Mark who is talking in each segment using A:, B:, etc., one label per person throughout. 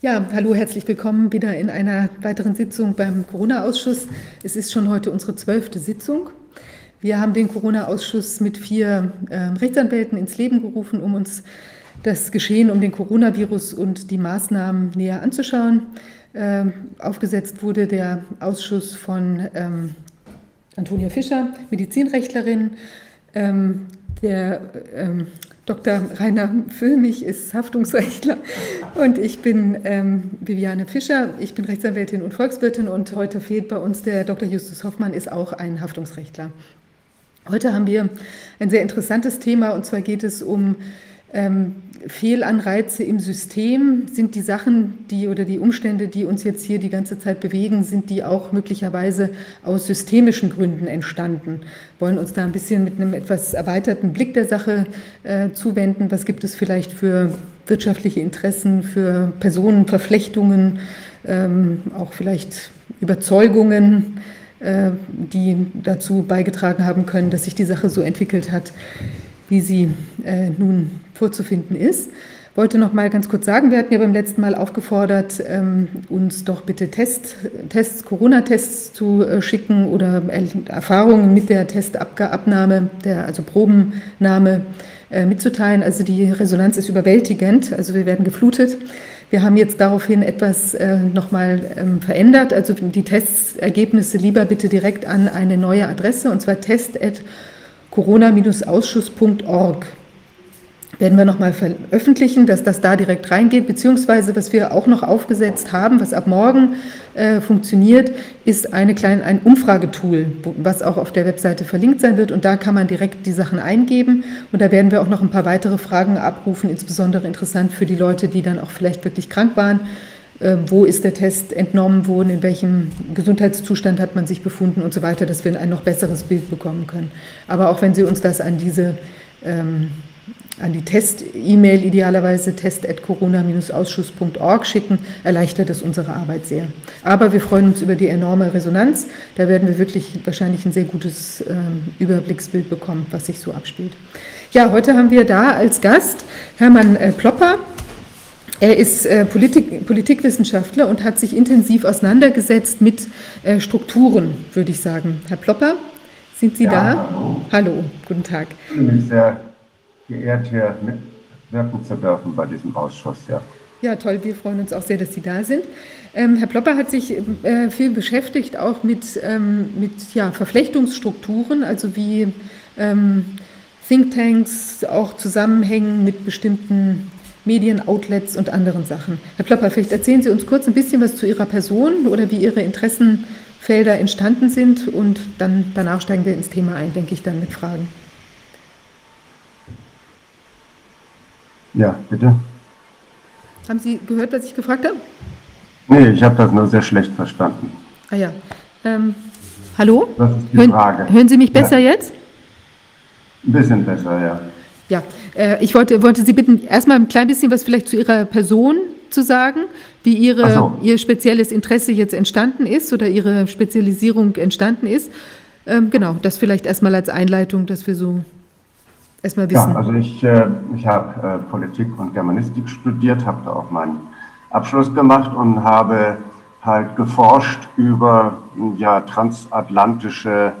A: Ja, hallo, herzlich willkommen wieder in einer weiteren Sitzung beim Corona-Ausschuss. Es ist schon heute unsere zwölfte Sitzung. Wir haben den Corona-Ausschuss mit vier äh, Rechtsanwälten ins Leben gerufen, um uns das Geschehen um den Coronavirus und die Maßnahmen näher anzuschauen. Äh, aufgesetzt wurde der Ausschuss von ähm, Antonia Fischer, Medizinrechtlerin, ähm, der ähm, Dr. Rainer Füllmich ist Haftungsrechtler und ich bin ähm, Viviane Fischer. Ich bin Rechtsanwältin und Volkswirtin und heute fehlt bei uns der Dr. Justus Hoffmann, ist auch ein Haftungsrechtler. Heute haben wir ein sehr interessantes Thema und zwar geht es um ähm, Fehlanreize im System? Sind die Sachen, die oder die Umstände, die uns jetzt hier die ganze Zeit bewegen, sind die auch möglicherweise aus systemischen Gründen entstanden? Wollen uns da ein bisschen mit einem etwas erweiterten Blick der Sache äh, zuwenden. Was gibt es vielleicht für wirtschaftliche Interessen, für Personenverflechtungen, ähm, auch vielleicht Überzeugungen, äh, die dazu beigetragen haben können, dass sich die Sache so entwickelt hat, wie sie äh, nun vorzufinden ist. Wollte noch mal ganz kurz sagen, wir hatten ja beim letzten Mal aufgefordert, ähm, uns doch bitte Test, Tests, Corona-Tests zu äh, schicken oder Erfahrungen mit der Testabnahme, der, also Probennahme äh, mitzuteilen. Also die Resonanz ist überwältigend, also wir werden geflutet. Wir haben jetzt daraufhin etwas äh, nochmal ähm, verändert, also die Testergebnisse lieber bitte direkt an eine neue Adresse, und zwar test.corona-ausschuss.org werden wir nochmal veröffentlichen, dass das da direkt reingeht, beziehungsweise was wir auch noch aufgesetzt haben, was ab morgen äh, funktioniert, ist eine kleine, ein Umfragetool, was auch auf der Webseite verlinkt sein wird und da kann man direkt die Sachen eingeben und da werden wir auch noch ein paar weitere Fragen abrufen, insbesondere interessant für die Leute, die dann auch vielleicht wirklich krank waren. Äh, wo ist der Test entnommen worden, in welchem Gesundheitszustand hat man sich befunden und so weiter, dass wir ein noch besseres Bild bekommen können. Aber auch wenn Sie uns das an diese ähm, an die Test-E-Mail idealerweise test.corona-ausschuss.org schicken, erleichtert es unsere Arbeit sehr. Aber wir freuen uns über die enorme Resonanz. Da werden wir wirklich wahrscheinlich ein sehr gutes äh, Überblicksbild bekommen, was sich so abspielt. Ja, heute haben wir da als Gast Hermann äh, Plopper. Er ist äh, Politik, Politikwissenschaftler und hat sich intensiv auseinandergesetzt mit äh, Strukturen, würde ich sagen. Herr Plopper, sind Sie ja, da? Hallo. hallo, guten Tag.
B: Ich bin sehr geehrt, hier mitwirken zu dürfen bei diesem Ausschuss. Ja.
A: Ja, toll. Wir freuen uns auch sehr, dass Sie da sind. Ähm, Herr Plopper hat sich äh, viel beschäftigt, auch mit, ähm, mit ja, Verflechtungsstrukturen, also wie ähm, Thinktanks auch zusammenhängen mit bestimmten Medienoutlets und anderen Sachen. Herr Plopper, vielleicht erzählen Sie uns kurz ein bisschen was zu Ihrer Person oder wie Ihre Interessenfelder entstanden sind und dann danach steigen wir ins Thema ein, denke ich, dann mit Fragen.
B: Ja, bitte.
A: Haben Sie gehört, was ich gefragt habe?
B: Nee, ich habe das nur sehr schlecht verstanden.
A: Ah ja. Ähm, hallo?
B: Das ist die
A: hören,
B: Frage.
A: Hören Sie mich besser
B: ja.
A: jetzt?
B: Ein bisschen besser, ja.
A: Ja, äh, ich wollte, wollte Sie bitten, erstmal ein klein bisschen was vielleicht zu Ihrer Person zu sagen, wie Ihre, so. Ihr spezielles Interesse jetzt entstanden ist oder Ihre Spezialisierung entstanden ist. Ähm, genau, das vielleicht erstmal als Einleitung, dass wir so erstmal wissen?
B: Ja, also ich, äh, ich habe äh, Politik und Germanistik studiert, habe da auch meinen Abschluss gemacht und habe halt geforscht über ja, transatlantische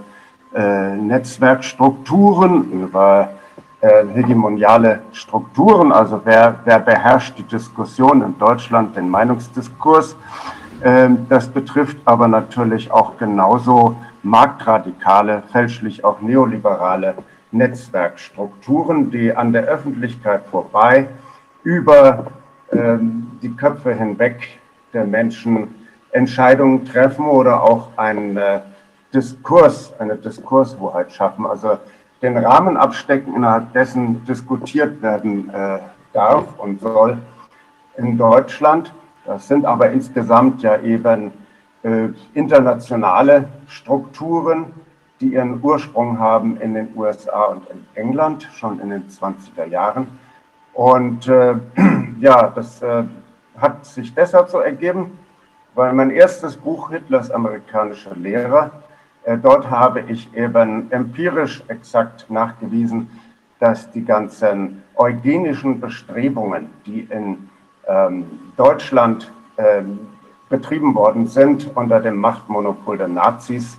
B: äh, Netzwerkstrukturen, über äh, hegemoniale Strukturen, also wer, wer beherrscht die Diskussion in Deutschland, den Meinungsdiskurs. Ähm, das betrifft aber natürlich auch genauso marktradikale, fälschlich auch neoliberale Netzwerkstrukturen, die an der Öffentlichkeit vorbei über ähm, die Köpfe hinweg der Menschen Entscheidungen treffen oder auch einen äh, Diskurs, eine Diskurshoheit schaffen, also den Rahmen abstecken, innerhalb dessen diskutiert werden äh, darf und soll in Deutschland. Das sind aber insgesamt ja eben äh, internationale Strukturen, die ihren Ursprung haben in den USA und in England, schon in den 20er Jahren. Und äh, ja, das äh, hat sich deshalb so ergeben, weil mein erstes Buch Hitlers amerikanische Lehrer, äh, dort habe ich eben empirisch exakt nachgewiesen, dass die ganzen eugenischen Bestrebungen, die in ähm, Deutschland ähm, betrieben worden sind unter dem Machtmonopol der Nazis,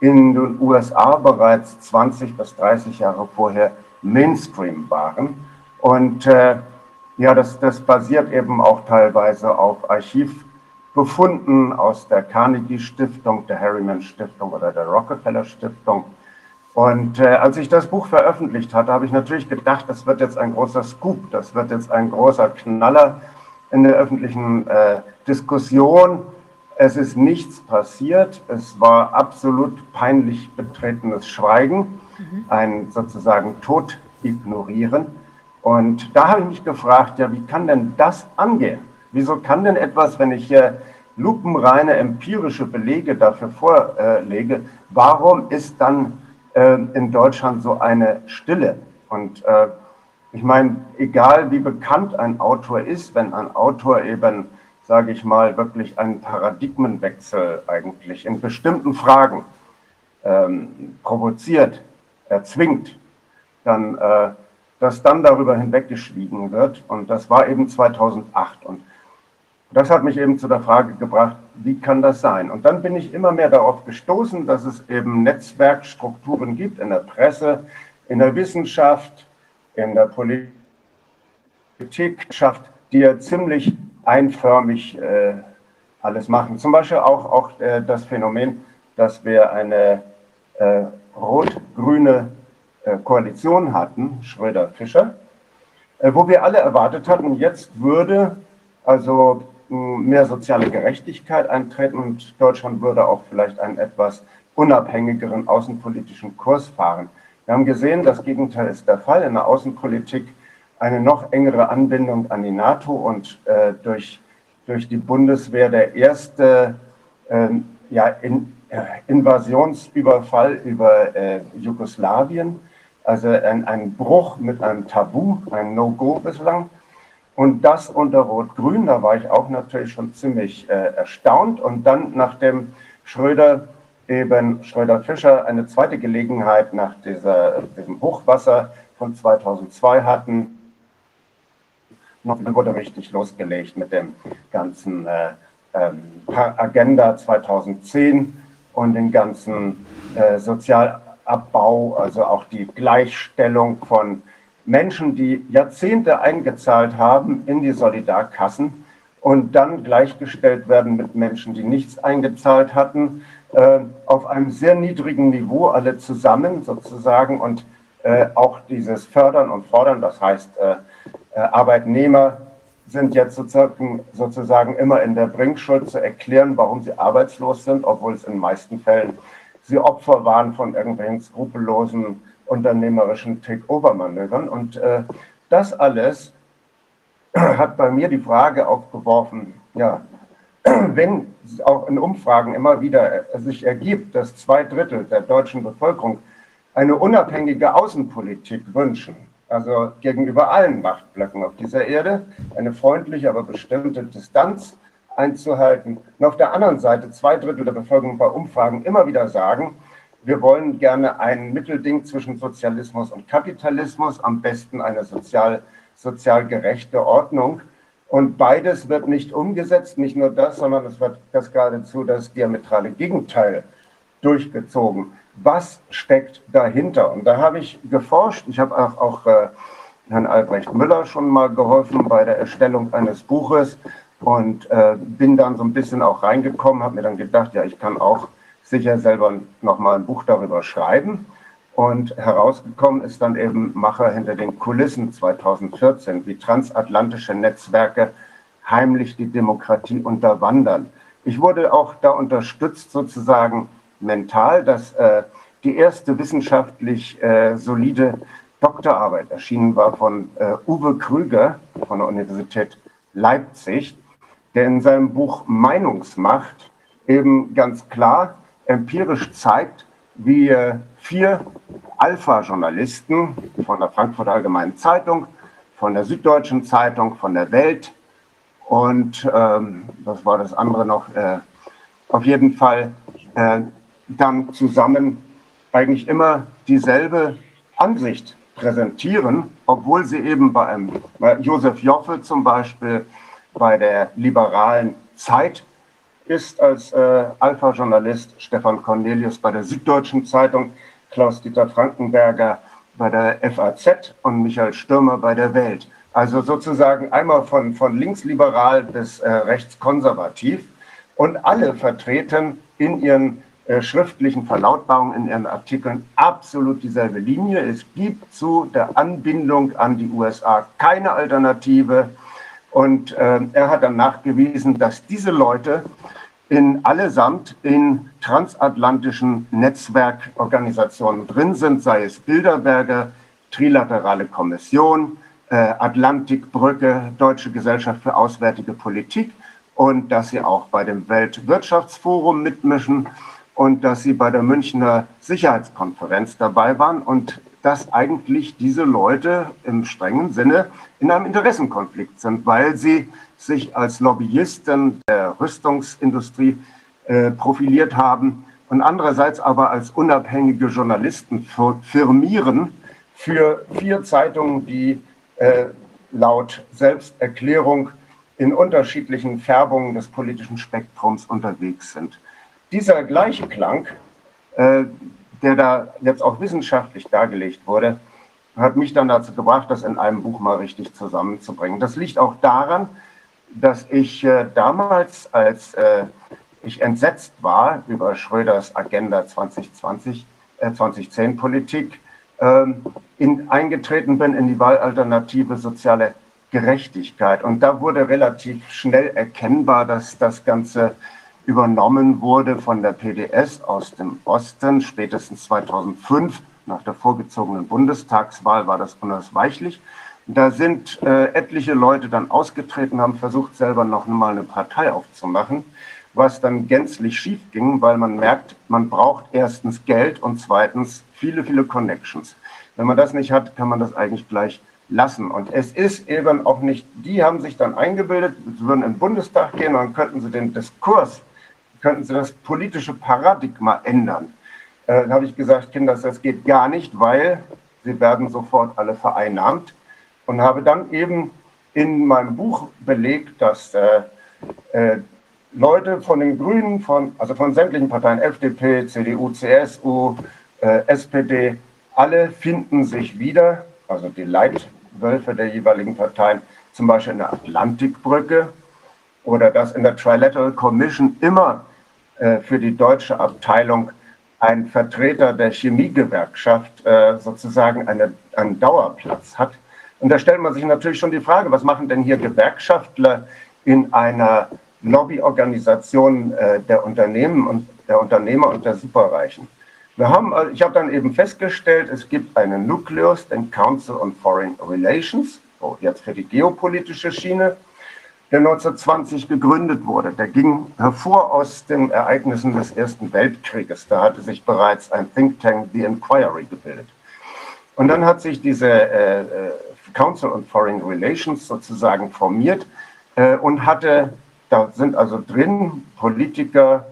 B: in den USA bereits 20 bis 30 Jahre vorher Mainstream waren. Und äh, ja, das, das basiert eben auch teilweise auf Archivbefunden aus der Carnegie Stiftung, der Harriman Stiftung oder der Rockefeller Stiftung. Und äh, als ich das Buch veröffentlicht hatte, habe ich natürlich gedacht, das wird jetzt ein großer Scoop, das wird jetzt ein großer Knaller in der öffentlichen äh, Diskussion. Es ist nichts passiert. Es war absolut peinlich betretenes Schweigen, mhm. ein sozusagen Tod ignorieren. Und da habe ich mich gefragt, ja, wie kann denn das angehen? Wieso kann denn etwas, wenn ich hier lupenreine empirische Belege dafür vorlege, warum ist dann äh, in Deutschland so eine Stille. Und äh, ich meine, egal wie bekannt ein Autor ist, wenn ein Autor eben, sage ich mal, wirklich einen Paradigmenwechsel eigentlich in bestimmten Fragen ähm, provoziert, erzwingt, dann, äh, dass dann darüber hinweggeschwiegen wird. Und das war eben 2008. Und das hat mich eben zu der Frage gebracht, wie kann das sein? Und dann bin ich immer mehr darauf gestoßen, dass es eben Netzwerkstrukturen gibt in der Presse, in der Wissenschaft, in der Politik, die ja ziemlich einförmig äh, alles machen. Zum Beispiel auch, auch äh, das Phänomen, dass wir eine äh, rot-grüne äh, Koalition hatten, Schröder-Fischer, äh, wo wir alle erwartet hatten, jetzt würde also mehr soziale Gerechtigkeit eintreten und Deutschland würde auch vielleicht einen etwas unabhängigeren außenpolitischen Kurs fahren. Wir haben gesehen, das Gegenteil ist der Fall. In der Außenpolitik eine noch engere Anbindung an die NATO und äh, durch, durch die Bundeswehr der erste äh, ja, in, äh, Invasionsüberfall über äh, Jugoslawien. Also ein, ein Bruch mit einem Tabu, ein No-Go bislang. Und das unter Rot-Grün, da war ich auch natürlich schon ziemlich äh, erstaunt. Und dann, nachdem Schröder eben Schröder-Fischer eine zweite Gelegenheit nach dieser, diesem Hochwasser von 2002 hatten, noch wurde richtig losgelegt mit dem ganzen äh, ähm, Agenda 2010 und den ganzen äh, Sozialabbau, also auch die Gleichstellung von Menschen, die Jahrzehnte eingezahlt haben in die Solidarkassen und dann gleichgestellt werden mit Menschen, die nichts eingezahlt hatten, äh, auf einem sehr niedrigen Niveau alle zusammen sozusagen und äh, auch dieses Fördern und Fordern, das heißt, äh, Arbeitnehmer sind jetzt sozusagen, sozusagen immer in der Bringschuld zu erklären, warum sie arbeitslos sind, obwohl es in den meisten Fällen sie Opfer waren von irgendwelchen skrupellosen unternehmerischen Take-Over-Manövern. Und äh, das alles hat bei mir die Frage aufgeworfen, ja, wenn auch in Umfragen immer wieder sich ergibt, dass zwei Drittel der deutschen Bevölkerung eine unabhängige Außenpolitik wünschen, also gegenüber allen Machtblöcken auf dieser Erde, eine freundliche, aber bestimmte Distanz einzuhalten. Und auf der anderen Seite zwei Drittel der Bevölkerung bei Umfragen immer wieder sagen, wir wollen gerne ein Mittelding zwischen Sozialismus und Kapitalismus, am besten eine sozial, sozial gerechte Ordnung. Und beides wird nicht umgesetzt, nicht nur das, sondern es wird das geradezu das diametrale Gegenteil durchgezogen. Was steckt dahinter? Und da habe ich geforscht. Ich habe auch, auch äh, Herrn Albrecht Müller schon mal geholfen bei der Erstellung eines Buches und äh, bin dann so ein bisschen auch reingekommen, habe mir dann gedacht, ja, ich kann auch sicher selber nochmal ein Buch darüber schreiben. Und herausgekommen ist dann eben Macher hinter den Kulissen 2014, wie transatlantische Netzwerke heimlich die Demokratie unterwandern. Ich wurde auch da unterstützt sozusagen mental, dass äh, die erste wissenschaftlich äh, solide Doktorarbeit erschienen war von äh, Uwe Krüger von der Universität Leipzig, der in seinem Buch Meinungsmacht eben ganz klar empirisch zeigt, wie vier Alpha-Journalisten von der Frankfurter Allgemeinen Zeitung, von der Süddeutschen Zeitung, von der Welt und ähm, was war das andere noch? Äh, auf jeden Fall äh, dann zusammen eigentlich immer dieselbe Ansicht präsentieren, obwohl sie eben bei einem bei Josef Joffe zum Beispiel bei der liberalen Zeit, ist als äh, Alpha-Journalist Stefan Cornelius bei der Süddeutschen Zeitung, Klaus-Dieter Frankenberger bei der FAZ und Michael Stürmer bei der Welt. Also sozusagen einmal von, von linksliberal bis äh, rechtskonservativ. Und alle vertreten in ihren äh, schriftlichen Verlautbarungen, in ihren Artikeln absolut dieselbe Linie. Es gibt zu der Anbindung an die USA keine Alternative. Und äh, er hat dann nachgewiesen, dass diese Leute in allesamt in transatlantischen Netzwerkorganisationen drin sind, sei es Bilderberger, Trilaterale Kommission, äh, Atlantikbrücke, Deutsche Gesellschaft für Auswärtige Politik und dass sie auch bei dem Weltwirtschaftsforum mitmischen und dass sie bei der Münchner Sicherheitskonferenz dabei waren und dass eigentlich diese Leute im strengen Sinne in einem Interessenkonflikt sind, weil sie sich als Lobbyisten der Rüstungsindustrie äh, profiliert haben und andererseits aber als unabhängige Journalisten firmieren für vier Zeitungen, die äh, laut Selbsterklärung in unterschiedlichen Färbungen des politischen Spektrums unterwegs sind. Dieser gleiche Klang, äh, der da jetzt auch wissenschaftlich dargelegt wurde, hat mich dann dazu gebracht, das in einem Buch mal richtig zusammenzubringen. Das liegt auch daran, dass ich äh, damals, als äh, ich entsetzt war über Schröders Agenda 2020, äh, 2010 Politik, ähm, in, eingetreten bin in die Wahlalternative soziale Gerechtigkeit. Und da wurde relativ schnell erkennbar, dass das Ganze übernommen wurde von der PDS aus dem Osten. Spätestens 2005, nach der vorgezogenen Bundestagswahl, war das unausweichlich. Da sind äh, etliche Leute dann ausgetreten, haben versucht, selber noch mal eine Partei aufzumachen, was dann gänzlich schief ging, weil man merkt, man braucht erstens Geld und zweitens viele, viele Connections. Wenn man das nicht hat, kann man das eigentlich gleich lassen. Und es ist eben auch nicht, die haben sich dann eingebildet, sie würden in den Bundestag gehen, dann könnten sie den Diskurs, könnten sie das politische Paradigma ändern. Äh, dann habe ich gesagt, Kinder, das geht gar nicht, weil sie werden sofort alle vereinnahmt. Und habe dann eben in meinem Buch belegt, dass äh, äh, Leute von den Grünen, von, also von sämtlichen Parteien, FDP, CDU, CSU, äh, SPD, alle finden sich wieder, also die Leitwölfe der jeweiligen Parteien, zum Beispiel in der Atlantikbrücke oder dass in der Trilateral Commission immer für die deutsche Abteilung ein Vertreter der Chemiegewerkschaft äh, sozusagen eine, einen Dauerplatz hat. Und da stellt man sich natürlich schon die Frage, was machen denn hier Gewerkschaftler in einer Lobbyorganisation äh, der Unternehmen und der Unternehmer und der Superreichen? Wir haben, äh, ich habe dann eben festgestellt, es gibt einen Nukleus, den Council on Foreign Relations, so jetzt für die geopolitische Schiene, der 1920 gegründet wurde. Der ging hervor aus den Ereignissen des Ersten Weltkrieges. Da hatte sich bereits ein Think Tank, The Inquiry, gebildet. Und dann hat sich diese äh, äh Council on Foreign Relations sozusagen formiert äh, und hatte, da sind also drin Politiker,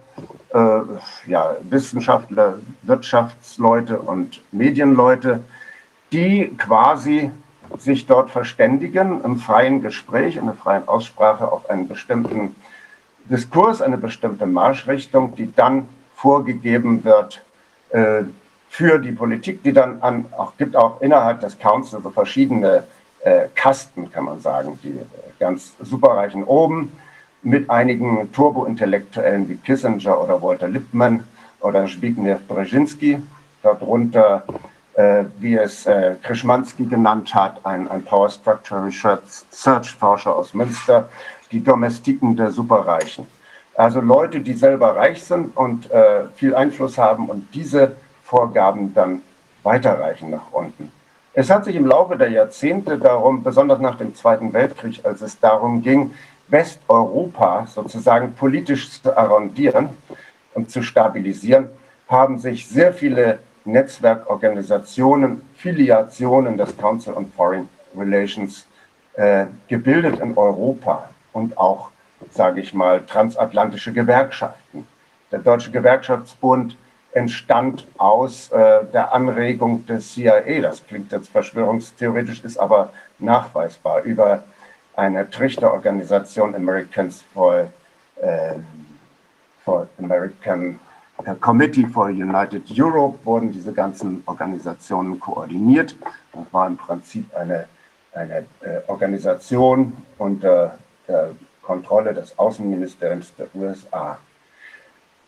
B: äh, ja, Wissenschaftler, Wirtschaftsleute und Medienleute, die quasi sich dort verständigen im freien Gespräch, in der freien Aussprache auf einen bestimmten Diskurs, eine bestimmte Marschrichtung, die dann vorgegeben wird äh, für die Politik, die dann an, auch gibt auch innerhalb des Council so verschiedene äh, Kasten, kann man sagen, die ganz superreichen. Oben mit einigen Turbo-Intellektuellen wie Kissinger oder Walter Lippmann oder Zbigniew Brzezinski, darunter, äh, wie es äh, Krischmanski genannt hat, ein, ein Power Structure Research Forscher aus Münster, die Domestiken der Superreichen. Also Leute, die selber reich sind und äh, viel Einfluss haben und diese Vorgaben dann weiterreichen nach unten. Es hat sich im Laufe der Jahrzehnte darum, besonders nach dem Zweiten Weltkrieg, als es darum ging, Westeuropa sozusagen politisch zu arrondieren und zu stabilisieren, haben sich sehr viele Netzwerkorganisationen, Filiationen des Council on Foreign Relations äh, gebildet in Europa und auch, sage ich mal, transatlantische Gewerkschaften. Der Deutsche Gewerkschaftsbund entstand aus äh, der Anregung des CIA. Das klingt jetzt verschwörungstheoretisch, ist aber nachweisbar über eine Trichterorganisation Americans for, äh, for American Committee for United Europe wurden diese ganzen Organisationen koordiniert. Das war im Prinzip eine, eine äh, Organisation unter der Kontrolle des Außenministeriums der USA.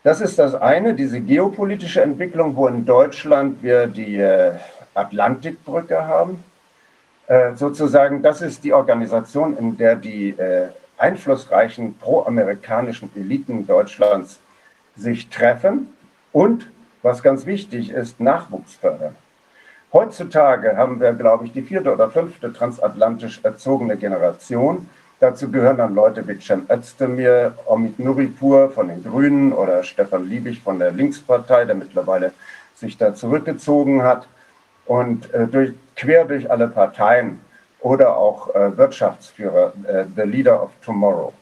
B: Das ist das eine, diese geopolitische Entwicklung, wo in Deutschland wir die äh, Atlantikbrücke haben. Äh, sozusagen, das ist die Organisation, in der die einflussreichen proamerikanischen Eliten Deutschlands sich treffen und, was ganz wichtig ist, Nachwuchs fördern. Heutzutage haben wir, glaube ich, die vierte oder fünfte transatlantisch erzogene Generation. Dazu gehören dann Leute wie Cem Özdemir, Omid Nuripur von den Grünen oder Stefan Liebig von der Linkspartei, der mittlerweile sich da zurückgezogen hat. Und äh, durch, quer durch alle Parteien oder auch äh, Wirtschaftsführer, äh, The Leader of Tomorrow.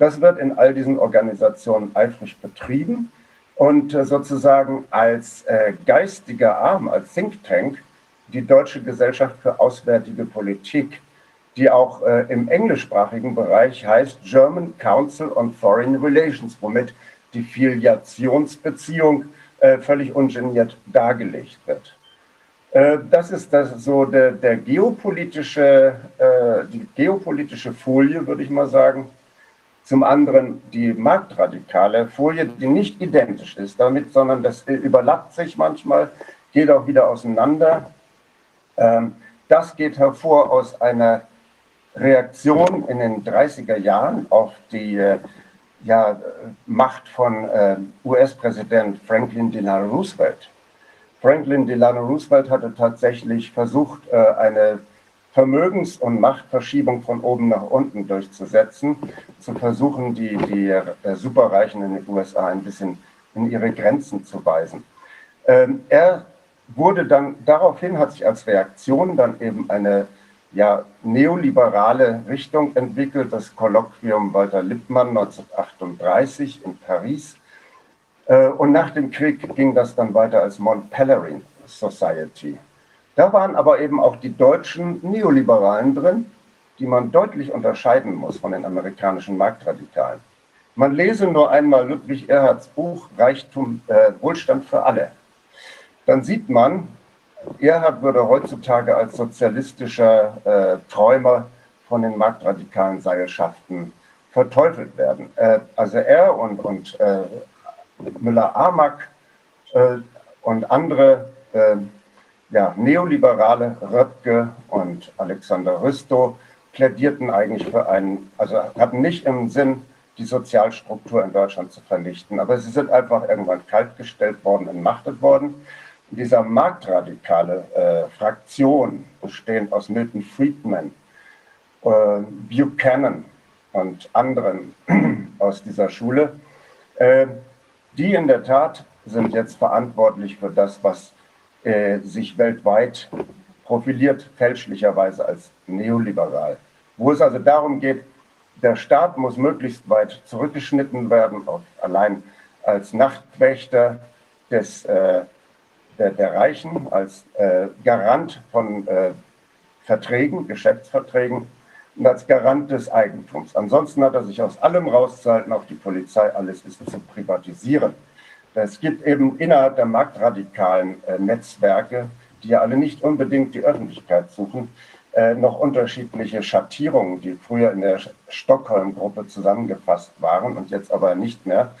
B: Das wird in all diesen Organisationen eifrig betrieben und äh, sozusagen als äh, geistiger Arm, als Think Tank, die Deutsche Gesellschaft für Auswärtige Politik, die auch äh, im englischsprachigen Bereich heißt German Council on Foreign Relations, womit die Filiationsbeziehung völlig ungeniert dargelegt wird. Das ist das so der, der geopolitische, die geopolitische Folie, würde ich mal sagen, zum anderen die marktradikale Folie, die nicht identisch ist damit, sondern das überlappt sich manchmal, geht auch wieder auseinander. Ähm, das geht hervor aus einer Reaktion in den 30er Jahren auf die äh, ja, Macht von äh, US-Präsident Franklin Delano Roosevelt. Franklin Delano Roosevelt hatte tatsächlich versucht, äh, eine Vermögens- und Machtverschiebung von oben nach unten durchzusetzen, zu versuchen, die, die äh, Superreichen in den USA ein bisschen in ihre Grenzen zu weisen. Ähm, er wurde dann, daraufhin hat sich als Reaktion dann eben eine ja, neoliberale Richtung entwickelt, das Kolloquium Walter Lippmann 1938 in Paris. Äh, und nach dem Krieg ging das dann weiter als Mont Pelerin Society. Da waren aber eben auch die deutschen Neoliberalen drin, die man deutlich unterscheiden muss von den amerikanischen Marktradikalen. Man lese nur einmal Ludwig Erhards Buch Reichtum, äh, Wohlstand für alle. Dann sieht man, Erhard würde heutzutage als sozialistischer äh, Träumer von den marktradikalen Seilschaften verteufelt werden. Äh, also er und, und äh, Müller-Amack äh, und andere äh, ja, Neoliberale Röpke und Alexander Rüstow plädierten eigentlich für einen, also hatten nicht im Sinn, die Sozialstruktur in Deutschland zu vernichten, aber sie sind einfach irgendwann kaltgestellt worden, entmachtet worden. Dieser marktradikale äh, Fraktion, bestehend aus Milton Friedman, äh, Buchanan und anderen aus dieser Schule, äh, die in der Tat sind jetzt verantwortlich für das, was äh, sich weltweit profiliert, fälschlicherweise als neoliberal. Wo es also darum geht, der Staat muss möglichst weit zurückgeschnitten werden, allein als Nachtwächter des, äh, der, der, Reichen, als äh, Garant von äh, Verträgen, Geschäftsverträgen und als Garant des Eigentums. Ansonsten hat er sich aus allem rauszuhalten, auch die Polizei, alles ist zu privatisieren. Es gibt eben innerhalb der marktradikalen äh, Netzwerke, die ja alle nicht unbedingt die Öffentlichkeit suchen, äh, noch unterschiedliche Schattierungen, die früher in der Stockholm-Gruppe zusammengefasst waren und jetzt aber nicht mehr.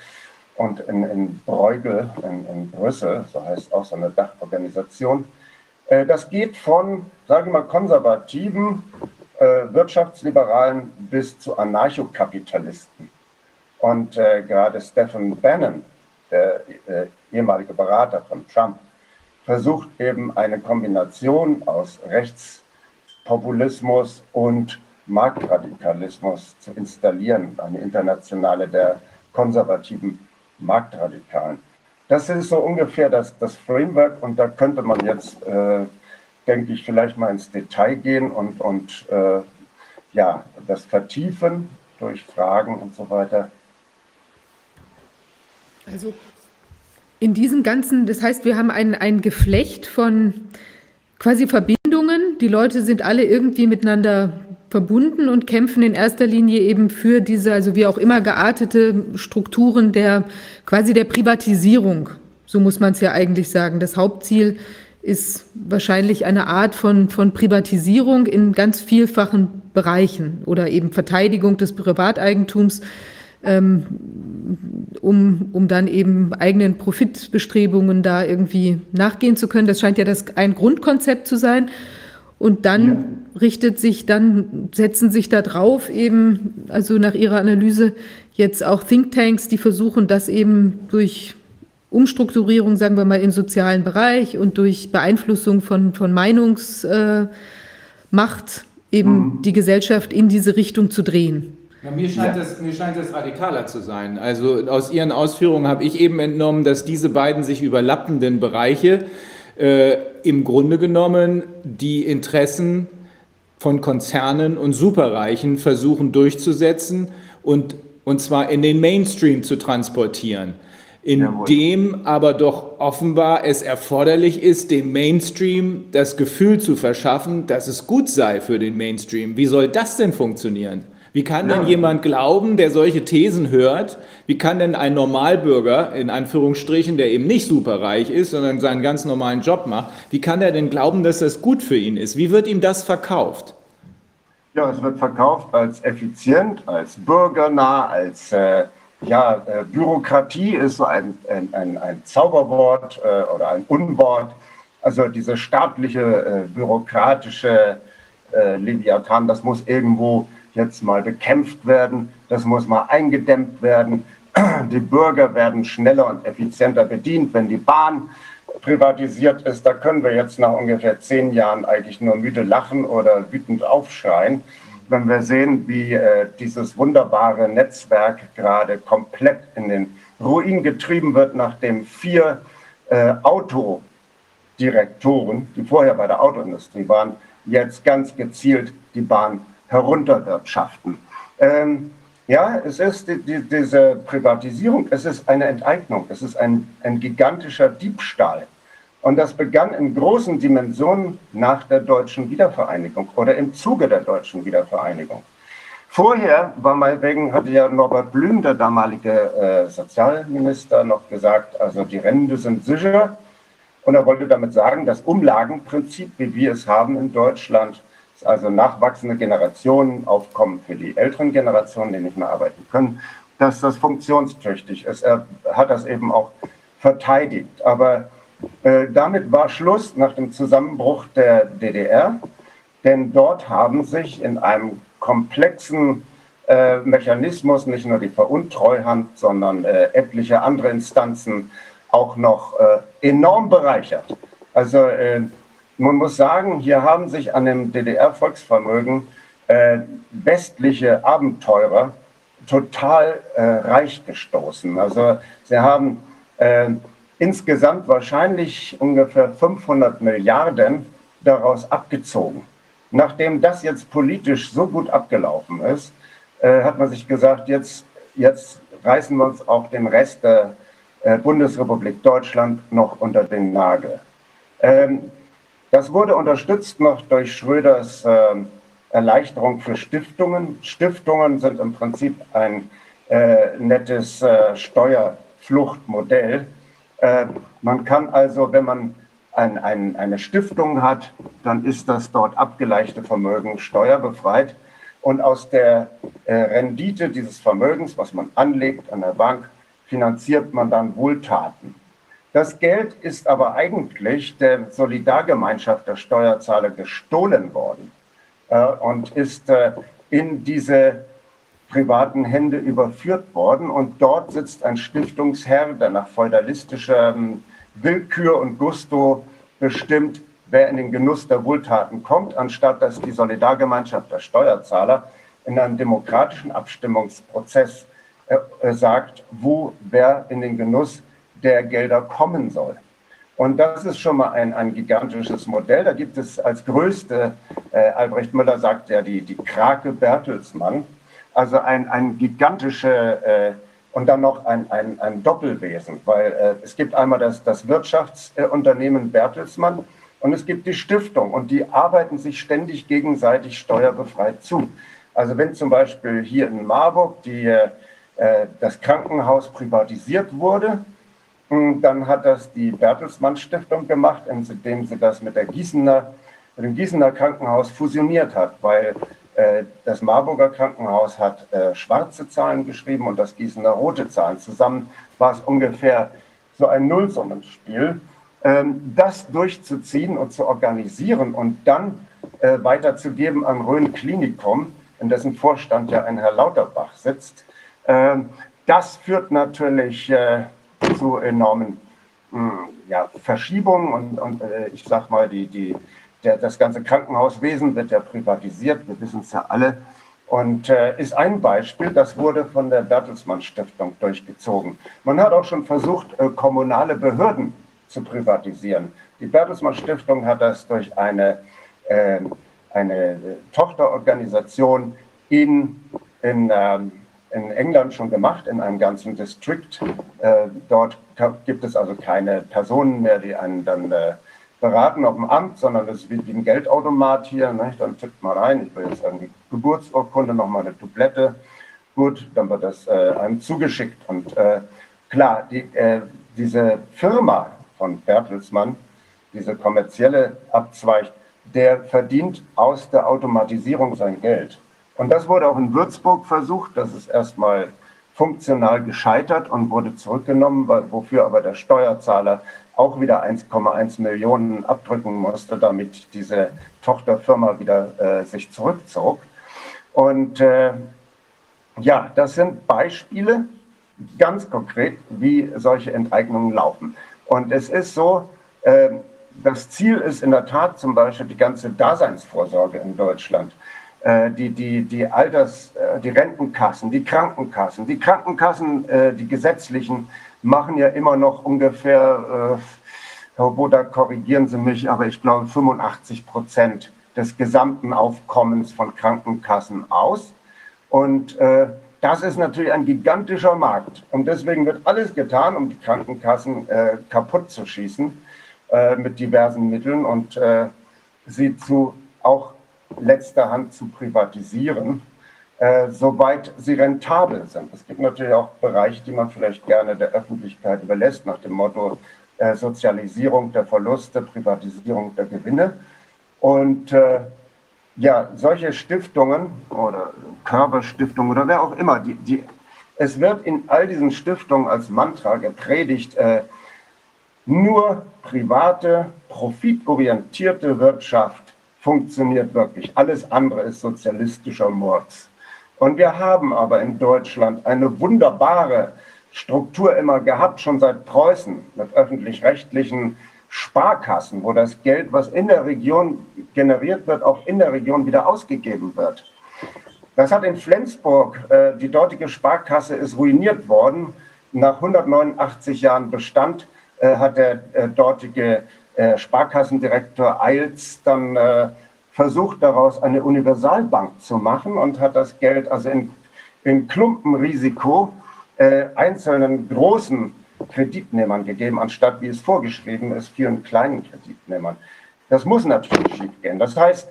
B: Und in, in Bruegel, in, in, Brüssel, so heißt auch so eine Dachorganisation, äh, das geht von, sage ich mal, konservativen äh, Wirtschaftsliberalen bis zu Anarchokapitalisten. Und äh, gerade Stephen Bannon, der äh, ehemalige Berater von Trump, versucht eben eine Kombination aus Rechtspopulismus und Marktradikalismus zu installieren, eine internationale der konservativen Marktradikalen. Das ist so ungefähr das, das Framework und da könnte man jetzt, äh, denke ich, vielleicht mal ins Detail gehen und, und äh, ja, das vertiefen durch Fragen und so weiter.
A: Also in diesem ganzen, das heißt, wir haben ein, ein Geflecht von quasi Verbindungen. Die Leute sind alle irgendwie miteinander verbunden und kämpfen in erster Linie eben für diese, also wie auch immer geartete Strukturen der quasi der Privatisierung. So muss man es ja eigentlich sagen. Das Hauptziel ist wahrscheinlich eine Art von, von Privatisierung in ganz vielfachen Bereichen oder eben Verteidigung des Privateigentums, um, um dann eben eigenen Profitbestrebungen da irgendwie nachgehen zu können. Das scheint ja das ein Grundkonzept zu sein. Und dann ja. richtet sich, dann setzen sich da drauf eben, also nach Ihrer Analyse, jetzt auch Thinktanks, die versuchen, das eben durch Umstrukturierung, sagen wir mal, im sozialen Bereich und durch Beeinflussung von, von Meinungsmacht äh, eben mhm. die Gesellschaft in diese Richtung zu drehen.
C: Ja, mir, scheint ja. das, mir scheint das radikaler zu sein. Also aus Ihren Ausführungen habe ich eben entnommen, dass diese beiden sich überlappenden Bereiche äh, im Grunde genommen die Interessen von Konzernen und Superreichen versuchen durchzusetzen und, und zwar in den Mainstream zu transportieren. Indem aber doch offenbar es erforderlich ist, dem Mainstream das Gefühl zu verschaffen, dass es gut sei für den Mainstream. Wie soll das denn funktionieren? Wie kann denn jemand glauben, der solche Thesen hört, wie kann denn ein Normalbürger, in Anführungsstrichen, der eben nicht superreich ist, sondern seinen ganz normalen Job macht, wie kann er denn glauben, dass das gut für ihn ist? Wie wird ihm das verkauft?
B: Ja, es wird verkauft als effizient, als bürgernah, als äh, ja, äh, Bürokratie ist so ein, ein, ein, ein Zauberwort äh, oder ein Unwort. Also diese staatliche, äh, bürokratische äh, Leviathan, das muss irgendwo jetzt mal bekämpft werden, das muss mal eingedämmt werden. Die Bürger werden schneller und effizienter bedient, wenn die Bahn privatisiert ist. Da können wir jetzt nach ungefähr zehn Jahren eigentlich nur müde lachen oder wütend aufschreien, wenn wir sehen, wie äh, dieses wunderbare Netzwerk gerade komplett in den Ruin getrieben wird, nachdem vier äh, Autodirektoren, die vorher bei der Autoindustrie waren, jetzt ganz gezielt die Bahn herunterwirtschaften. Ähm, ja, es ist die, die, diese Privatisierung, es ist eine Enteignung, es ist ein, ein gigantischer Diebstahl. Und das begann in großen Dimensionen nach der deutschen Wiedervereinigung oder im Zuge der deutschen Wiedervereinigung. Vorher war meinetwegen, hatte ja Norbert Blüm, der damalige äh, Sozialminister, noch gesagt, also die Rente sind sicher. Und er wollte damit sagen, das Umlagenprinzip, wie wir es haben in Deutschland, also nachwachsende Generationen aufkommen für die älteren Generationen, die nicht mehr arbeiten können, dass das funktionstüchtig ist. Er hat das eben auch verteidigt. Aber äh, damit war Schluss nach dem Zusammenbruch der DDR, denn dort haben sich in einem komplexen äh, Mechanismus nicht nur die Veruntreuhand, sondern äh, etliche andere Instanzen auch noch äh, enorm bereichert. Also äh, man muss sagen, hier haben sich an dem DDR-Volksvermögen äh, westliche Abenteurer total äh, reich gestoßen. Also sie haben äh, insgesamt wahrscheinlich ungefähr 500 Milliarden daraus abgezogen. Nachdem das jetzt politisch so gut abgelaufen ist, äh, hat man sich gesagt, jetzt, jetzt reißen wir uns auch den Rest der äh, Bundesrepublik Deutschland noch unter den Nagel. Ähm, das wurde unterstützt noch durch Schröders äh, Erleichterung für Stiftungen. Stiftungen sind im Prinzip ein äh, nettes äh, Steuerfluchtmodell. Äh, man kann also, wenn man ein, ein, eine Stiftung hat, dann ist das dort abgeleichte Vermögen steuerbefreit. Und aus der äh, Rendite dieses Vermögens, was man anlegt an der Bank, finanziert man dann Wohltaten. Das Geld ist aber eigentlich der Solidargemeinschaft der Steuerzahler gestohlen worden äh, und ist äh, in diese privaten Hände überführt worden. Und dort sitzt ein Stiftungsherr, der nach feudalistischer ähm, Willkür und Gusto bestimmt, wer in den Genuss der Wohltaten kommt, anstatt dass die Solidargemeinschaft der Steuerzahler in einem demokratischen Abstimmungsprozess äh, sagt, wo wer in den Genuss der Gelder kommen soll. Und das ist schon mal ein, ein gigantisches Modell. Da gibt es als größte, äh, Albrecht Müller sagt ja, die, die Krake Bertelsmann, also ein, ein gigantische äh, und dann noch ein, ein, ein Doppelwesen, weil äh, es gibt einmal das, das Wirtschaftsunternehmen Bertelsmann, und es gibt die Stiftung und die arbeiten sich ständig gegenseitig steuerbefreit zu. Also wenn zum Beispiel hier in Marburg die, äh, das Krankenhaus privatisiert wurde, dann hat das die Bertelsmann Stiftung gemacht, indem sie das mit, der Gießener, mit dem Gießener Krankenhaus fusioniert hat, weil äh, das Marburger Krankenhaus hat äh, schwarze Zahlen geschrieben und das Gießener rote Zahlen. Zusammen war es ungefähr so ein Nullsummenspiel. Ähm, das durchzuziehen und zu organisieren und dann äh, weiterzugeben an Rhön Klinikum, in dessen Vorstand ja ein Herr Lauterbach sitzt, ähm, das führt natürlich zu enormen hm, ja, Verschiebungen und, und äh, ich sag mal, die, die, der, das ganze Krankenhauswesen wird ja privatisiert, wir wissen es ja alle. Und äh, ist ein Beispiel, das wurde von der Bertelsmann Stiftung durchgezogen. Man hat auch schon versucht, äh, kommunale Behörden zu privatisieren. Die Bertelsmann Stiftung hat das durch eine, äh, eine Tochterorganisation in, in, ähm, in England schon gemacht, in einem ganzen District. Äh, dort gibt es also keine Personen mehr, die einen dann äh, beraten auf dem Amt, sondern es ist wie ein Geldautomat hier. Ne? Dann tippt man rein, ich will jetzt irgendwie Geburtsurkunde, nochmal eine Dublette. Gut, dann wird das äh, einem zugeschickt. Und äh, klar, die, äh, diese Firma von Bertelsmann, diese kommerzielle Abzweig, der verdient aus der Automatisierung sein Geld. Und das wurde auch in Würzburg versucht. Das ist erstmal funktional gescheitert und wurde zurückgenommen, wofür aber der Steuerzahler auch wieder 1,1 Millionen abdrücken musste, damit diese Tochterfirma wieder äh, sich zurückzog. Und äh, ja, das sind Beispiele, ganz konkret, wie solche Enteignungen laufen. Und es ist so, äh, das Ziel ist in der Tat zum Beispiel die ganze Daseinsvorsorge in Deutschland. Äh, die, die, die Alters-, äh, die Rentenkassen, die Krankenkassen. Die Krankenkassen, äh, die gesetzlichen, machen ja immer noch ungefähr, Herr Boda, korrigieren Sie mich, aber ich glaube 85 Prozent des gesamten Aufkommens von Krankenkassen aus. Und das ist natürlich ein gigantischer Markt. Und deswegen wird alles getan, um die Krankenkassen kaputt zu schießen mit diversen Mitteln und sie zu auch letzter Hand zu privatisieren, äh, soweit sie rentabel sind. Es gibt natürlich auch Bereiche, die man vielleicht gerne der Öffentlichkeit überlässt, nach dem Motto äh, Sozialisierung der Verluste, Privatisierung der Gewinne. Und äh, ja, solche Stiftungen oder Körperstiftungen oder wer auch immer, die, die, es wird in all diesen Stiftungen als Mantra gepredigt, äh, nur private, profitorientierte Wirtschaft funktioniert wirklich. Alles andere ist sozialistischer Murks. Und wir haben aber in Deutschland eine wunderbare Struktur immer gehabt, schon seit Preußen, mit öffentlich-rechtlichen Sparkassen, wo das Geld, was in der Region generiert wird, auch in der Region wieder ausgegeben wird. Das hat in Flensburg, äh, die dortige Sparkasse ist ruiniert worden. Nach 189 Jahren Bestand äh, hat der äh, dortige äh, Sparkassendirektor Eils dann äh, versucht, daraus eine Universalbank zu machen und hat das Geld also in, in Klumpenrisiko äh, einzelnen großen Kreditnehmern gegeben, anstatt wie es vorgeschrieben ist, vielen kleinen Kreditnehmern. Das muss natürlich schief gehen. Das heißt,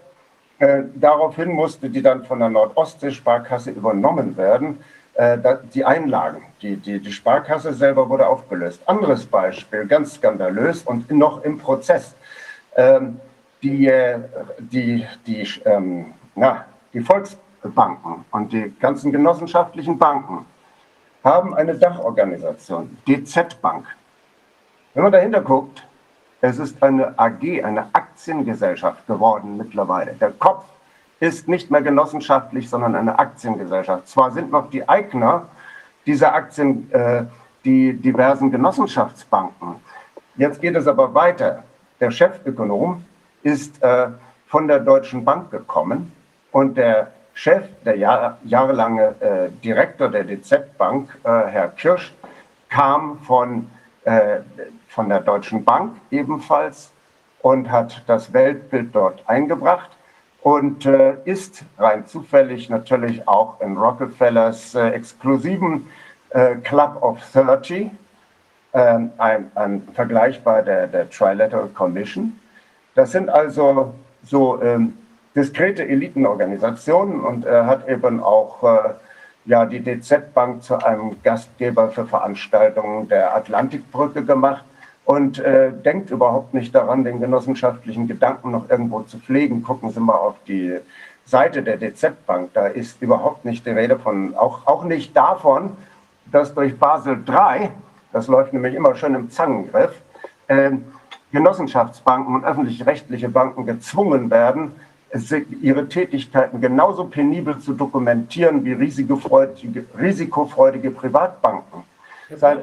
B: äh, daraufhin musste die dann von der Nordostsee-Sparkasse übernommen werden die Einlagen. Die, die, die Sparkasse selber wurde aufgelöst. Anderes Beispiel, ganz skandalös und noch im Prozess. Ähm, die, äh, die, die, ähm, na, die Volksbanken und die ganzen genossenschaftlichen Banken haben eine Dachorganisation, DZ Bank. Wenn man dahinter guckt, es ist eine AG, eine Aktiengesellschaft geworden mittlerweile. Der Kopf ist nicht mehr genossenschaftlich, sondern eine Aktiengesellschaft. Zwar sind noch die Eigner dieser Aktien äh, die diversen Genossenschaftsbanken. Jetzt geht es aber weiter. Der Chefökonom ist äh, von der Deutschen Bank gekommen und der Chef, der Jahr, jahrelange äh, Direktor der DZ Bank, äh, Herr Kirsch, kam von, äh, von der Deutschen Bank ebenfalls und hat das Weltbild dort eingebracht und äh, ist rein zufällig natürlich auch in Rockefellers äh, exklusiven äh, Club of 30, ähm, ein, ein Vergleich bei der, der Trilateral Commission. Das sind also so ähm, diskrete Elitenorganisationen und er hat eben auch äh, ja, die DZ Bank zu einem Gastgeber für Veranstaltungen der Atlantikbrücke gemacht und äh, denkt überhaupt nicht daran, den genossenschaftlichen Gedanken noch irgendwo zu pflegen. Gucken Sie mal auf die Seite der DZ Bank. Da ist überhaupt nicht die Rede von, auch, auch nicht davon, dass durch Basel III, das läuft nämlich immer schön im Zangengriff, äh, Genossenschaftsbanken und öffentlich-rechtliche Banken gezwungen werden, ihre Tätigkeiten genauso penibel zu dokumentieren wie risikofreudige, risikofreudige Privatbanken.
C: Sein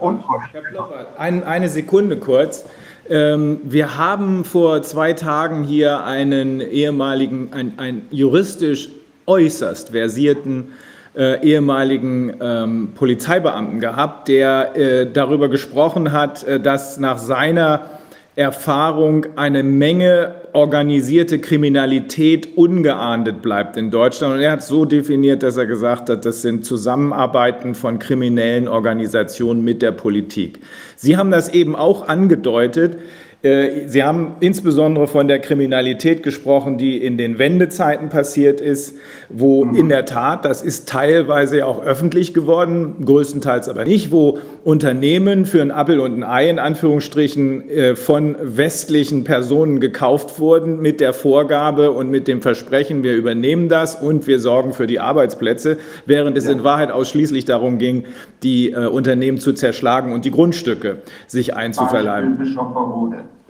C: Ein, eine Sekunde kurz. Ähm, wir haben vor zwei Tagen hier einen ehemaligen, ein, ein juristisch äußerst versierten äh, ehemaligen ähm, Polizeibeamten gehabt, der äh, darüber gesprochen hat, äh, dass nach seiner Erfahrung eine Menge organisierte Kriminalität ungeahndet bleibt in Deutschland. Und er hat so definiert, dass er gesagt hat, das sind Zusammenarbeiten von kriminellen Organisationen mit der Politik. Sie haben das eben auch angedeutet. Äh, Sie haben insbesondere von der Kriminalität gesprochen, die in den Wendezeiten passiert ist, wo mhm. in der Tat, das ist teilweise auch öffentlich geworden, größtenteils aber nicht, wo Unternehmen für ein Appel und ein Ei in Anführungsstrichen äh, von westlichen Personen gekauft wurden mit der Vorgabe und mit dem Versprechen, wir übernehmen das und wir sorgen für die Arbeitsplätze, während es ja. in Wahrheit ausschließlich darum ging, die äh, Unternehmen zu zerschlagen und die Grundstücke sich einzuverleiben.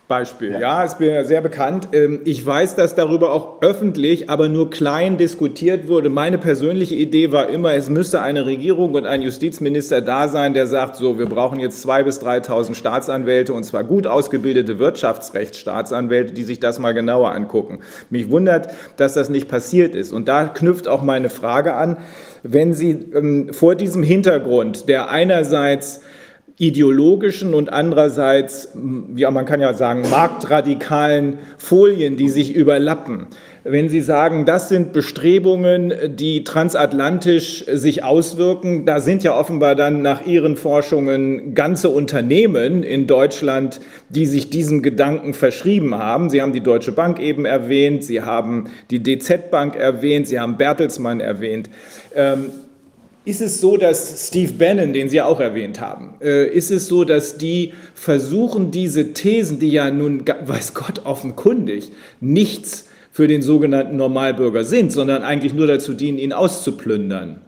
C: Beispiel. Ja. ja, ist mir sehr bekannt. Ähm, ich weiß, dass darüber auch öffentlich, aber nur klein diskutiert wurde. Meine persönliche Idee war immer, es müsste eine Regierung und ein Justizminister da sein, der sagt, so, wir brauchen jetzt zwei bis 3.000 Staatsanwälte und zwar gut ausgebildete Wirtschaftsrechtsstaatsanwälte, die sich das mal genauer angucken. Mich wundert, dass das nicht passiert ist. Und da knüpft auch meine Frage an, wenn Sie ähm, vor diesem Hintergrund, der einerseits ideologischen und andererseits, ja, man kann ja sagen, marktradikalen Folien, die sich überlappen. Wenn Sie sagen, das sind Bestrebungen, die transatlantisch sich auswirken, da sind ja offenbar dann nach Ihren Forschungen ganze Unternehmen in Deutschland, die sich diesen Gedanken verschrieben haben. Sie haben die Deutsche Bank eben erwähnt, Sie haben die DZ Bank erwähnt, Sie haben Bertelsmann erwähnt. Ähm, ist es so, dass Steve Bannon, den Sie auch erwähnt haben, äh, ist es so, dass die versuchen, diese Thesen, die ja nun, weiß Gott, offenkundig nichts für den sogenannten Normalbürger sind, sondern eigentlich nur dazu dienen, ihn auszuplündern,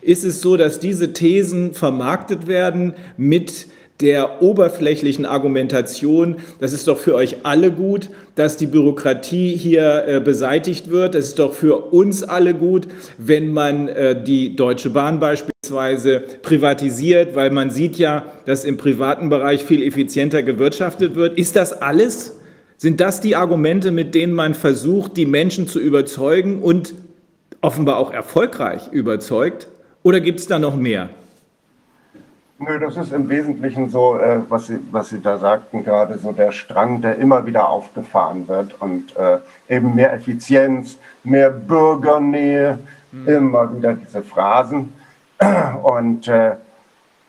C: ist es so, dass diese Thesen vermarktet werden mit der oberflächlichen Argumentation, das ist doch für euch alle gut, dass die Bürokratie hier äh, beseitigt wird. Es ist doch für uns alle gut, wenn man äh, die Deutsche Bahn beispielsweise privatisiert, weil man sieht ja, dass im privaten Bereich viel effizienter gewirtschaftet wird. Ist das alles? Sind das die Argumente, mit denen man versucht, die Menschen zu überzeugen und offenbar auch erfolgreich überzeugt? Oder gibt es da noch mehr?
B: Nö, das ist im Wesentlichen so, äh, was, Sie, was Sie da sagten gerade, so der Strang, der immer wieder aufgefahren wird und äh, eben mehr Effizienz, mehr Bürgernähe, mhm. immer wieder diese Phrasen. Und äh,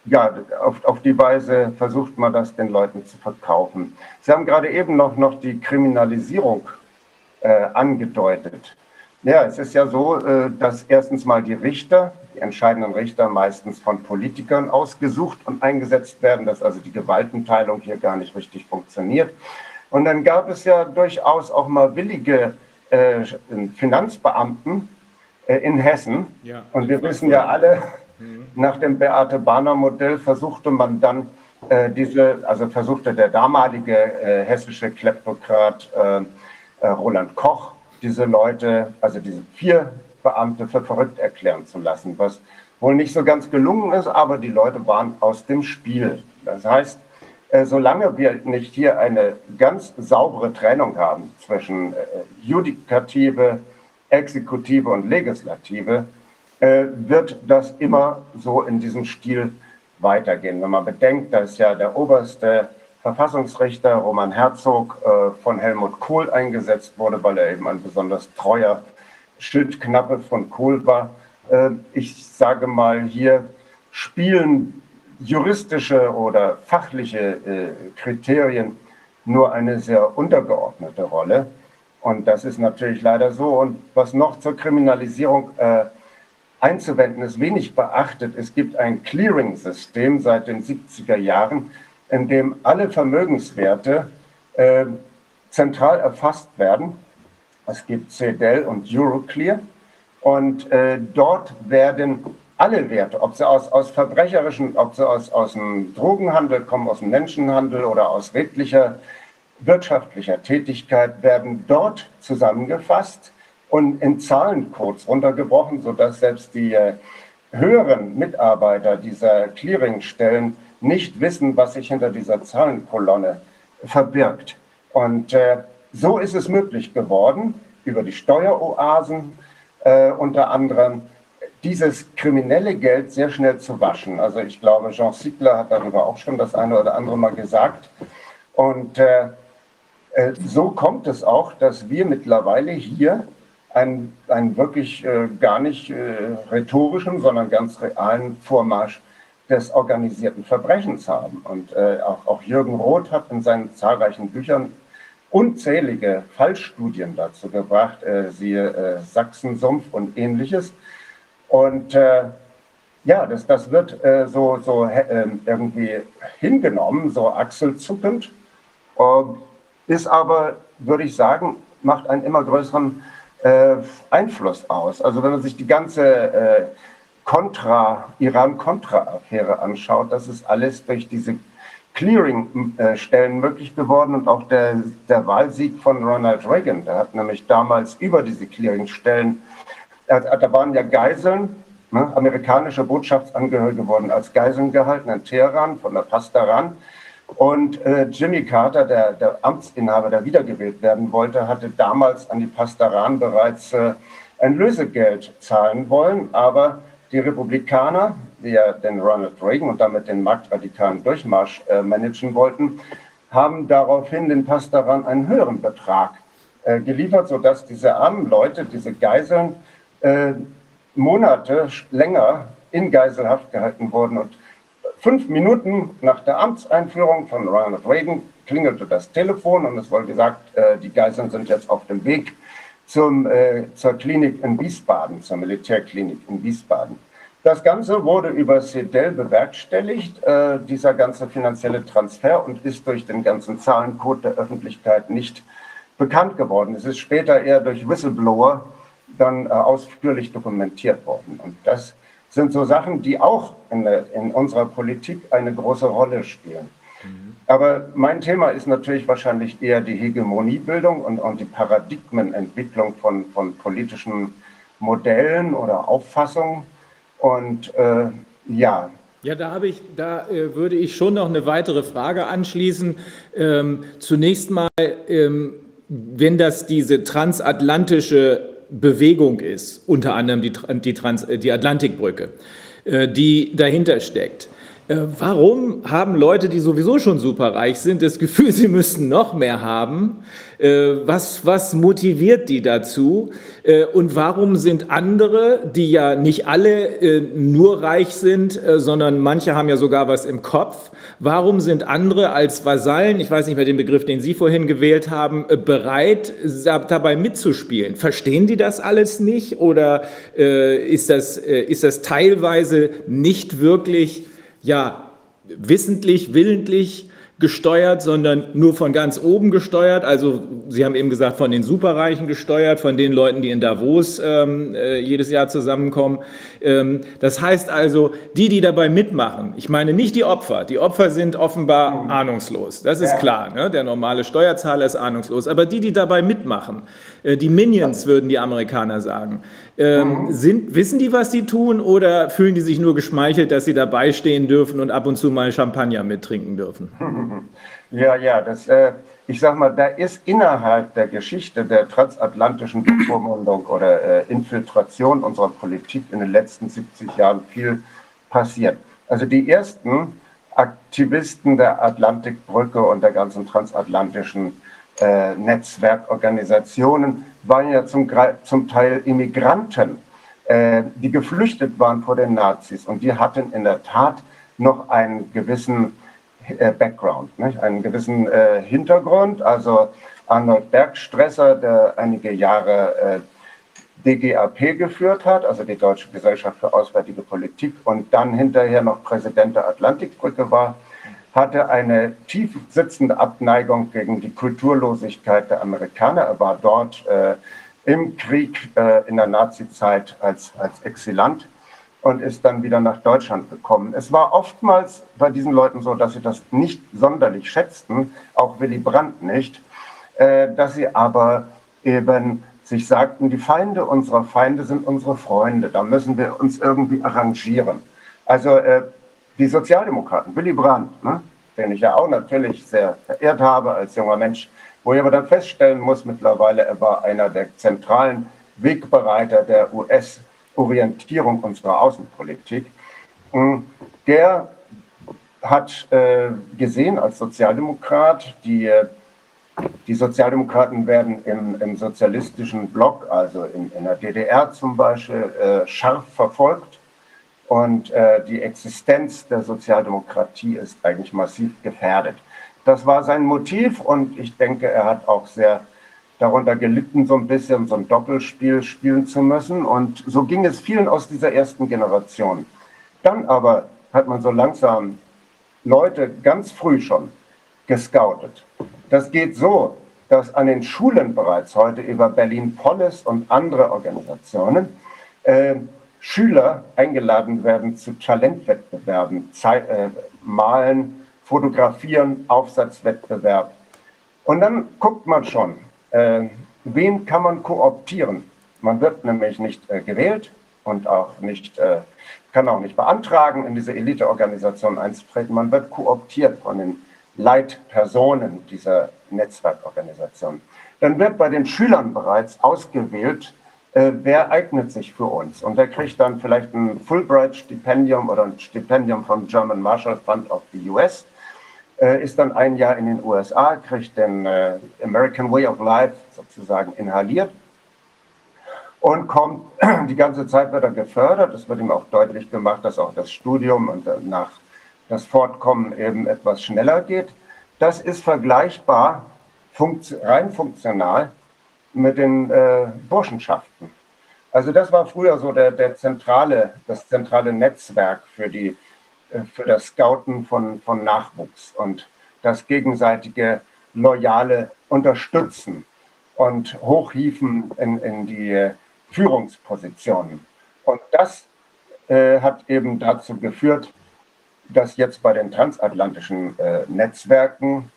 B: ja, auf, auf die Weise versucht man das den Leuten zu verkaufen. Sie haben gerade eben noch, noch die Kriminalisierung äh, angedeutet. Ja, es ist ja so, äh, dass erstens mal die Richter die entscheidenden Richter meistens von Politikern ausgesucht und eingesetzt werden, dass also die Gewaltenteilung hier gar nicht richtig funktioniert. Und dann gab es ja durchaus auch mal willige äh, Finanzbeamten äh, in Hessen. Ja, und wir wissen ja alle, mhm. nach dem Beate Bahner Modell versuchte man dann äh, diese, also versuchte der damalige äh, hessische Kleptokrat äh, äh, Roland Koch, diese Leute, also diese vier Beamte für verrückt erklären zu lassen, was wohl nicht so ganz gelungen ist, aber die Leute waren aus dem Spiel. Das heißt, äh, solange wir nicht hier eine ganz saubere Trennung haben zwischen äh, Judikative, Exekutive und Legislative, äh, wird das immer so in diesem Stil weitergehen. Wenn man bedenkt, dass ja der oberste Verfassungsrichter Roman Herzog von Helmut Kohl eingesetzt wurde, weil er eben ein besonders treuer Schildknappe von Kohl war. Äh, ich sage mal, hier spielen juristische oder fachliche äh, Kriterien nur eine sehr untergeordnete Rolle. Und das ist natürlich leider so. Und was noch zur Kriminalisierung äh, einzuwenden ist, wenig beachtet. Es gibt ein Clearing-System seit den 70er Jahren, in dem alle Vermögenswerte äh, zentral erfasst werden. Es gibt CEDEL und Euroclear. Und äh, dort werden alle Werte, ob sie aus, aus verbrecherischen, ob sie aus, aus dem Drogenhandel kommen, aus dem Menschenhandel oder aus redlicher wirtschaftlicher Tätigkeit, werden dort zusammengefasst und in Zahlencodes runtergebrochen, sodass selbst die äh, höheren Mitarbeiter dieser Clearingstellen nicht wissen, was sich hinter dieser Zahlenkolonne verbirgt. Und äh, so ist es möglich geworden, über die Steueroasen äh, unter anderem dieses kriminelle Geld sehr schnell zu waschen. Also ich glaube, Jean Siegler hat darüber auch schon das eine oder andere Mal gesagt. Und äh, äh so kommt es auch, dass wir mittlerweile hier einen, einen wirklich äh, gar nicht äh, rhetorischen, sondern ganz realen Vormarsch des organisierten Verbrechens haben. Und äh, auch, auch Jürgen Roth hat in seinen zahlreichen Büchern unzählige Fallstudien dazu gebracht, äh, siehe äh, Sachsensumpf und ähnliches. Und äh, ja, das, das wird äh, so, so äh, irgendwie hingenommen, so achselzuckend, ähm, ist aber, würde ich sagen, macht einen immer größeren äh, Einfluss aus. Also wenn man sich die ganze Contra, Iran-Contra-Affäre anschaut, das ist alles durch diese Clearing-Stellen möglich geworden und auch der, der Wahlsieg von Ronald Reagan. Der hat nämlich damals über diese Clearing-Stellen, da waren ja Geiseln, ne, amerikanische Botschaftsangehörige wurden als Geiseln gehalten in Teheran von der Pastaran. Und äh, Jimmy Carter, der, der, Amtsinhaber, der wiedergewählt werden wollte, hatte damals an die Pastaran bereits äh, ein Lösegeld zahlen wollen, aber die Republikaner, ja den Ronald Reagan und damit den marktradikalen Durchmarsch äh, managen wollten, haben daraufhin den Pastoran einen höheren Betrag äh, geliefert, sodass diese armen Leute, diese Geiseln, äh, Monate länger in Geiselhaft gehalten wurden. Und fünf Minuten nach der Amtseinführung von Ronald Reagan klingelte das Telefon und es wurde gesagt, äh, die Geiseln sind jetzt auf dem Weg zum, äh, zur Klinik in Wiesbaden, zur Militärklinik in Wiesbaden. Das Ganze wurde über CEDEL bewerkstelligt, äh, dieser ganze finanzielle Transfer, und ist durch den ganzen Zahlencode der Öffentlichkeit nicht bekannt geworden. Es ist später eher durch Whistleblower dann äh, ausführlich dokumentiert worden. Und das sind so Sachen, die auch in, in unserer Politik eine große Rolle spielen. Aber mein Thema ist natürlich wahrscheinlich eher die Hegemoniebildung und, und die Paradigmenentwicklung von, von politischen Modellen oder Auffassungen. Und äh, ja.
C: Ja, da habe ich, da äh, würde ich schon noch eine weitere Frage anschließen. Ähm, zunächst mal, ähm, wenn das diese transatlantische Bewegung ist, unter anderem die, die, Trans, die Atlantikbrücke, äh, die dahinter steckt. Äh, warum haben Leute, die sowieso schon superreich sind, das Gefühl, sie müssten noch mehr haben? Äh, was, was motiviert die dazu? Äh, und warum sind andere, die ja nicht alle nur reich sind, sondern manche haben ja sogar was im Kopf, warum sind andere als Vasallen, ich weiß nicht mehr den Begriff, den Sie vorhin gewählt haben, bereit, dabei mitzuspielen? Verstehen die das alles nicht oder ist das, ist das teilweise nicht wirklich ja wissentlich, willentlich gesteuert, sondern nur von ganz oben gesteuert. Also Sie haben eben gesagt, von den Superreichen gesteuert, von den Leuten, die in Davos ähm, äh, jedes Jahr zusammenkommen. Ähm, das heißt also, die, die dabei mitmachen, ich meine nicht die Opfer, die Opfer sind offenbar ahnungslos, das ist klar, ne? der normale Steuerzahler ist ahnungslos, aber die, die dabei mitmachen, äh, die Minions würden die Amerikaner sagen, ähm, mhm. sind, wissen die, was sie tun oder fühlen die sich nur geschmeichelt, dass sie dabei stehen dürfen und ab und zu mal Champagner mittrinken dürfen?
B: Ja, ja, das, äh, ich sag mal, da ist innerhalb der Geschichte der transatlantischen Bevormundung oder äh, Infiltration unserer Politik in den letzten 70 Jahren viel passiert. Also die ersten Aktivisten der Atlantikbrücke und der ganzen transatlantischen äh, Netzwerkorganisationen waren ja zum, zum Teil Immigranten, äh, die geflüchtet waren vor den Nazis. Und die hatten in der Tat noch einen gewissen äh, Background, nicht? einen gewissen äh, Hintergrund. Also Arnold Bergstresser, der einige Jahre äh, DGAP geführt hat, also die Deutsche Gesellschaft für Auswärtige Politik, und dann hinterher noch Präsident der Atlantikbrücke war, hatte eine tief sitzende Abneigung gegen die Kulturlosigkeit der Amerikaner. Er war dort äh, im Krieg äh, in der Nazizeit als, als Exilant und ist dann wieder nach Deutschland gekommen. Es war oftmals bei diesen Leuten so, dass sie das nicht sonderlich schätzten, auch Willy Brandt nicht, äh, dass sie aber eben sich sagten, die Feinde unserer Feinde sind unsere Freunde, da müssen wir uns irgendwie arrangieren. Also äh, die Sozialdemokraten, Willy Brandt, ne, den ich ja auch natürlich sehr verehrt habe als junger Mensch, wo ich aber dann feststellen muss, mittlerweile er war einer der zentralen Wegbereiter der US-Orientierung unserer Außenpolitik. Hm, der hat äh, gesehen als Sozialdemokrat, die, die Sozialdemokraten werden im, im sozialistischen Block, also in, in der DDR zum Beispiel, äh, scharf verfolgt. Und äh, die Existenz der Sozialdemokratie ist eigentlich massiv gefährdet. Das war sein Motiv und ich denke, er hat auch sehr darunter gelitten, so ein bisschen so ein Doppelspiel spielen zu müssen. Und so ging es vielen aus dieser ersten Generation. Dann aber hat man so langsam Leute ganz früh schon gescoutet. Das geht so, dass an den Schulen bereits heute über Berlin Polis und andere Organisationen äh, Schüler eingeladen werden zu Talentwettbewerben, Zeit, äh, Malen, Fotografieren, Aufsatzwettbewerb. Und dann guckt man schon, äh, wen kann man kooptieren. Man wird nämlich nicht äh, gewählt und auch nicht, äh, kann auch nicht beantragen, in diese Eliteorganisation einzutreten. Man wird kooptiert von den Leitpersonen dieser Netzwerkorganisation. Dann wird bei den Schülern bereits ausgewählt, äh, wer eignet sich für uns. Und der kriegt dann vielleicht ein Fulbright-Stipendium oder ein Stipendium vom German Marshall Fund of the US ist dann ein Jahr in den USA, kriegt den äh, American Way of Life sozusagen inhaliert und kommt, die ganze Zeit wird er gefördert. Es wird ihm auch deutlich gemacht, dass auch das Studium und danach das Fortkommen eben etwas schneller geht. Das ist vergleichbar rein funktional mit den äh, Burschenschaften. Also das war früher so der, der zentrale, das zentrale Netzwerk für die äh, für das Scouten von, von Nachwuchs und das gegenseitige loyale Unterstützen und Hochhieven in, in die Führungspositionen. Und das äh, hat eben dazu geführt, dass jetzt bei den transatlantischen äh, Netzwerken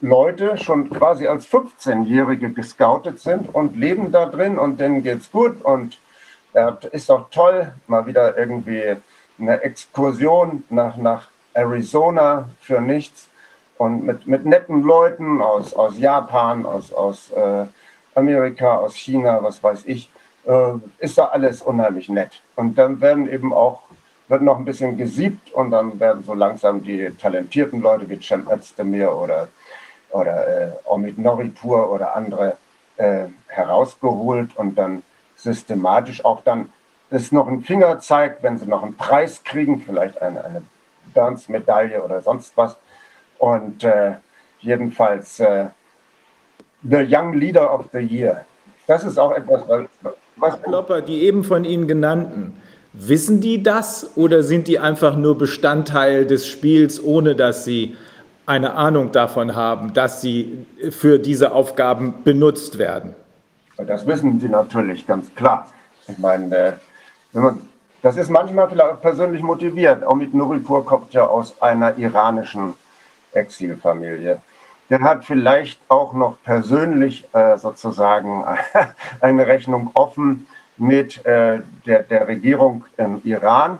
B: Leute schon quasi als 15-Jährige gescoutet sind und leben da drin und denen geht's gut und äh, ist auch toll, mal wieder irgendwie eine Exkursion nach, nach Arizona für nichts und mit, mit netten Leuten aus, aus Japan, aus, aus äh, Amerika, aus China, was weiß ich, äh, ist da alles unheimlich nett. Und dann werden eben auch, wird noch ein bisschen gesiebt und dann werden so langsam die talentierten Leute wie Cem Özdemir oder, oder äh, Omid Noripur oder andere äh, herausgeholt und dann systematisch auch dann es noch einen Finger zeigt, wenn sie noch einen Preis kriegen, vielleicht eine, eine Burns-Medaille oder sonst was. Und äh, jedenfalls äh, The Young Leader of the Year. Das ist auch etwas,
C: was. Klopper, die eben von Ihnen genannten, wissen die das oder sind die einfach nur Bestandteil des Spiels, ohne dass sie eine Ahnung davon haben, dass sie für diese Aufgaben benutzt werden?
B: Das wissen sie natürlich ganz klar. Ich meine, das ist manchmal vielleicht persönlich motiviert. Omid Nuripur kommt ja aus einer iranischen Exilfamilie. Der hat vielleicht auch noch persönlich äh, sozusagen eine Rechnung offen mit äh, der, der Regierung im Iran.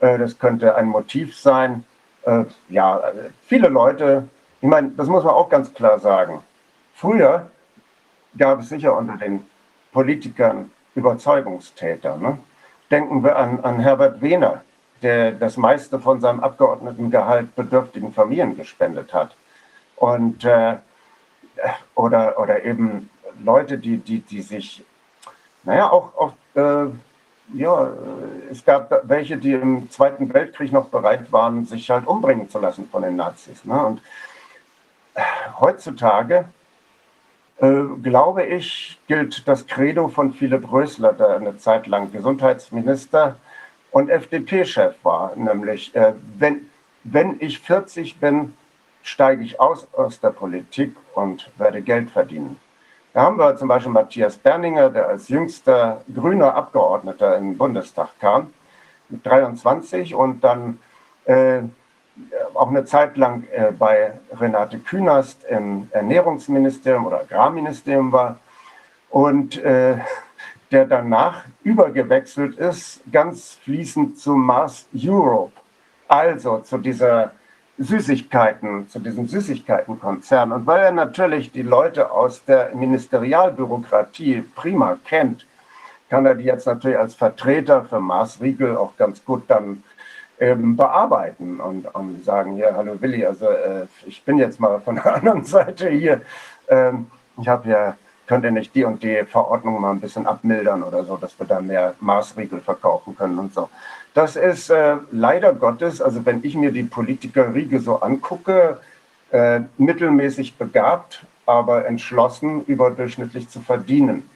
B: Äh, das könnte ein Motiv sein. Äh, ja, viele Leute, ich meine, das muss man auch ganz klar sagen. Früher gab es sicher unter den Politikern Überzeugungstäter. Ne? Denken wir an, an Herbert Wehner, der das meiste von seinem Abgeordnetengehalt bedürftigen Familien gespendet hat. Und, äh, oder, oder eben Leute, die, die, die sich, naja, auch, auch äh, ja, es gab welche, die im Zweiten Weltkrieg noch bereit waren, sich halt umbringen zu lassen von den Nazis. Ne? Und heutzutage, äh, glaube ich, gilt das Credo von Philipp Rösler, der eine Zeit lang Gesundheitsminister und FDP-Chef war, nämlich, äh, wenn, wenn ich 40 bin, steige ich aus aus der Politik und werde Geld verdienen. Da haben wir zum Beispiel Matthias Berninger, der als jüngster grüner Abgeordneter im Bundestag kam, mit 23 und dann äh, auch eine Zeit lang äh, bei Renate Künast im Ernährungsministerium oder Agrarministerium war und äh, der danach übergewechselt ist, ganz fließend zu Mars Europe, also zu dieser Süßigkeiten, zu diesem Süßigkeitenkonzern. Und weil er natürlich die Leute aus der Ministerialbürokratie prima kennt, kann er die jetzt natürlich als Vertreter für Mars Riegel auch ganz gut dann ähm, bearbeiten und, und sagen, hier, hallo Willi, also äh, ich bin jetzt mal von der anderen Seite hier. Ähm, ich habe ja, könnt ihr nicht die und die Verordnung mal ein bisschen abmildern oder so, dass wir da mehr Maßriegel verkaufen können und so. Das ist äh, leider Gottes, also wenn ich mir die Politikerriege so angucke, äh, mittelmäßig begabt, aber entschlossen, überdurchschnittlich zu verdienen.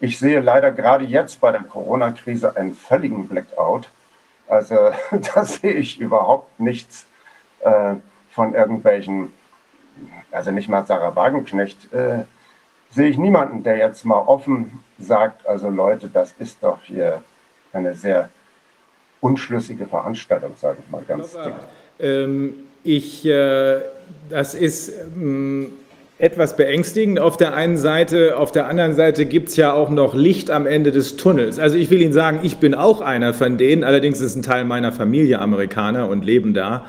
B: Ich sehe leider gerade jetzt bei der Corona-Krise einen völligen Blackout also da sehe ich überhaupt nichts äh, von irgendwelchen, also nicht mal Sarah Wagenknecht, äh, sehe ich niemanden, der jetzt mal offen sagt, also Leute, das ist doch hier eine sehr unschlüssige Veranstaltung, sage ich mal ganz dick.
C: Ähm, ich, äh, das ist ähm, etwas beängstigend auf der einen Seite. Auf der anderen Seite gibt es ja auch noch Licht am Ende des Tunnels. Also ich will Ihnen sagen, ich bin auch einer von denen. Allerdings ist ein Teil meiner Familie Amerikaner und leben da.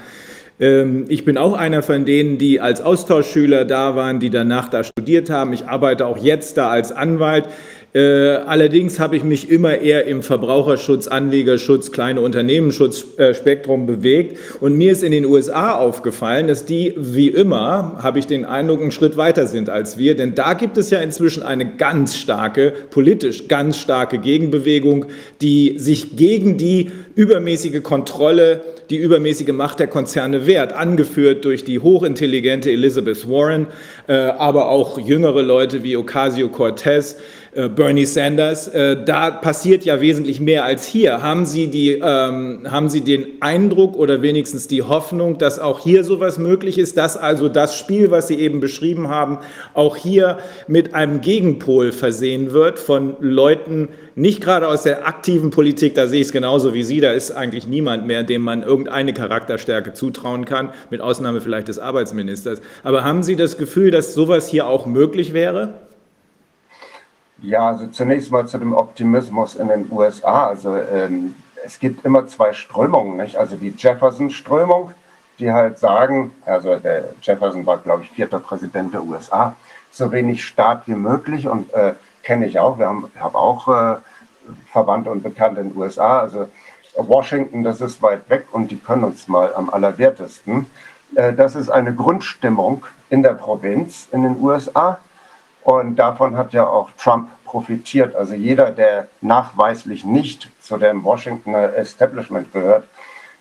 C: Ähm, ich bin auch einer von denen, die als Austauschschüler da waren, die danach da studiert haben. Ich arbeite auch jetzt da als Anwalt. Äh, allerdings habe ich mich immer eher im Verbraucherschutz, Anlegerschutz, kleine Unternehmensschutzspektrum äh, bewegt. Und mir ist in den USA aufgefallen, dass die, wie immer, habe ich den Eindruck, einen Schritt weiter sind als wir. Denn da gibt es ja inzwischen eine ganz starke, politisch ganz starke Gegenbewegung, die sich gegen die übermäßige Kontrolle, die übermäßige Macht der Konzerne wehrt, angeführt durch die hochintelligente Elizabeth Warren, äh, aber auch jüngere Leute wie Ocasio-Cortez. Äh, Bernie Sanders. Äh, da passiert ja wesentlich mehr als hier. Haben Sie, die, ähm, haben Sie den Eindruck oder wenigstens die Hoffnung, dass auch hier sowas möglich ist, dass also das Spiel, was Sie eben beschrieben haben, auch hier mit einem Gegenpol versehen wird von Leuten, nicht gerade aus der aktiven Politik, da sehe ich es genauso wie Sie, da ist eigentlich niemand mehr, dem man irgendeine Charakterstärke zutrauen kann, mit Ausnahme vielleicht des Arbeitsministers. Aber haben Sie das Gefühl, dass sowas hier auch möglich wäre?
B: Ja, also zunächst mal zu dem Optimismus in den USA. Also ähm, es gibt immer zwei Strömungen, nicht? Also die Jefferson-Strömung, die halt sagen, also der Jefferson war, glaube ich, vierter Präsident der USA, so wenig Staat wie möglich und äh, kenne ich auch. Wir haben hab auch äh, Verwandte und Bekannte in den USA. Also Washington, das ist weit weg und die können uns mal am allerwertesten. Äh, das ist eine Grundstimmung in der Provinz in den USA. Und davon hat ja auch Trump profitiert. Also jeder, der nachweislich nicht zu dem Washingtoner Establishment gehört,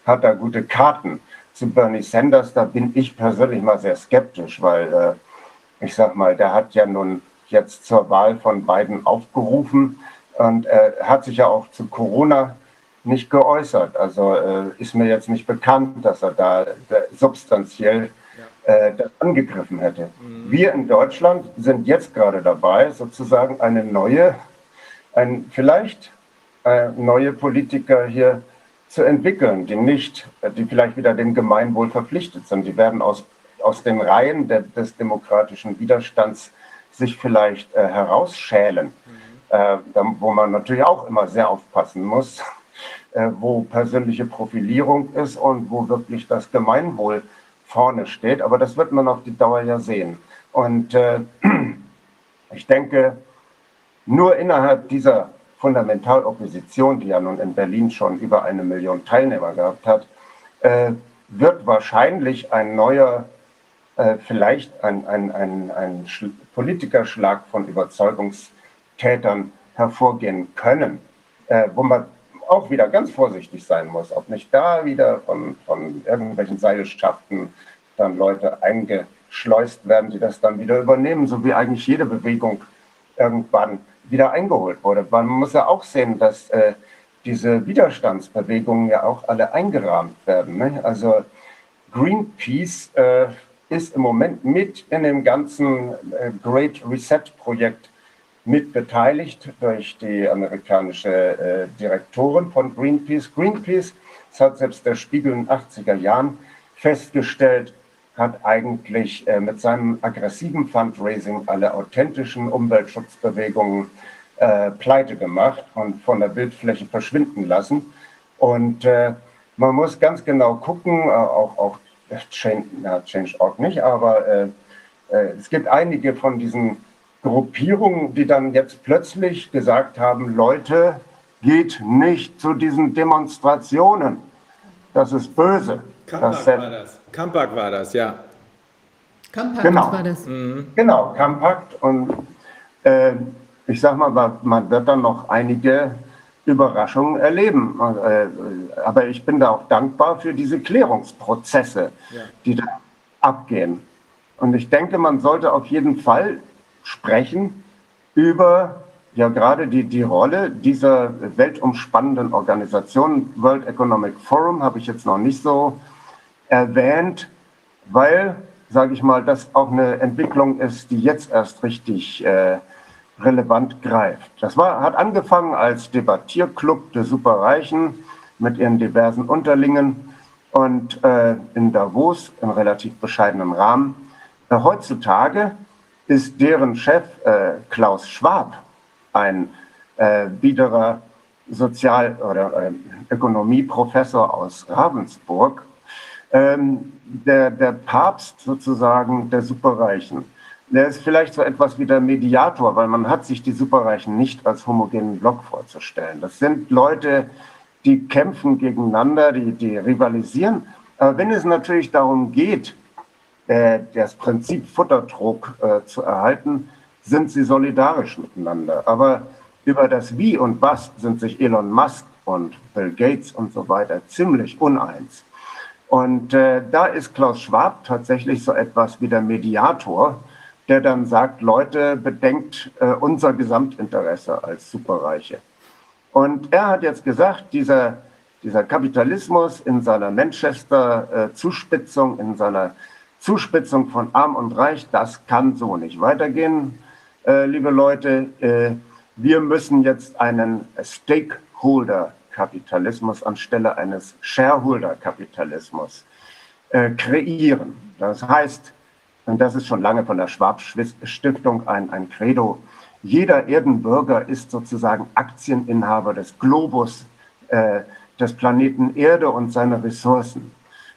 B: hat da gute Karten. Zu Bernie Sanders, da bin ich persönlich mal sehr skeptisch, weil äh, ich sag mal, der hat ja nun jetzt zur Wahl von Biden aufgerufen und er äh, hat sich ja auch zu Corona nicht geäußert. Also äh, ist mir jetzt nicht bekannt, dass er da substanziell äh, das angegriffen hätte. Mhm. Wir in Deutschland sind jetzt gerade dabei, sozusagen eine neue, ein, vielleicht äh, neue Politiker hier zu entwickeln, die nicht, die vielleicht wieder dem Gemeinwohl verpflichtet sind. Die werden aus, aus den Reihen der, des demokratischen Widerstands sich vielleicht äh, herausschälen, mhm. äh, wo man natürlich auch immer sehr aufpassen muss, äh, wo persönliche Profilierung ist und wo wirklich das Gemeinwohl vorne steht. Aber das wird man auf die Dauer ja sehen. Und äh, ich denke, nur innerhalb dieser Fundamentalopposition, die ja nun in Berlin schon über eine Million Teilnehmer gehabt hat, äh, wird wahrscheinlich ein neuer, äh, vielleicht ein, ein, ein, ein Politikerschlag von Überzeugungstätern hervorgehen können, äh, wo man auch wieder ganz vorsichtig sein muss, ob nicht da wieder von, von irgendwelchen Seilschaften dann Leute eingeschleust werden, die das dann wieder übernehmen, so wie eigentlich jede Bewegung irgendwann wieder eingeholt wurde. Man muss ja auch sehen, dass äh, diese Widerstandsbewegungen ja auch alle eingerahmt werden. Ne? Also Greenpeace äh, ist im Moment mit in dem ganzen äh, Great Reset Projekt mit beteiligt durch die amerikanische äh, Direktorin von Greenpeace. Greenpeace, das hat selbst der Spiegel in den 80er Jahren festgestellt, hat eigentlich äh, mit seinem aggressiven Fundraising alle authentischen Umweltschutzbewegungen äh, pleite gemacht und von der Bildfläche verschwinden lassen. Und äh, man muss ganz genau gucken, äh, auch, auch Change, na, Change.org nicht, aber äh, äh, es gibt einige von diesen Gruppierungen, die dann jetzt plötzlich gesagt haben, Leute, geht nicht zu diesen Demonstrationen. Das ist böse.
C: Kampak war das. Kampak war das, ja.
B: Kampakt genau. war das. Mhm. Genau, Kampakt. Und äh, ich sag mal, man wird dann noch einige Überraschungen erleben. Äh, aber ich bin da auch dankbar für diese Klärungsprozesse, ja. die da abgehen. Und ich denke, man sollte auf jeden Fall sprechen über ja gerade die, die Rolle dieser weltumspannenden Organisation. World Economic Forum habe ich jetzt noch nicht so erwähnt, weil, sage ich mal, das auch eine Entwicklung ist, die jetzt erst richtig äh, relevant greift. Das war, hat angefangen als Debattierclub der Superreichen mit ihren diversen Unterlingen und äh, in Davos im relativ bescheidenen Rahmen. Äh, heutzutage ist deren Chef äh, Klaus Schwab ein äh, biederer Sozial- oder äh, Ökonomieprofessor aus Ravensburg, ähm, der, der Papst sozusagen der Superreichen. Der ist vielleicht so etwas wie der Mediator, weil man hat sich die Superreichen nicht als homogenen Block vorzustellen. Das sind Leute, die kämpfen gegeneinander, die, die rivalisieren. Aber wenn es natürlich darum geht, das Prinzip Futterdruck äh, zu erhalten, sind sie solidarisch miteinander. Aber über das Wie und Was sind sich Elon Musk und Bill Gates und so weiter ziemlich uneins. Und äh, da ist Klaus Schwab tatsächlich so etwas wie der Mediator, der dann sagt, Leute, bedenkt äh, unser Gesamtinteresse als Superreiche. Und er hat jetzt gesagt, dieser, dieser Kapitalismus in seiner Manchester-Zuspitzung, äh, in seiner Zuspitzung von Arm und Reich, das kann so nicht weitergehen, äh, liebe Leute. Äh, wir müssen jetzt einen Stakeholder-Kapitalismus anstelle eines Shareholder-Kapitalismus äh, kreieren. Das heißt, und das ist schon lange von der Schwab-Stiftung ein, ein Credo, jeder Erdenbürger ist sozusagen Aktieninhaber des Globus, äh, des Planeten Erde und seiner Ressourcen.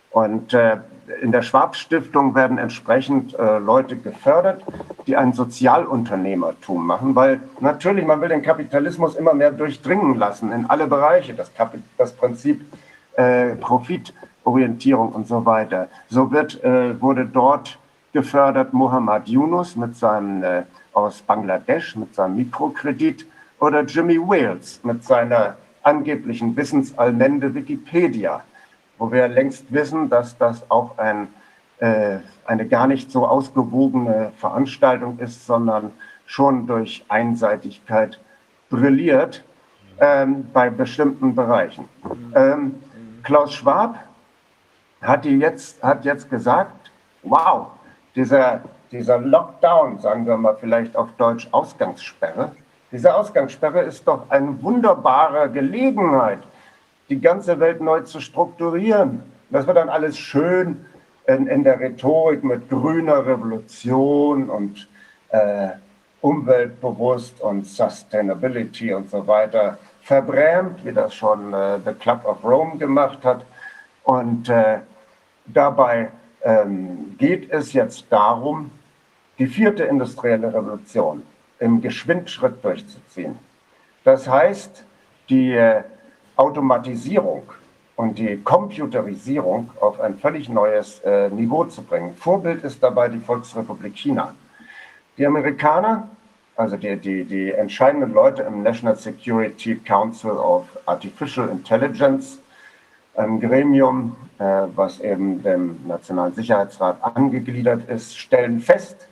B: Und äh, in der Schwab-Stiftung werden entsprechend äh, Leute gefördert, die ein Sozialunternehmertum machen, weil natürlich, man will den Kapitalismus immer mehr durchdringen lassen in alle Bereiche, das, Kap das Prinzip äh, Profitorientierung und so weiter. So wird, äh, wurde dort gefördert Muhammad Yunus mit seinem, äh, aus Bangladesch mit seinem Mikrokredit oder Jimmy Wales mit seiner angeblichen Wissensallmende Wikipedia wo wir längst wissen, dass das auch ein, äh, eine gar nicht so ausgewogene Veranstaltung ist, sondern schon durch Einseitigkeit brilliert ähm, bei bestimmten Bereichen. Ähm, Klaus Schwab hat jetzt, hat jetzt gesagt, wow, dieser, dieser Lockdown, sagen wir mal vielleicht auf Deutsch Ausgangssperre, diese Ausgangssperre ist doch eine wunderbare Gelegenheit, die ganze Welt neu zu strukturieren. Das wird dann alles schön in, in der Rhetorik mit grüner Revolution und äh, umweltbewusst und Sustainability und so weiter verbrämt, wie das schon äh, The Club of Rome gemacht hat. Und äh, dabei ähm, geht es jetzt darum, die vierte industrielle Revolution im Geschwindschritt durchzuziehen. Das heißt, die äh, Automatisierung und die Computerisierung auf ein völlig neues äh, Niveau zu bringen. Vorbild ist dabei die Volksrepublik China. Die Amerikaner also die, die, die entscheidenden Leute im National Security Council of Artificial Intelligence, ein Gremium, äh, was eben dem Nationalen Sicherheitsrat angegliedert ist, stellen fest,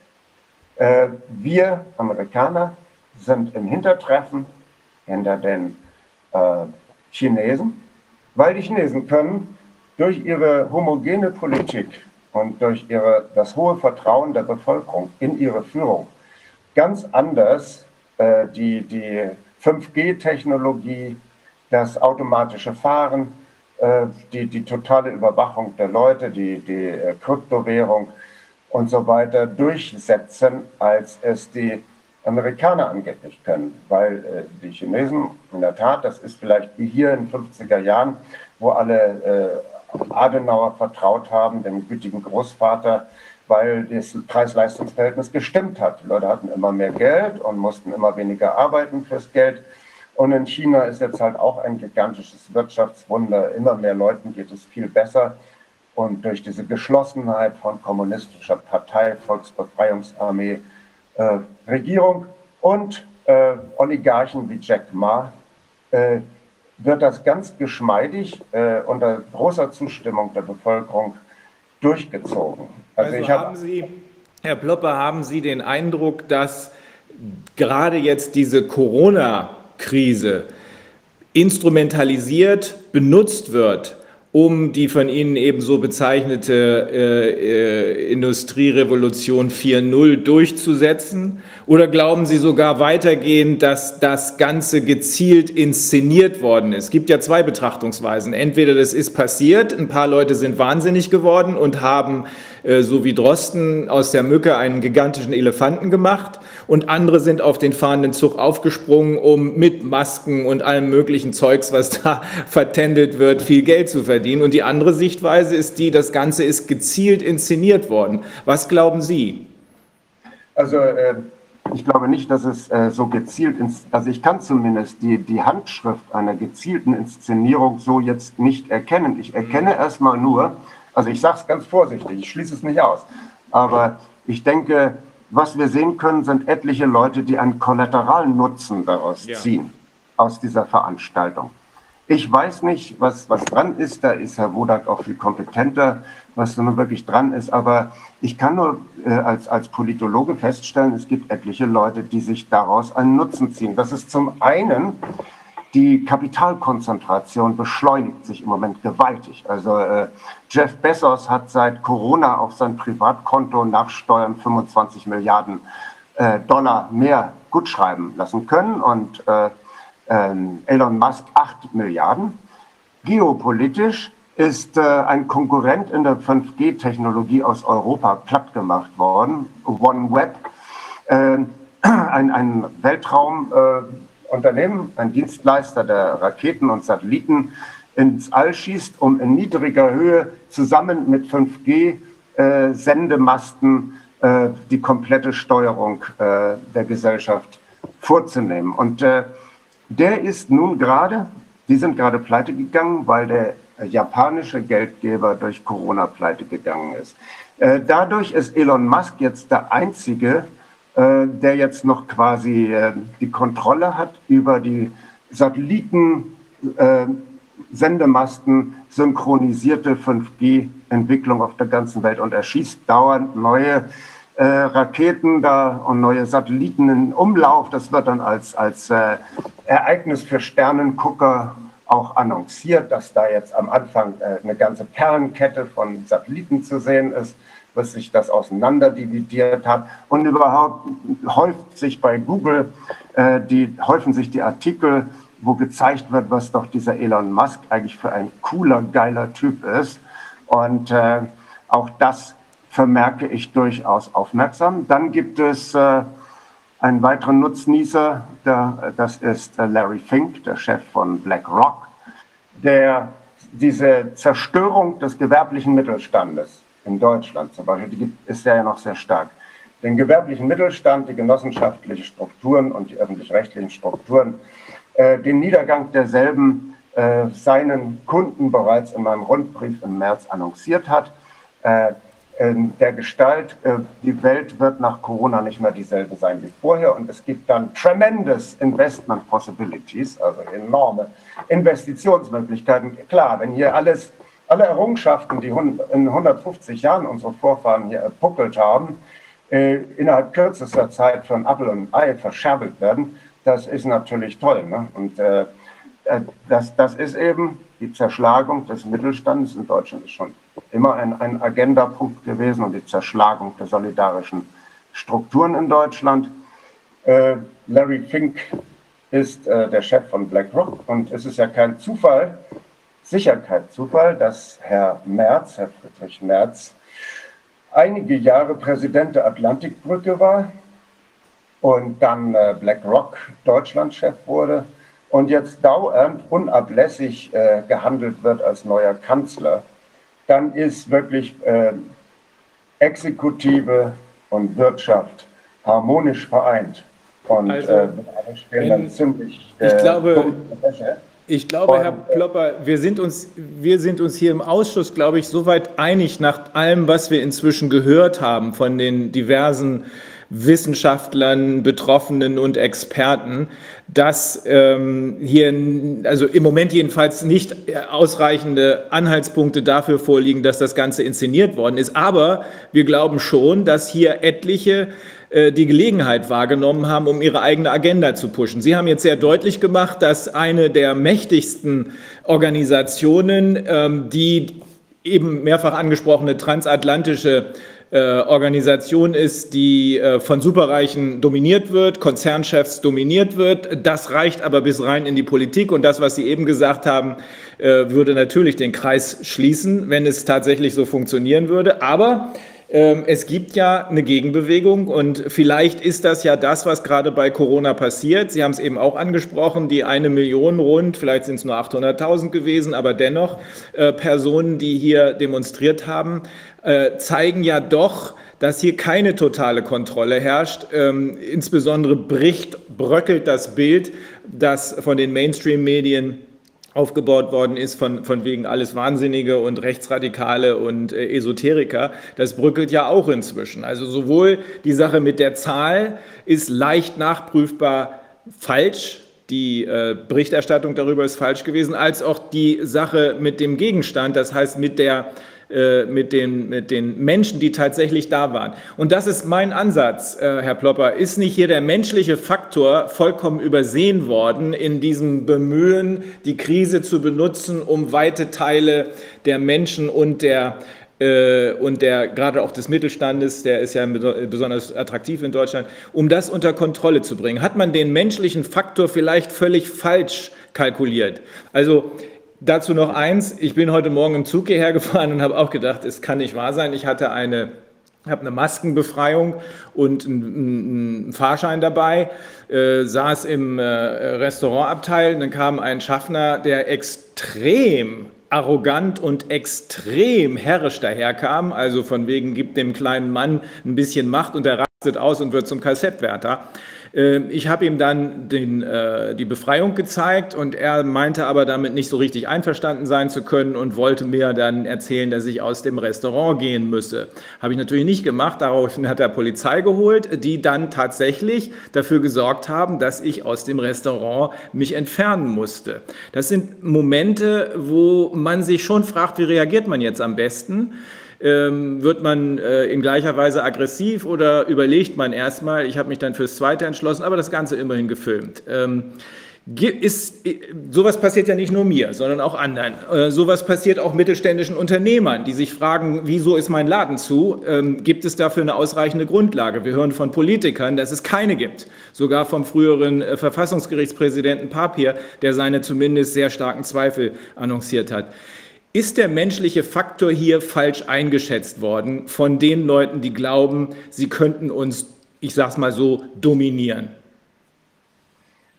B: äh, wir Amerikaner sind im Hintertreffen hinter den äh, Chinesen, weil die Chinesen können durch ihre homogene Politik und durch ihre, das hohe Vertrauen der Bevölkerung in ihre Führung ganz anders äh, die, die 5G-Technologie, das automatische Fahren, äh, die, die totale Überwachung der Leute, die, die äh, Kryptowährung und so weiter durchsetzen, als es die Amerikaner angeblich können. Weil äh, die Chinesen, in der Tat, das ist vielleicht wie hier in den 50er Jahren, wo alle äh, Adenauer vertraut haben, dem gütigen Großvater, weil das Preis-Leistungs-Verhältnis gestimmt hat. Die Leute hatten immer mehr Geld und mussten immer weniger arbeiten fürs Geld. Und in China ist jetzt halt auch ein gigantisches Wirtschaftswunder. Immer mehr Leuten geht es viel besser. Und durch diese Geschlossenheit von kommunistischer Partei, Volksbefreiungsarmee, äh, Regierung und äh, Oligarchen wie Jack Ma äh, wird das ganz geschmeidig äh, unter großer Zustimmung der Bevölkerung durchgezogen.
C: Also, also haben Sie, Herr Plopper, haben Sie den Eindruck, dass gerade jetzt diese Corona-Krise instrumentalisiert benutzt wird, um die von Ihnen ebenso bezeichnete äh, äh, Industrierevolution 4.0 durchzusetzen? Oder glauben Sie sogar weitergehend, dass das Ganze gezielt inszeniert worden ist? Es gibt ja zwei Betrachtungsweisen. Entweder das ist passiert, ein paar Leute sind wahnsinnig geworden und haben äh, so wie Drosten aus der Mücke einen gigantischen Elefanten gemacht und andere sind auf den fahrenden Zug aufgesprungen, um mit Masken und allem möglichen Zeugs, was da vertändelt wird, viel Geld zu verdienen. Und die andere Sichtweise ist die, das Ganze ist gezielt inszeniert worden. Was glauben Sie?
B: Also äh, ich glaube nicht, dass es äh, so gezielt, ins, also ich kann zumindest die, die Handschrift einer gezielten Inszenierung so jetzt nicht erkennen. Ich erkenne erstmal nur, also ich sage es ganz vorsichtig, ich schließe es nicht aus. Aber ich denke, was wir sehen können, sind etliche Leute, die einen kollateralen Nutzen daraus ja. ziehen, aus dieser Veranstaltung. Ich weiß nicht, was, was dran ist, da ist Herr Wodak auch viel kompetenter, was da nun wirklich dran ist, aber ich kann nur äh, als, als Politologe feststellen, es gibt etliche Leute, die sich daraus einen Nutzen ziehen. Das ist zum einen die Kapitalkonzentration beschleunigt sich im Moment gewaltig. Also äh, Jeff Bezos hat seit Corona auf sein Privatkonto nach Steuern 25 Milliarden äh, Dollar mehr gutschreiben lassen können und äh, ähm, Elon Musk 8 Milliarden. Geopolitisch ist äh, ein Konkurrent in der 5G-Technologie aus Europa plattgemacht worden, OneWeb, äh, ein, ein Weltraum äh, Unternehmen, ein Dienstleister, der Raketen und Satelliten ins All schießt, um in niedriger Höhe zusammen mit 5G-Sendemasten äh, äh, die komplette Steuerung äh, der Gesellschaft vorzunehmen. Und äh, der ist nun gerade, die sind gerade pleite gegangen, weil der japanische Geldgeber durch Corona pleite gegangen ist. Äh, dadurch ist Elon Musk jetzt der einzige, der jetzt noch quasi äh, die Kontrolle hat über die Satelliten, äh, synchronisierte 5G-Entwicklung auf der ganzen Welt und er schießt dauernd neue äh, Raketen da und neue Satelliten in Umlauf. Das wird dann als, als äh, Ereignis für Sternengucker auch annonciert, dass da jetzt am Anfang äh, eine ganze Perlenkette von Satelliten zu sehen ist was sich das auseinanderdividiert hat. Und überhaupt häuft sich bei Google, äh, die, häufen sich die Artikel, wo gezeigt wird, was doch dieser Elon Musk eigentlich für ein cooler, geiler Typ ist. Und äh, auch das vermerke ich durchaus aufmerksam. Dann gibt es äh, einen weiteren Nutznießer, der, das ist äh, Larry Fink, der Chef von BlackRock, der diese Zerstörung des gewerblichen Mittelstandes in Deutschland zum Beispiel, die ist ja noch sehr stark. Den gewerblichen Mittelstand, die genossenschaftlichen Strukturen und die öffentlich-rechtlichen Strukturen, äh, den Niedergang derselben äh, seinen Kunden bereits in meinem Rundbrief im März annonciert hat. Äh, der Gestalt, äh, die Welt wird nach Corona nicht mehr dieselbe sein wie vorher und es gibt dann tremendous Investment Possibilities, also enorme Investitionsmöglichkeiten. Klar, wenn hier alles, alle Errungenschaften, die in 150 Jahren unsere Vorfahren hier erpuckelt haben, äh, innerhalb kürzester Zeit von Apfel und Ei verscherbelt werden, das ist natürlich toll. Ne? Und äh, äh das, das ist eben die Zerschlagung des Mittelstandes in Deutschland ist schon immer ein, ein Agendapunkt gewesen und die Zerschlagung der solidarischen Strukturen in Deutschland. Äh, Larry Fink ist äh, der Chef von BlackRock und es ist ja kein Zufall, sicher kein Zufall, dass Herr Merz, Herr Friedrich Merz, einige Jahre Präsident der Atlantikbrücke war und dann äh, BlackRock Deutschlandchef wurde und jetzt dauernd unablässig äh, gehandelt wird als neuer Kanzler, dann ist wirklich äh, Exekutive und Wirtschaft harmonisch vereint.
C: Und also, äh, stehen dann ziemlich. ich glaube, ich glaube, Herr Plopper, wir sind, uns, wir sind uns hier im Ausschuss, glaube ich, soweit einig nach allem, was wir inzwischen gehört haben von den diversen Wissenschaftlern, Betroffenen und Experten, dass ähm, hier also im Moment jedenfalls nicht ausreichende Anhaltspunkte dafür vorliegen, dass das Ganze inszeniert worden ist. Aber wir glauben schon, dass hier etliche äh, die Gelegenheit wahrgenommen haben, um ihre eigene Agenda zu pushen. Sie haben jetzt sehr deutlich gemacht, dass eine der mächtigsten Organisationen, ähm, die eben mehrfach angesprochene transatlantische äh, Organisation ist, die äh, von Superreichen dominiert wird, Konzernchefs dominiert wird. Das reicht aber bis rein in die Politik. Und das, was Sie eben gesagt haben, würde natürlich den Kreis schließen, wenn es tatsächlich so funktionieren würde. Aber es gibt ja eine Gegenbewegung und vielleicht ist das ja das, was gerade bei Corona passiert. Sie haben es eben auch angesprochen, die eine Million rund, vielleicht sind es nur 800.000 gewesen, aber dennoch Personen, die hier demonstriert haben, äh, zeigen ja doch, dass hier keine totale Kontrolle herrscht. Ähm, insbesondere bricht, bröckelt das Bild, das von den Mainstream-Medien aufgebaut worden ist, von, von wegen alles Wahnsinnige und Rechtsradikale und äh, Esoteriker. Das bröckelt ja auch inzwischen. Also sowohl die Sache mit der Zahl ist leicht nachprüfbar falsch, die äh, Berichterstattung darüber ist falsch gewesen, als auch die Sache mit dem Gegenstand, das heißt mit der äh, mit den, mit den Menschen, die tatsächlich da waren. Und das ist mein Ansatz, äh, Herr Plopper. Ist nicht hier der menschliche Faktor vollkommen übersehen worden in diesem Bemühen, die Krise zu benutzen, um weite Teile der Menschen und der äh, und der gerade auch des Mittelstandes, der ist ja besonders attraktiv in Deutschland, um das unter Kontrolle zu bringen. Hat man den menschlichen Faktor vielleicht völlig falsch kalkuliert? Also Dazu noch eins. Ich bin heute Morgen im Zug hierher gefahren und habe auch gedacht, es kann nicht wahr sein. Ich hatte eine, habe eine Maskenbefreiung und einen, einen Fahrschein dabei, äh, saß im äh, Restaurantabteil. Dann kam ein Schaffner, der extrem arrogant und extrem herrisch daherkam, also von wegen gibt dem kleinen Mann ein bisschen Macht und er rastet aus und wird zum Kassettwärter. Ähm, ich habe ihm dann den, äh, die Befreiung gezeigt und er meinte aber damit nicht so richtig einverstanden sein zu können und wollte mir dann erzählen, dass ich aus dem Restaurant gehen müsse. Habe ich natürlich nicht gemacht. Daraufhin hat er Polizei geholt, die dann tatsächlich dafür gesorgt haben, dass ich aus dem Restaurant mich entfernen musste. Das sind Momente, wo man sich schon fragt, wie reagiert man jetzt am besten? Ähm, wird man äh, in gleicher Weise aggressiv oder überlegt man erstmal? Ich habe mich dann fürs Zweite entschlossen, aber das Ganze immerhin gefilmt. Ähm, ist, äh, sowas passiert ja nicht nur mir, sondern auch anderen. Äh, sowas passiert auch mittelständischen Unternehmern, die sich fragen, wieso ist mein Laden zu? Ähm, gibt es dafür eine ausreichende Grundlage? Wir hören von Politikern, dass es keine gibt. Sogar vom früheren äh, Verfassungsgerichtspräsidenten Papier, der seine zumindest sehr starken Zweifel annonciert hat. Ist der menschliche Faktor hier falsch eingeschätzt worden von den Leuten, die glauben, sie könnten uns, ich sage es mal so, dominieren?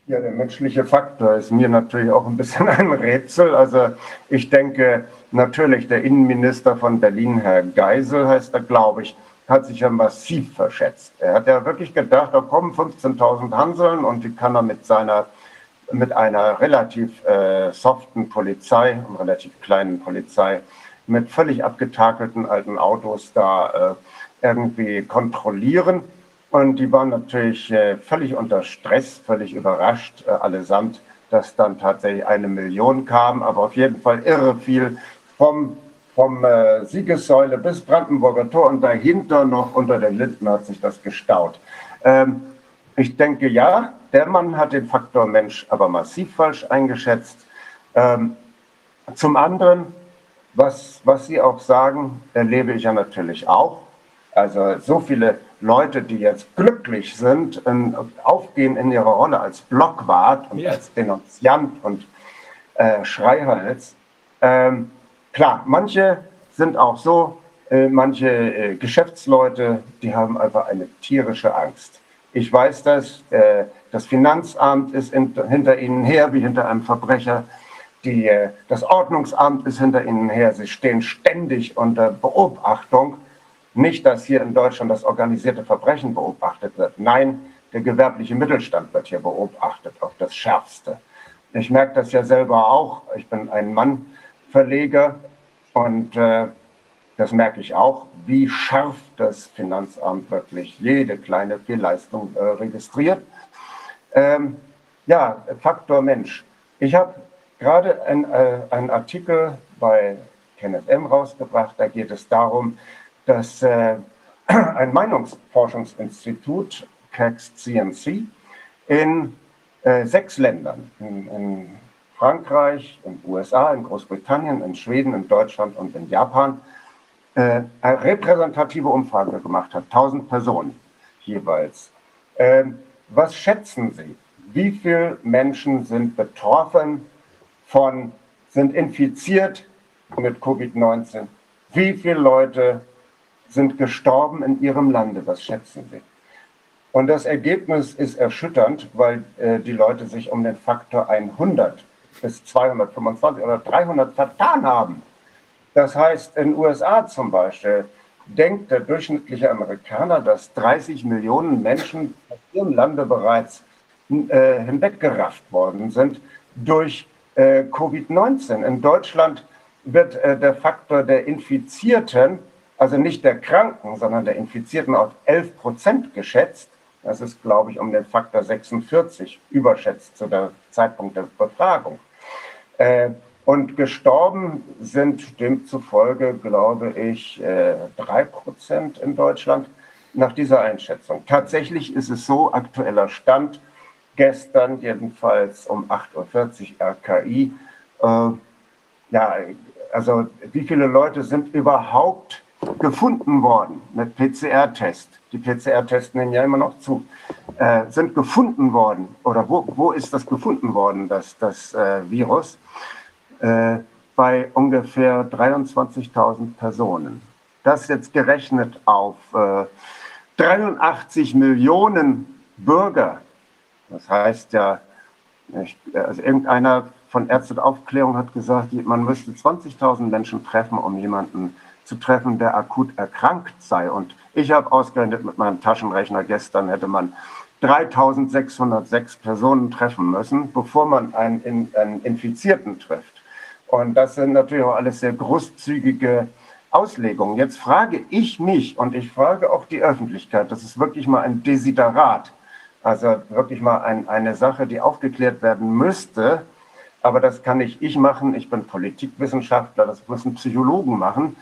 B: Ja, der menschliche Faktor ist mir natürlich auch ein bisschen ein Rätsel. Also ich denke natürlich, der Innenminister von Berlin, Herr Geisel heißt er, glaube ich, hat sich ja massiv verschätzt. Er hat ja wirklich gedacht, da kommen 15.000 Hanseln und die kann er mit seiner mit einer relativ äh, soften Polizei, einer relativ kleinen Polizei mit völlig abgetakelten alten Autos da äh, irgendwie kontrollieren. Und die waren natürlich äh, völlig unter Stress, völlig überrascht äh, allesamt, dass dann tatsächlich eine Million kam, aber auf jeden Fall irre viel vom, vom äh, Siegessäule bis Brandenburger Tor und dahinter noch unter den Linden hat sich das gestaut. Ähm, ich denke, ja, der Mann hat den Faktor Mensch aber massiv falsch eingeschätzt. Ähm, zum anderen, was, was Sie auch sagen, erlebe ich ja natürlich auch. Also so viele Leute, die jetzt glücklich sind, in, aufgehen in ihrer Rolle als Blockwart und ja. als Denunziant und äh, Schreihals. Ähm, klar, manche sind auch so, äh, manche äh, Geschäftsleute, die haben einfach eine tierische Angst. Ich weiß das, äh, das Finanzamt ist in, hinter ihnen her wie hinter einem Verbrecher. Die, äh, das Ordnungsamt ist hinter ihnen her. Sie stehen ständig unter Beobachtung. Nicht, dass hier in Deutschland das organisierte Verbrechen beobachtet wird. Nein, der gewerbliche Mittelstand wird hier beobachtet, auf das Schärfste. Ich merke das ja selber auch. Ich bin ein Mann-Verleger und äh, das merke ich auch, wie scharf das Finanzamt wirklich jede kleine Fehlleistung äh, registriert. Ähm, ja, Faktor Mensch. Ich habe gerade äh, einen Artikel bei Kenneth M. rausgebracht. Da geht es darum, dass äh, ein Meinungsforschungsinstitut, CAX CMC, in äh, sechs Ländern, in, in, Frankreich, in den USA, in Großbritannien, in Schweden, in Deutschland und in Japan, äh, eine repräsentative Umfrage gemacht hat, 1000 Personen jeweils. Ähm, was schätzen Sie? Wie viele Menschen sind betroffen von, sind infiziert mit Covid-19? Wie viele Leute sind gestorben in ihrem Lande. Was schätzen Sie? Und das Ergebnis ist erschütternd, weil äh, die Leute sich um den Faktor 100 bis 225 oder 300 vertan haben. Das heißt, in den USA zum Beispiel denkt der durchschnittliche Amerikaner, dass 30 Millionen Menschen aus ihrem Lande bereits äh, hinweggerafft worden sind durch äh, Covid-19. In Deutschland wird äh, der Faktor der Infizierten also nicht der Kranken, sondern der Infizierten auf 11 Prozent geschätzt. Das ist, glaube ich, um den Faktor 46 überschätzt zu der Zeitpunkt der Befragung. Und gestorben sind demzufolge, glaube ich, äh, drei Prozent in Deutschland nach dieser Einschätzung. Tatsächlich ist es so, aktueller Stand, gestern jedenfalls um 8.40 Uhr RKI, äh, ja, also wie viele Leute sind überhaupt gefunden worden mit PCR-Test. Die PCR-Tests nehmen ja immer noch zu. Äh, sind gefunden worden oder wo, wo ist das gefunden worden, das, das äh, Virus? Äh, bei ungefähr 23.000 Personen. Das jetzt gerechnet auf 83 äh, Millionen Bürger. Das heißt ja, ich, also irgendeiner von Ärzte Aufklärung hat gesagt, man müsste 20.000 Menschen treffen, um jemanden zu treffen, der akut erkrankt sei. Und ich habe ausgerechnet mit meinem Taschenrechner gestern hätte man 3606 Personen treffen müssen, bevor man einen, einen Infizierten trifft. Und das sind natürlich auch alles sehr großzügige Auslegungen. Jetzt frage ich mich und ich frage auch die Öffentlichkeit, das ist wirklich mal ein Desiderat, also wirklich mal ein, eine Sache, die aufgeklärt werden müsste. Aber das kann nicht ich machen. Ich bin Politikwissenschaftler, das müssen Psychologen machen.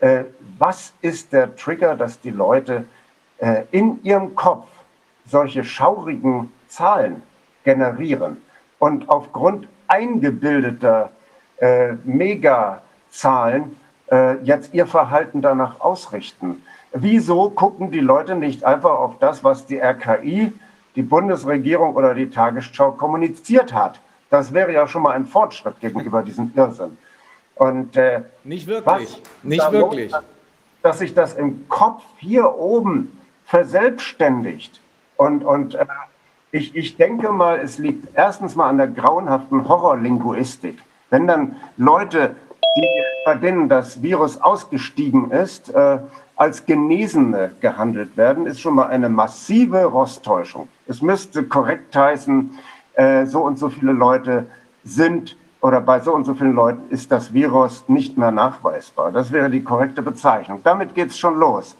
B: Äh, was ist der Trigger, dass die Leute äh, in ihrem Kopf solche schaurigen Zahlen generieren und aufgrund eingebildeter äh, Megazahlen äh, jetzt ihr Verhalten danach ausrichten. Wieso gucken die Leute nicht einfach auf das, was die RKI, die Bundesregierung oder die Tagesschau kommuniziert hat? Das wäre ja schon mal ein Fortschritt gegenüber diesem Irrsinn.
C: Und äh, nicht wirklich, nicht wirklich.
B: Hat, dass sich das im Kopf hier oben verselbstständigt. Und, und äh, ich, ich denke mal, es liegt erstens mal an der grauenhaften Horrorlinguistik. Wenn dann Leute, die, bei denen das Virus ausgestiegen ist, äh, als Genesene gehandelt werden, ist schon mal eine massive Rosttäuschung. Es müsste korrekt heißen, äh, so und so viele Leute sind oder bei so und so vielen Leuten ist das Virus nicht mehr nachweisbar. Das wäre die korrekte Bezeichnung. Damit geht es schon los.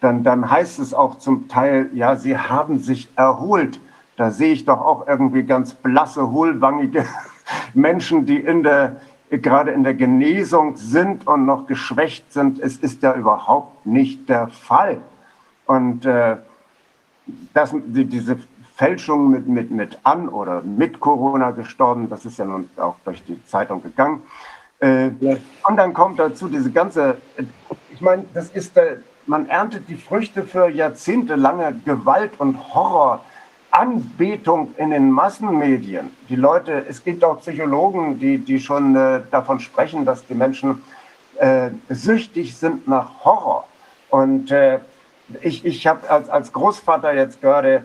B: Dann, dann heißt es auch zum Teil, ja, sie haben sich erholt. Da sehe ich doch auch irgendwie ganz blasse, hohlwangige Menschen, die in der, gerade in der Genesung sind und noch geschwächt sind. Es ist ja überhaupt nicht der Fall. Und äh, das, die, diese Fälschung mit, mit, mit an oder mit Corona gestorben, das ist ja nun auch durch die Zeitung gegangen. Äh, und dann kommt dazu diese ganze, ich meine, das ist, äh, man erntet die Früchte für jahrzehntelange Gewalt und Horror. Anbetung in den Massenmedien. Die Leute, es gibt auch Psychologen, die, die schon äh, davon sprechen, dass die Menschen äh, süchtig sind nach Horror. Und äh, ich, ich habe als, als Großvater jetzt gerade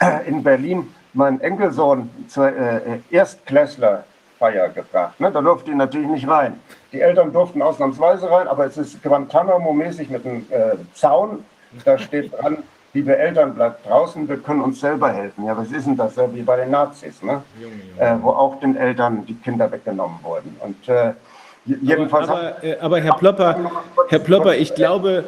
B: äh, in Berlin meinen Enkelsohn zur äh, Erstklässlerfeier gebracht. Ne? Da durfte ihn natürlich nicht rein. Die Eltern durften ausnahmsweise rein, aber es ist Guantanamo-mäßig mit einem äh, Zaun. Da steht dran, liebe Eltern, bleibt draußen, wir können uns selber helfen. Ja, was ist denn das? Ja, wie bei den Nazis, ne? Junge, Junge. Äh, wo auch den Eltern die Kinder weggenommen wurden. Und äh, jedenfalls.
C: Aber, aber, äh, aber Herr Plopper, Herr Plopper, ich glaube,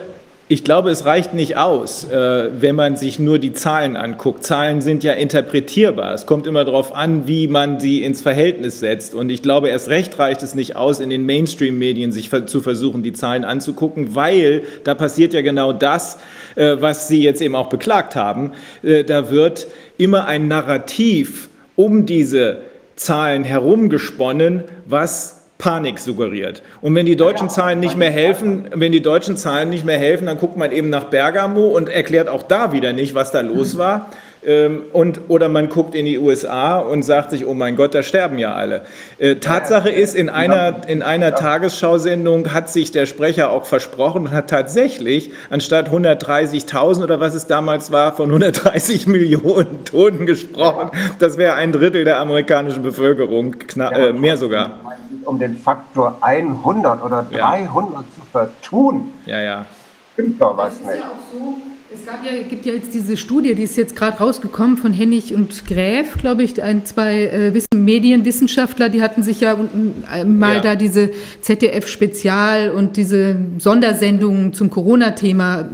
C: ich glaube, es reicht nicht aus, äh, wenn man sich nur die Zahlen anguckt. Zahlen sind ja interpretierbar. Es kommt immer darauf an, wie man sie ins Verhältnis setzt. Und ich glaube, erst recht reicht es nicht aus, in den Mainstream-Medien sich zu versuchen, die Zahlen anzugucken, weil da passiert ja genau das, was Sie jetzt eben auch beklagt haben. Äh, da wird immer ein Narrativ um diese Zahlen herumgesponnen, was Panik suggeriert. Und wenn die deutschen Zahlen nicht mehr helfen, wenn die deutschen Zahlen nicht mehr helfen, dann guckt man eben nach Bergamo und erklärt auch da wieder nicht, was da los war. Ähm, und, oder man guckt in die USA und sagt sich, oh mein Gott, da sterben ja alle. Äh, Tatsache ist, in einer, in einer Tagesschausendung hat sich der Sprecher auch versprochen und hat tatsächlich anstatt 130.000 oder was es damals war, von 130 Millionen Toten gesprochen. Das wäre ein Drittel der amerikanischen Bevölkerung, äh, mehr sogar.
B: Um den Faktor 100 oder 300 ja. zu vertun.
C: Ja, ja.
B: Stimmt doch was nicht.
A: Es gab ja, gibt ja jetzt diese Studie, die ist jetzt gerade rausgekommen von Hennig und Gräf, glaube ich, ein, zwei äh, Wissen, Medienwissenschaftler, die hatten sich ja äh, mal ja. da diese ZDF-Spezial und diese Sondersendungen zum Corona-Thema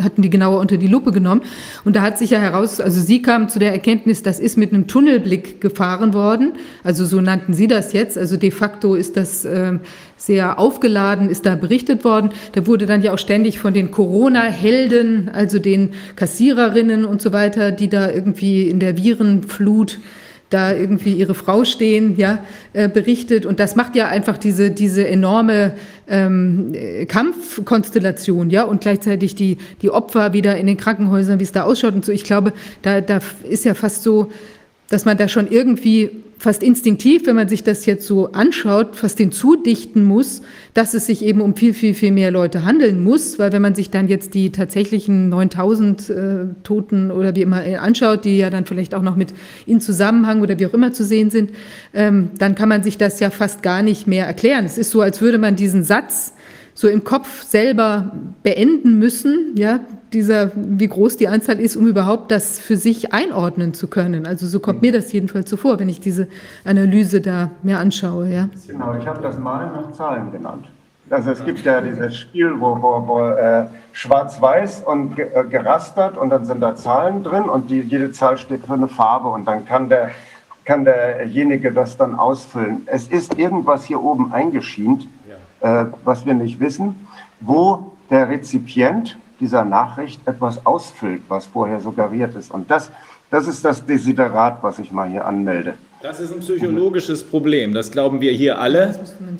A: hatten die genauer unter die Lupe genommen. Und da hat sich ja heraus, also sie kamen zu der Erkenntnis, das ist mit einem Tunnelblick gefahren worden. Also so nannten sie das jetzt. Also de facto ist das äh, sehr aufgeladen, ist da berichtet worden. Da wurde dann ja auch ständig von den Corona-Helden, also den Kassiererinnen und so weiter, die da irgendwie in der Virenflut da irgendwie ihre Frau stehen, ja, äh, berichtet. Und das macht ja einfach diese, diese enorme ähm, Kampfkonstellation, ja, und gleichzeitig die, die Opfer wieder in den Krankenhäusern, wie es da ausschaut und so. Ich glaube, da, da ist ja fast so, dass man da schon irgendwie fast instinktiv, wenn man sich das jetzt so anschaut, fast den zudichten muss, dass es sich eben um viel, viel, viel mehr Leute handeln muss, weil wenn man sich dann jetzt die tatsächlichen 9000 äh, Toten oder wie immer anschaut, die ja dann vielleicht auch noch mit in Zusammenhang oder wie auch immer zu sehen sind, ähm, dann kann man sich das ja fast gar nicht mehr erklären. Es ist so, als würde man diesen Satz so im Kopf selber beenden müssen, ja, dieser, wie groß die Anzahl ist, um überhaupt das für sich einordnen zu können. Also so kommt mir das jedenfalls so vor, wenn ich diese Analyse da mir anschaue. Ja.
B: Genau, ich habe das mal nach Zahlen genannt. Also es gibt ja dieses Spiel, wo, wo, wo äh, schwarz-weiß und ge, äh, gerastert und dann sind da Zahlen drin und die, jede Zahl steht für eine Farbe und dann kann, der, kann derjenige das dann ausfüllen. Es ist irgendwas hier oben eingeschient, ja. äh, was wir nicht wissen, wo der Rezipient dieser Nachricht etwas ausfüllt, was vorher suggeriert ist. Und das, das ist das Desiderat, was ich mal hier anmelde.
C: Das ist ein psychologisches Problem, das glauben wir hier alle.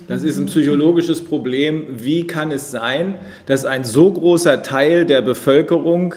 C: Das ist ein psychologisches Problem. Wie kann es sein, dass ein so großer Teil der Bevölkerung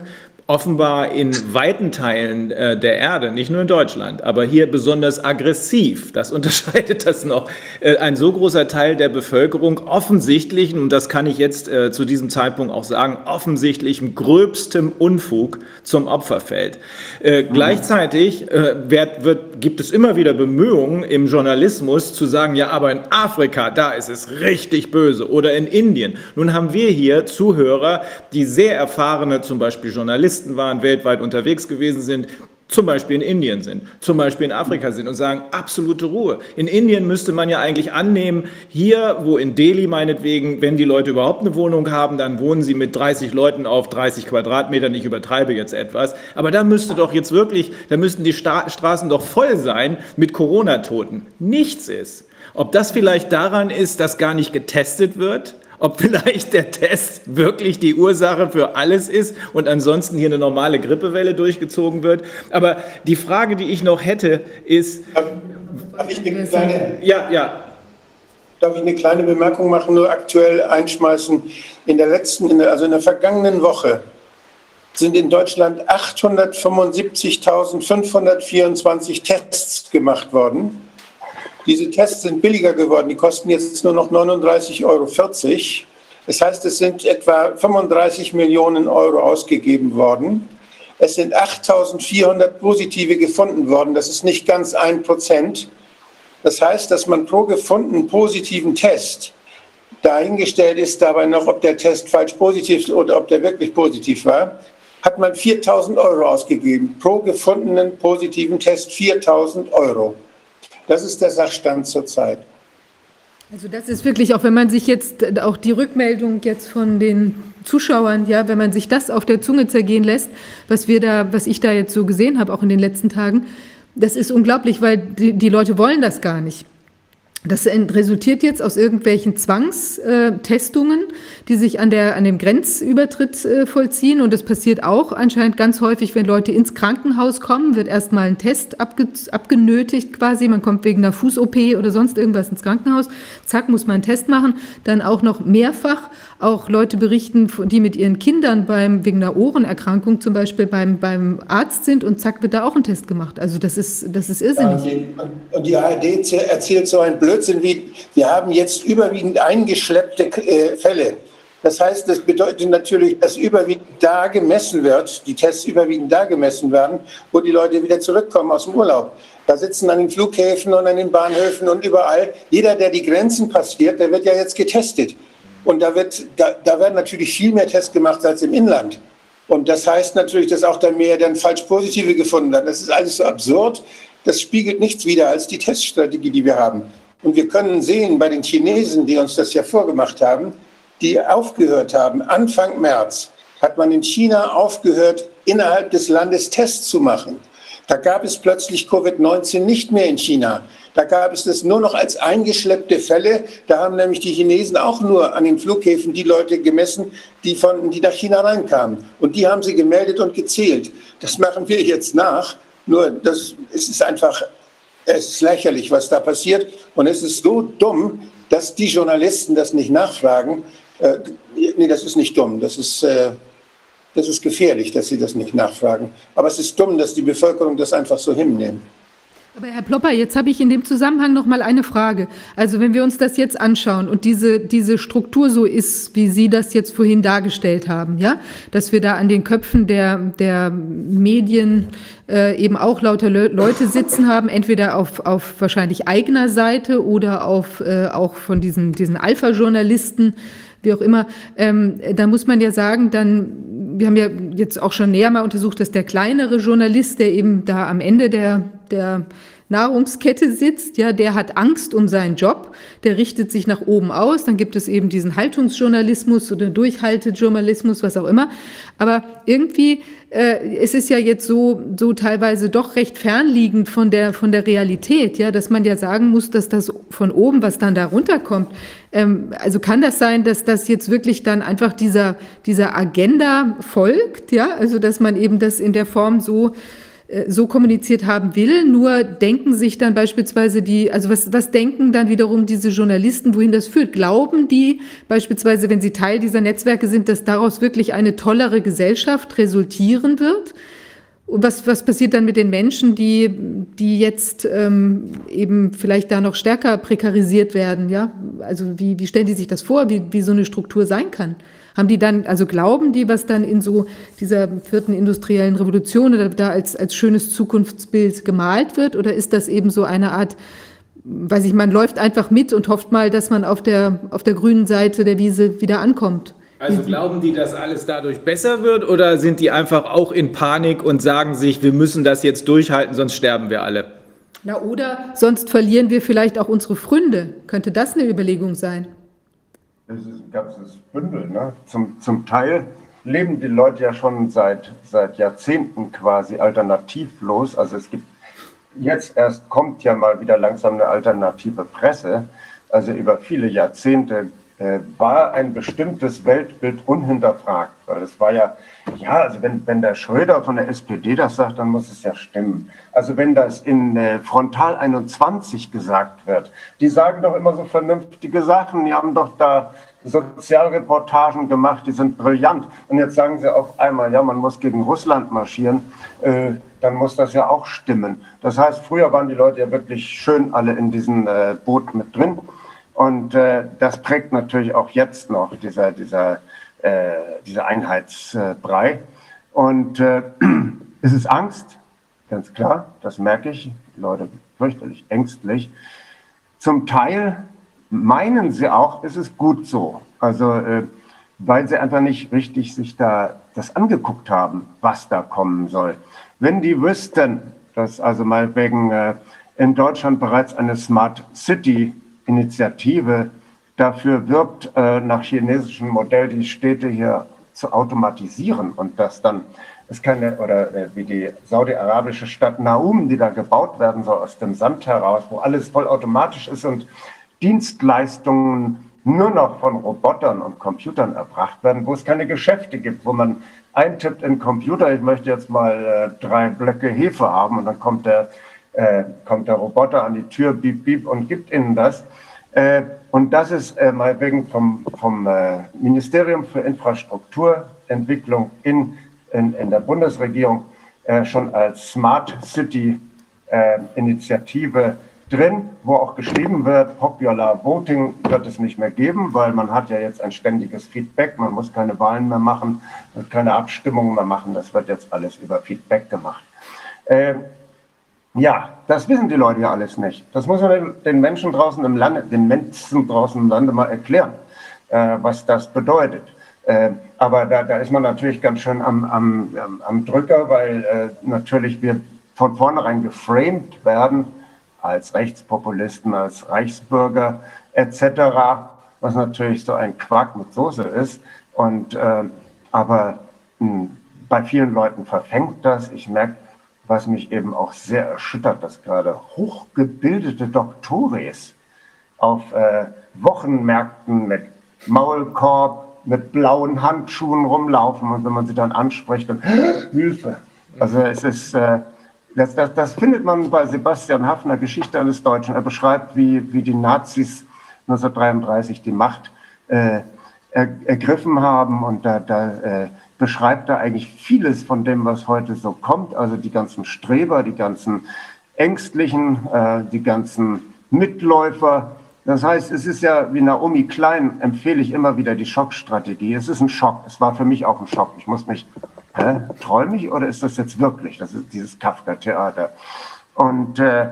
C: offenbar in weiten Teilen äh, der Erde, nicht nur in Deutschland, aber hier besonders aggressiv, das unterscheidet das noch, äh, ein so großer Teil der Bevölkerung offensichtlich, und das kann ich jetzt äh, zu diesem Zeitpunkt auch sagen, offensichtlich gröbstem Unfug zum Opfer fällt. Äh, mhm. Gleichzeitig äh, wird, wird, gibt es immer wieder Bemühungen im Journalismus zu sagen, ja, aber in Afrika, da ist es richtig böse oder in Indien. Nun haben wir hier Zuhörer, die sehr erfahrene, zum Beispiel Journalisten, Journalisten waren, weltweit unterwegs gewesen sind, zum Beispiel in Indien sind, zum Beispiel in Afrika sind und sagen, absolute Ruhe. In Indien müsste man ja eigentlich annehmen, hier, wo in Delhi meinetwegen, wenn die Leute überhaupt eine Wohnung haben, dann wohnen sie mit 30 Leuten auf 30 Quadratmetern, ich übertreibe jetzt etwas, aber da müsste doch jetzt wirklich, da müssten die Sta Straßen doch voll sein mit Corona-Toten. Nichts ist. Ob das vielleicht daran ist, dass gar nicht getestet wird, ob vielleicht der Test wirklich die Ursache für alles ist und ansonsten hier eine normale Grippewelle durchgezogen wird. Aber die Frage, die ich noch hätte, ist.
D: Darf ich eine kleine,
C: ja, ja.
D: Darf ich eine kleine Bemerkung machen, nur aktuell einschmeißen? In der letzten, also in der vergangenen Woche sind in Deutschland 875.524 Tests gemacht worden. Diese Tests sind billiger geworden, die kosten jetzt nur noch 39,40 Euro. Das heißt, es sind etwa 35 Millionen Euro ausgegeben worden. Es sind 8.400 Positive gefunden worden. Das ist nicht ganz ein Prozent. Das heißt, dass man pro gefundenen positiven Test dahingestellt ist, dabei noch, ob der Test falsch positiv ist oder ob der wirklich positiv war, hat man 4.000 Euro ausgegeben. Pro gefundenen positiven Test 4.000 Euro. Das ist der Sachstand zurzeit.
A: Also das ist wirklich, auch wenn man sich jetzt auch die Rückmeldung jetzt von den Zuschauern, ja, wenn man sich das auf der Zunge zergehen lässt, was wir da, was ich da jetzt so gesehen habe, auch in den letzten Tagen, das ist unglaublich, weil die, die Leute wollen das gar nicht. Das resultiert jetzt aus irgendwelchen Zwangstestungen, die sich an, der, an dem Grenzübertritt äh, vollziehen. Und das passiert auch anscheinend ganz häufig, wenn Leute ins Krankenhaus kommen, wird erstmal ein Test abge, abgenötigt quasi. Man kommt wegen einer Fuß-OP oder sonst irgendwas ins Krankenhaus. Zack, muss man einen Test machen. Dann auch noch mehrfach. Auch Leute berichten, die mit ihren Kindern beim, wegen einer Ohrenerkrankung zum Beispiel beim, beim Arzt sind und zack, wird da auch ein Test gemacht. Also das ist, das ist irrsinnig.
D: Und die ARD erzählt so ein Blödsinn wie, wir haben jetzt überwiegend eingeschleppte äh, Fälle. Das heißt, das bedeutet natürlich, dass überwiegend da gemessen wird, die Tests überwiegend da gemessen werden, wo die Leute wieder zurückkommen aus dem Urlaub. Da sitzen an den Flughäfen und an den Bahnhöfen und überall. Jeder, der die Grenzen passiert, der wird ja jetzt getestet. Und da, wird, da, da werden natürlich viel mehr Tests gemacht als im Inland. Und das heißt natürlich, dass auch dann mehr dann falsch positive gefunden werden. Das ist alles so absurd. Das spiegelt nichts wider als die Teststrategie, die wir haben. Und wir können sehen bei den Chinesen, die uns das ja vorgemacht haben, die aufgehört haben, Anfang März hat man in China aufgehört, innerhalb des Landes Tests zu machen. Da gab es plötzlich Covid-19 nicht mehr in China. Da gab es das nur noch als eingeschleppte Fälle. Da haben nämlich die Chinesen auch nur an den Flughäfen die Leute gemessen, die, von, die nach China reinkamen. Und die haben sie gemeldet und gezählt. Das machen wir jetzt nach. Nur das, es ist einfach es ist lächerlich, was da passiert. Und es ist so dumm, dass die Journalisten das nicht nachfragen. Äh, nee, das ist nicht dumm. Das ist, äh, das ist gefährlich, dass sie das nicht nachfragen. Aber es ist dumm, dass die Bevölkerung das einfach so hinnehmen.
A: Aber Herr Plopper, jetzt habe ich in dem Zusammenhang noch mal eine Frage. Also wenn wir uns das jetzt anschauen und diese, diese Struktur so ist, wie Sie das jetzt vorhin dargestellt haben, ja, dass wir da an den Köpfen der, der Medien äh, eben auch lauter Le Leute sitzen haben, entweder auf, auf wahrscheinlich eigener Seite oder auf, äh, auch von diesen, diesen Alpha-Journalisten, wie auch immer, ähm, da muss man ja sagen, dann, wir haben ja jetzt auch schon näher mal untersucht, dass der kleinere Journalist, der eben da am Ende der, der Nahrungskette sitzt, ja, der hat Angst um seinen Job, der richtet sich nach oben aus, dann gibt es eben diesen Haltungsjournalismus oder Durchhaltejournalismus, was auch immer. Aber irgendwie äh, es ist ja jetzt so, so teilweise doch recht fernliegend von der, von der Realität, ja, dass man ja sagen muss, dass das von oben, was dann da runterkommt, ähm, also kann das sein, dass das jetzt wirklich dann einfach dieser, dieser Agenda folgt, ja, also dass man eben das in der Form so so kommuniziert haben will. Nur denken sich dann beispielsweise die, also was, was denken dann wiederum diese Journalisten, wohin das führt? Glauben die beispielsweise, wenn sie Teil dieser Netzwerke sind, dass daraus wirklich eine tollere Gesellschaft resultieren wird? Und was, was passiert dann mit den Menschen, die, die jetzt ähm, eben vielleicht da noch stärker prekarisiert werden? Ja, also wie, wie stellen die sich das vor, wie, wie so eine Struktur sein kann? Haben die dann, also glauben die, was dann in so dieser vierten industriellen Revolution oder da als, als schönes Zukunftsbild gemalt wird? Oder ist das eben so eine Art, weiß ich, man läuft einfach mit und hofft mal, dass man auf der, auf der grünen Seite der Wiese wieder ankommt?
C: Also glauben die, dass alles dadurch besser wird oder sind die einfach auch in Panik und sagen sich, wir müssen das jetzt durchhalten, sonst sterben wir alle?
A: Na oder sonst verlieren wir vielleicht auch unsere Fründe. Könnte das eine Überlegung sein?
B: Das ist ein ganzes Bündel. Ne? Zum, zum Teil leben die Leute ja schon seit, seit Jahrzehnten quasi alternativlos. Also es gibt jetzt erst kommt ja mal wieder langsam eine alternative Presse. Also über viele Jahrzehnte war ein bestimmtes Weltbild unhinterfragt. Weil es war ja, ja, also wenn, wenn der Schröder von der SPD das sagt, dann muss es ja stimmen. Also wenn das in äh, Frontal 21 gesagt wird, die sagen doch immer so vernünftige Sachen, die haben doch da Sozialreportagen gemacht, die sind brillant. Und jetzt sagen sie auf einmal, ja, man muss gegen Russland marschieren, äh, dann muss das ja auch stimmen. Das heißt, früher waren die Leute ja wirklich schön alle in diesem äh, Boot mit drin. Und äh, das prägt natürlich auch jetzt noch dieser, dieser, äh, dieser Einheitsbrei. Und äh, es ist Angst, ganz klar, das merke ich. Die Leute fürchterlich ängstlich. Zum Teil meinen sie auch, es ist gut so. Also, äh, weil sie einfach nicht richtig sich da das angeguckt haben, was da kommen soll. Wenn die wüssten, dass also meinetwegen äh, in Deutschland bereits eine Smart City Initiative dafür wirbt, äh, nach chinesischem Modell die Städte hier zu automatisieren und dass dann es keine, oder äh, wie die saudi-arabische Stadt Naum, die da gebaut werden soll aus dem Sand heraus, wo alles vollautomatisch ist und Dienstleistungen nur noch von Robotern und Computern erbracht werden, wo es keine Geschäfte gibt, wo man eintippt in Computer, ich möchte jetzt mal äh, drei Blöcke Hefe haben und dann kommt der, äh, kommt der Roboter an die Tür, bieb, bieb und gibt ihnen das. Äh, und das ist äh, mal wegen vom, vom äh, Ministerium für Infrastrukturentwicklung in, in, in der Bundesregierung äh, schon als Smart City äh, Initiative drin, wo auch geschrieben wird, Popular Voting wird es nicht mehr geben, weil man hat ja jetzt ein ständiges Feedback, man muss keine Wahlen mehr machen, keine Abstimmungen mehr machen, das wird jetzt alles über Feedback gemacht. Ja, das wissen die Leute ja alles nicht. Das muss man den Menschen draußen im Lande, den Menschen draußen im Lande mal erklären, äh, was das bedeutet. Äh, aber da, da ist man natürlich ganz schön am, am, am Drücker, weil äh, natürlich wir von vornherein geframed werden, als Rechtspopulisten, als Reichsbürger etc., was natürlich so ein Quark mit Soße ist. Und, äh, aber mh, hm, bei vielen Leuten verfängt das. Ich merke, was mich eben auch sehr erschüttert, dass gerade hochgebildete Doktoris auf äh, Wochenmärkten mit Maulkorb, mit blauen Handschuhen rumlaufen und wenn man sie dann anspricht, dann Hilfe. Also es ist, äh, das, das, das, findet man bei Sebastian Hafner, Geschichte eines Deutschen. Er beschreibt, wie, wie die Nazis 1933 die Macht äh, er, ergriffen haben und da, da äh, beschreibt er eigentlich vieles von dem, was heute so kommt. Also die ganzen Streber, die ganzen Ängstlichen, äh, die ganzen Mitläufer. Das heißt, es ist ja, wie Naomi Klein empfehle ich immer wieder die Schockstrategie. Es ist ein Schock. Es war für mich auch ein Schock. Ich muss mich hä, träume ich oder ist das jetzt wirklich? Das ist dieses Kafka-Theater. Und äh,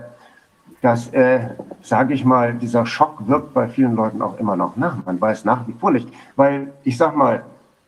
B: das, äh, sage ich mal, dieser Schock wirkt bei vielen Leuten auch immer noch nach. Man weiß nach wie vor nicht, weil ich sag mal,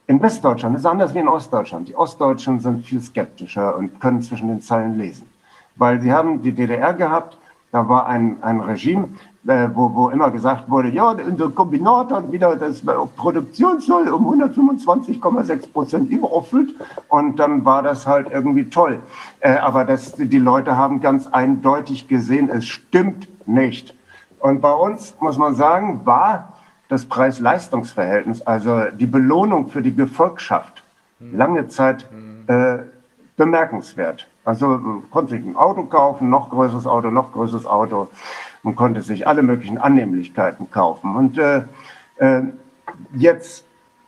B: in Westdeutschland ist es anders wie in Ostdeutschland. Die Ostdeutschen sind viel skeptischer und können zwischen den Zeilen lesen, weil sie haben die DDR gehabt. Da war ein, ein Regime, äh, wo, wo immer gesagt wurde, ja, unser Kombinat hat wieder das Produktionssoll um 125,6 Prozent übererfüllt und dann war das halt irgendwie toll. Äh, aber das, die Leute haben ganz eindeutig gesehen, es stimmt nicht. Und bei uns, muss man sagen, war das Preis-Leistungs-Verhältnis, also die Belohnung für die Gefolgschaft, lange Zeit äh, bemerkenswert. Also konnte sich ein Auto kaufen, noch größeres Auto, noch größeres Auto. Man konnte sich alle möglichen Annehmlichkeiten kaufen. Und äh, äh, jetzt,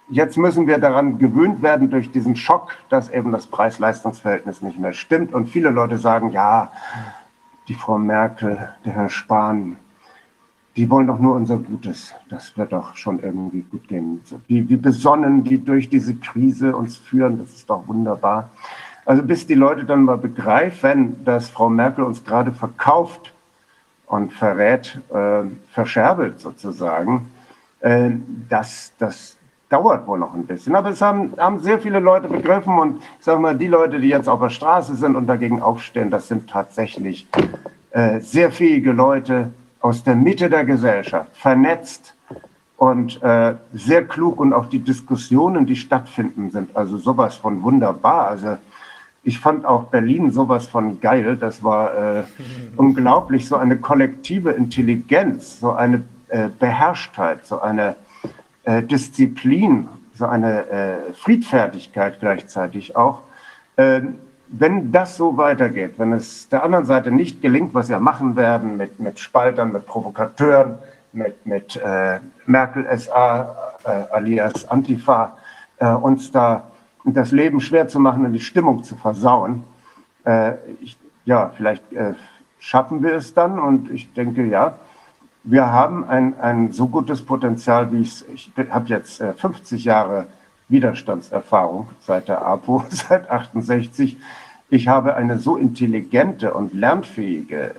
B: jetzt müssen wir daran gewöhnt werden durch diesen Schock, dass eben das Preis-Leistungs-Verhältnis nicht mehr stimmt. Und viele Leute sagen, ja, die Frau Merkel, der Herr Spahn, die wollen doch nur unser Gutes. Das wird doch schon irgendwie gut gehen. Wie, wie besonnen die durch diese Krise uns führen, das ist doch wunderbar. Also bis die Leute dann mal begreifen, dass Frau Merkel uns gerade verkauft und verrät, äh, verscherbelt sozusagen, äh, das, das dauert wohl noch ein bisschen. Aber es haben, haben sehr viele Leute begriffen und ich sage mal, die Leute, die jetzt auf der Straße sind und dagegen aufstehen, das sind tatsächlich äh, sehr fähige Leute aus der Mitte der Gesellschaft, vernetzt und äh, sehr klug und auch die Diskussionen, die stattfinden, sind also sowas von wunderbar. Also ich fand auch Berlin sowas von geil. Das war äh, unglaublich, so eine kollektive Intelligenz, so eine äh, Beherrschtheit, so eine äh, Disziplin, so eine äh, Friedfertigkeit gleichzeitig auch. Äh, wenn das so weitergeht, wenn es der anderen Seite nicht gelingt, was wir machen werden mit, mit Spaltern, mit Provokateuren, mit, mit äh, Merkel SA äh, alias Antifa, äh, uns da das Leben schwer zu machen und die Stimmung zu versauen. Äh, ich, ja, vielleicht äh, schaffen wir es dann und ich denke, ja, wir haben ein, ein so gutes Potenzial, wie ich ich habe jetzt 50 äh, Jahre Widerstandserfahrung seit der APO, seit 68. Ich habe eine so intelligente und lernfähige äh,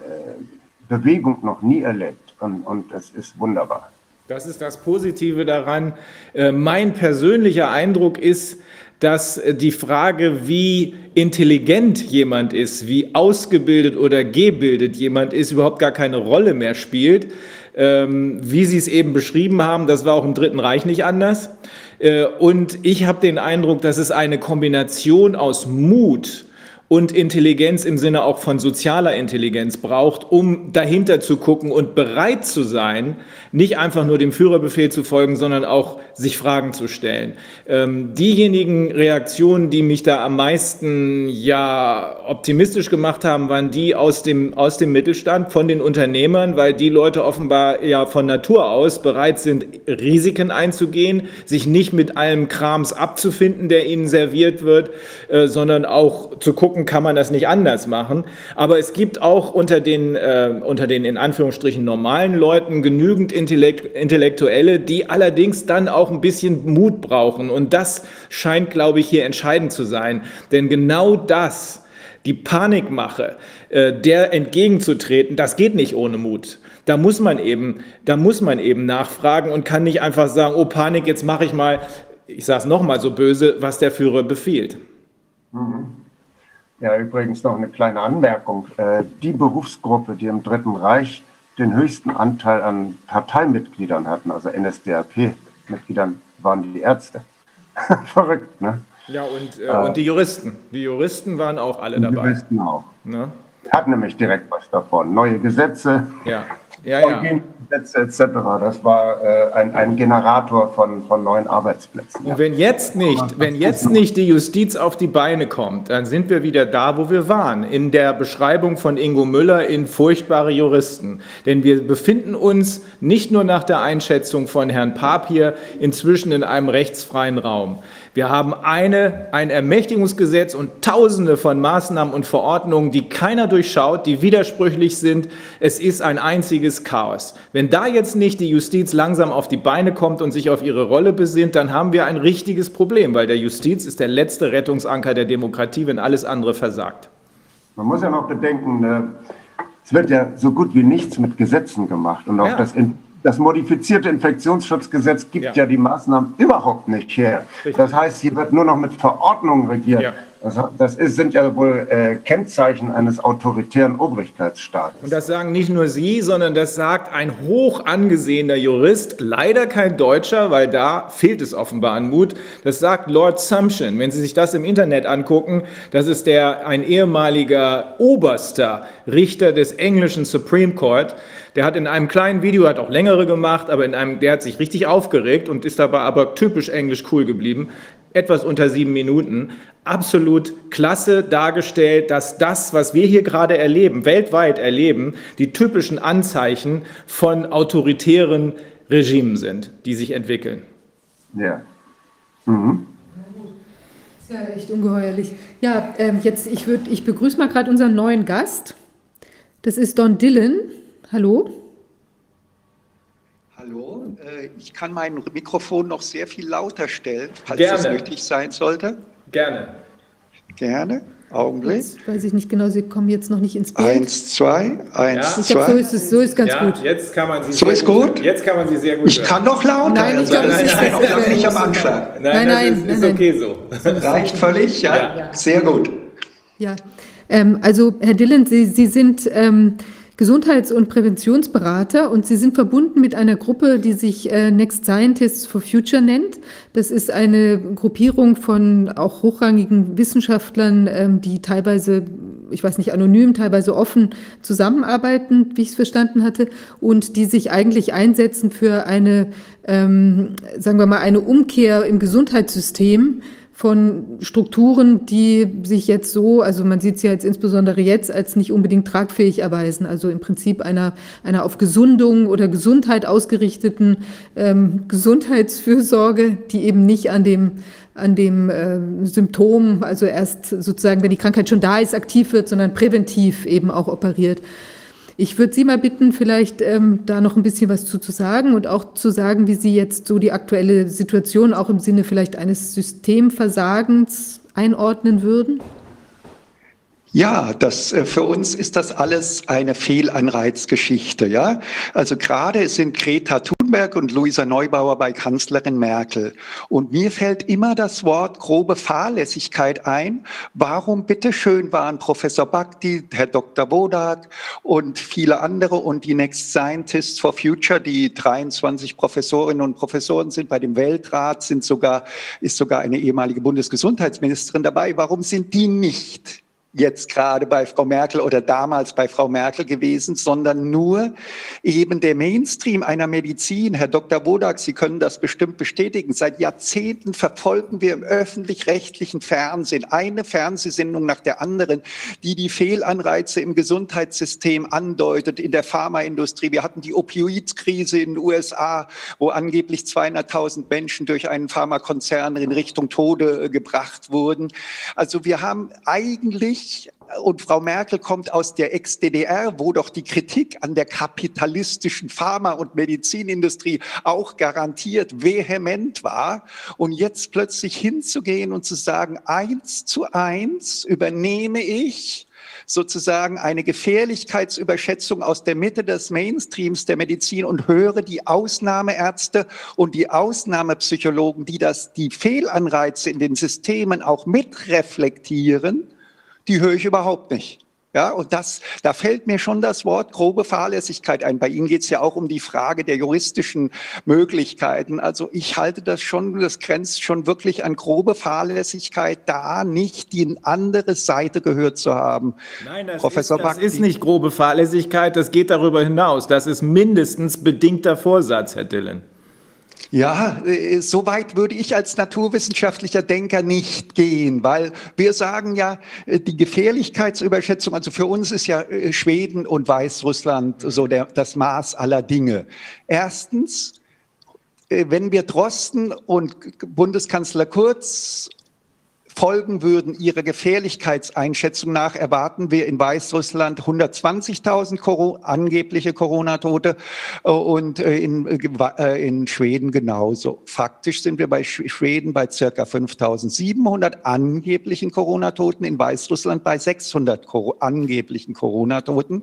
B: Bewegung noch nie erlebt und, und es ist wunderbar.
C: Das ist das Positive daran. Äh, mein persönlicher Eindruck ist, dass die Frage, wie intelligent jemand ist, wie ausgebildet oder gebildet jemand ist, überhaupt gar keine Rolle mehr spielt. Ähm, wie Sie es eben beschrieben haben, das war auch im Dritten Reich nicht anders. Äh, und ich habe den Eindruck, dass es eine Kombination aus Mut und Intelligenz im Sinne auch von sozialer Intelligenz braucht, um dahinter zu gucken und bereit zu sein, nicht einfach nur dem Führerbefehl zu folgen, sondern auch sich Fragen zu stellen. Ähm, diejenigen Reaktionen, die mich da am meisten ja optimistisch gemacht haben, waren die aus dem, aus dem Mittelstand, von den Unternehmern, weil die Leute offenbar ja von Natur aus bereit sind, Risiken einzugehen, sich nicht mit allem Krams abzufinden, der ihnen serviert wird, äh, sondern auch zu gucken, kann man das nicht anders machen. Aber es gibt auch unter den, äh, unter den in Anführungsstrichen normalen Leuten genügend Intellektuelle, die allerdings dann auch ein bisschen Mut brauchen. Und das scheint, glaube ich, hier entscheidend zu sein. Denn genau das, die Panikmache, äh, der entgegenzutreten, das geht nicht ohne Mut. Da muss man eben, da muss man eben nachfragen und kann nicht einfach sagen, oh Panik, jetzt mache ich mal, ich sage es nochmal so böse, was der Führer befiehlt.
B: Mhm. Ja, übrigens noch eine kleine Anmerkung. Äh, die Berufsgruppe, die im Dritten Reich den höchsten Anteil an Parteimitgliedern hatten, also NSDAP-Mitgliedern, waren die Ärzte. Verrückt, ne?
C: Ja, und, äh, äh, und die Juristen. Die Juristen waren auch alle dabei. Die Juristen
B: auch. Ne? Hat nämlich direkt was davon. Neue Gesetze,
C: ja. Ja, ja.
B: Gesetze etc. Das war äh, ein, ein Generator von, von neuen Arbeitsplätzen.
C: Und wenn jetzt nicht, wenn jetzt nicht die Justiz auf die Beine kommt, dann sind wir wieder da, wo wir waren. In der Beschreibung von Ingo Müller in furchtbare Juristen. Denn wir befinden uns nicht nur nach der Einschätzung von Herrn Papier inzwischen in einem rechtsfreien Raum. Wir haben eine, ein Ermächtigungsgesetz und tausende von Maßnahmen und Verordnungen, die keiner durchschaut, die widersprüchlich sind. Es ist ein einziges Chaos. Wenn da jetzt nicht die Justiz langsam auf die Beine kommt und sich auf ihre Rolle besinnt, dann haben wir ein richtiges Problem, weil der Justiz ist der letzte Rettungsanker der Demokratie, wenn alles andere versagt.
B: Man muss ja noch bedenken, äh, es wird ja so gut wie nichts mit Gesetzen gemacht und auch ja. das das modifizierte Infektionsschutzgesetz gibt ja. ja, die Maßnahmen überhaupt nicht her. Richtig. Das heißt, hier wird nur noch mit Verordnungen regiert. Ja. Das, das ist, sind ja wohl äh, Kennzeichen eines autoritären Obrigkeitsstaates.
C: Und das sagen nicht nur Sie, sondern das sagt ein hoch angesehener Jurist, leider kein Deutscher, weil da fehlt es offenbar an Mut. Das sagt Lord Sumption. Wenn Sie sich das im Internet angucken, das ist der ein ehemaliger oberster Richter des englischen Supreme Court. Der hat in einem kleinen Video, hat auch längere gemacht, aber in einem, der hat sich richtig aufgeregt und ist dabei aber typisch englisch cool geblieben. Etwas unter sieben Minuten. Absolut klasse dargestellt, dass das, was wir hier gerade erleben, weltweit erleben, die typischen Anzeichen von autoritären Regimen sind, die sich entwickeln.
B: Ja. Mhm.
A: ist ja echt ungeheuerlich. Ja, ähm, jetzt, ich, würd, ich begrüße mal gerade unseren neuen Gast. Das ist Don Dillon. Hallo?
E: Hallo, äh, ich kann mein Mikrofon noch sehr viel lauter stellen, falls
C: Gerne.
E: das nötig sein sollte.
C: Gerne.
E: Gerne. Augenblick.
A: Jetzt weiß ich nicht genau, Sie kommen jetzt noch nicht ins Bild.
E: Eins, zwei, eins,
C: Ja.
A: ich glaube, so
E: zwei.
A: ist es, so ist ganz
C: ja,
A: gut.
C: jetzt kann man sie
E: So ist gut?
C: Jetzt kann man sie sehr gut
E: Ich kann noch lauter
A: Nein, ich glaube, ist
E: bin noch
A: besser.
E: lange nicht am Anschlag.
C: Nein,
A: Nein,
C: das
A: nein,
C: ist,
A: nein,
C: ist
A: nein.
C: okay so.
E: Reicht völlig, ja?
C: Ja.
E: Sehr gut.
A: Ja, ähm, also Herr Dillon, Sie, Sie sind ähm, Gesundheits- und Präventionsberater und Sie sind verbunden mit einer Gruppe, die sich äh, Next Scientists for Future nennt. Das ist eine Gruppierung von auch hochrangigen Wissenschaftlern, ähm, die teilweise, ich weiß nicht, anonym, teilweise offen zusammenarbeiten, wie ich es verstanden hatte, und die sich eigentlich einsetzen für eine, ähm, sagen wir mal, eine Umkehr im Gesundheitssystem von Strukturen, die sich jetzt so, also man sieht ja jetzt insbesondere jetzt, als nicht unbedingt tragfähig erweisen. Also im Prinzip einer, einer auf Gesundung oder Gesundheit ausgerichteten ähm, Gesundheitsfürsorge, die eben nicht an dem, an dem ähm, Symptom, also erst sozusagen, wenn die Krankheit schon da ist, aktiv wird, sondern präventiv eben auch operiert. Ich würde Sie mal bitten, vielleicht ähm, da noch ein bisschen was zu, zu sagen und auch zu sagen, wie Sie jetzt so die aktuelle Situation auch im Sinne vielleicht eines Systemversagens einordnen würden.
E: Ja, das, äh, für uns ist das alles eine Fehlanreizgeschichte, ja. Also gerade sind Greta Thunberg und Luisa Neubauer bei Kanzlerin Merkel. Und mir fällt immer das Wort grobe Fahrlässigkeit ein. Warum bitteschön waren Professor Bhakti, Herr Dr. Wodak und viele andere und die Next Scientists for Future, die 23 Professorinnen und Professoren sind bei dem Weltrat, sind sogar, ist sogar eine ehemalige Bundesgesundheitsministerin dabei. Warum sind die nicht? Jetzt gerade bei Frau Merkel oder damals bei Frau Merkel gewesen, sondern nur eben der Mainstream einer Medizin. Herr Dr. Wodak, Sie können das bestimmt bestätigen. Seit Jahrzehnten verfolgen wir im öffentlich-rechtlichen Fernsehen eine Fernsehsendung nach der anderen, die die Fehlanreize im Gesundheitssystem andeutet, in der Pharmaindustrie. Wir hatten die Opioidkrise in den USA, wo angeblich 200.000 Menschen durch einen Pharmakonzern in Richtung Tode äh, gebracht wurden. Also wir haben eigentlich und Frau Merkel kommt aus der Ex-DDR, wo doch die Kritik an der kapitalistischen Pharma- und Medizinindustrie auch garantiert vehement war. Und jetzt plötzlich hinzugehen und zu sagen, eins zu eins übernehme ich sozusagen eine Gefährlichkeitsüberschätzung aus der Mitte des Mainstreams der Medizin und höre die Ausnahmeärzte und die Ausnahmepsychologen, die das, die Fehlanreize in den Systemen auch mitreflektieren, die höre ich überhaupt nicht. Ja, und das, da fällt mir schon das Wort grobe Fahrlässigkeit ein. Bei Ihnen geht es ja auch um die Frage der juristischen Möglichkeiten. Also ich halte das schon, das grenzt schon wirklich an grobe Fahrlässigkeit, da nicht die andere Seite gehört zu haben.
C: Nein, das,
E: Professor
C: ist, das ist nicht grobe Fahrlässigkeit, das geht darüber hinaus. Das ist mindestens bedingter Vorsatz, Herr Dillon.
E: Ja, äh, so weit würde ich als naturwissenschaftlicher Denker nicht gehen, weil wir sagen ja, äh, die Gefährlichkeitsüberschätzung, also für uns ist ja äh, Schweden und Weißrussland so der, das Maß aller Dinge. Erstens, wenn wir Drosten und Bundeskanzler Kurz folgen würden ihrer Gefährlichkeitseinschätzung nach, erwarten wir in Weißrussland 120.000 Coro angebliche Corona-Tote äh, und äh, in, äh, in Schweden genauso. Faktisch sind wir bei Sch Schweden bei circa 5.700 angeblichen Corona-Toten, in Weißrussland bei 600 Cor angeblichen Corona-Toten.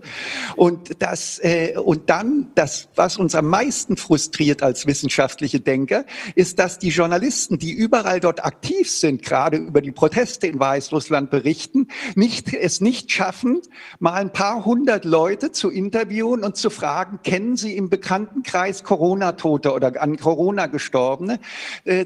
E: Und das, äh, und dann, das, was uns am meisten frustriert als wissenschaftliche Denker, ist, dass die Journalisten, die überall dort aktiv sind, gerade über die Proteste in Weißrussland berichten, nicht, es nicht schaffen, mal ein paar hundert Leute zu interviewen und zu fragen, kennen Sie im Bekanntenkreis Corona-Tote oder an Corona Gestorbene? Äh,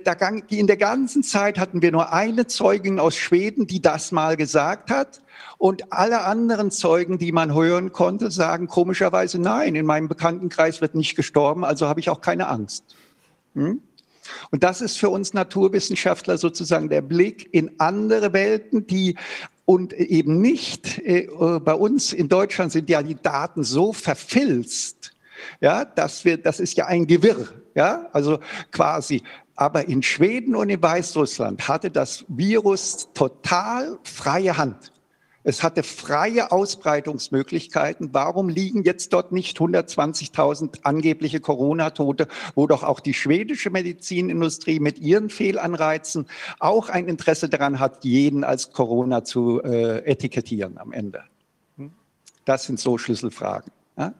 E: in der ganzen Zeit hatten wir nur eine Zeugin aus Schweden, die das mal gesagt hat. Und alle anderen Zeugen, die man hören konnte, sagen komischerweise, nein, in meinem Bekanntenkreis wird nicht gestorben, also habe ich auch keine Angst. Hm? Und das ist für uns Naturwissenschaftler sozusagen der Blick in andere Welten, die und eben nicht, äh, bei uns in Deutschland sind ja die Daten so verfilzt, ja, dass wir, das ist ja ein Gewirr, ja, also quasi. Aber in Schweden und in Weißrussland hatte das Virus total freie Hand. Es hatte freie Ausbreitungsmöglichkeiten. Warum liegen jetzt dort nicht 120.000 angebliche Corona-Tote, wo doch auch die schwedische Medizinindustrie mit ihren Fehlanreizen auch ein Interesse daran hat, jeden als Corona zu äh, etikettieren am Ende? Hm? Das sind so Schlüsselfragen. Ja?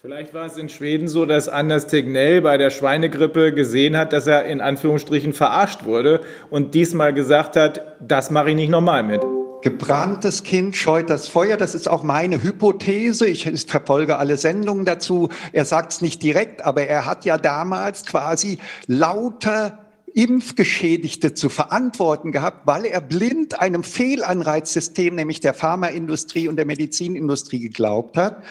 C: Vielleicht war es in Schweden so, dass Anders Tegnell bei der Schweinegrippe gesehen hat, dass er in Anführungsstrichen verarscht wurde und diesmal gesagt hat, das mache ich nicht nochmal mit.
E: Gebranntes Kind scheut das Feuer. Das ist auch meine Hypothese. Ich, verfolge alle Sendungen dazu. Er sagt es nicht direkt, aber er hat ja damals quasi lauter Impfgeschädigte zu verantworten gehabt, weil er blind einem Fehlanreizsystem, nämlich der Pharmaindustrie und der Medizinindustrie geglaubt hat.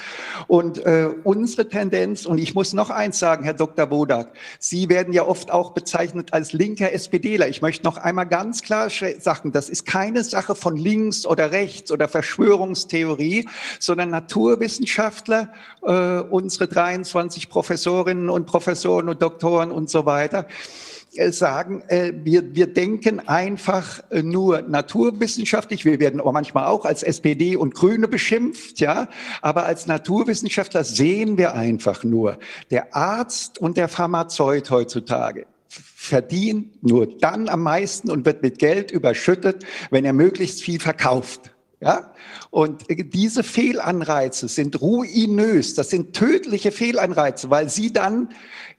E: Und äh, unsere Tendenz, und ich muss noch eins sagen, Herr Dr. Bodak, Sie werden ja oft auch bezeichnet als linker SPDler. Ich möchte noch einmal ganz klar sagen, das ist keine Sache von links oder rechts oder Verschwörungstheorie, sondern Naturwissenschaftler, äh, unsere 23 Professorinnen und Professoren und Doktoren und so weiter, sagen, äh, wir, wir denken einfach äh, nur naturwissenschaftlich. Wir werden aber manchmal auch als SPD und Grüne beschimpft, ja. Aber als Naturwissenschaftler sehen wir einfach nur, der Arzt und der Pharmazeut heutzutage verdient nur dann am meisten und wird mit Geld überschüttet, wenn er möglichst viel verkauft. Ja? Und diese Fehlanreize sind ruinös. Das sind tödliche Fehlanreize, weil sie dann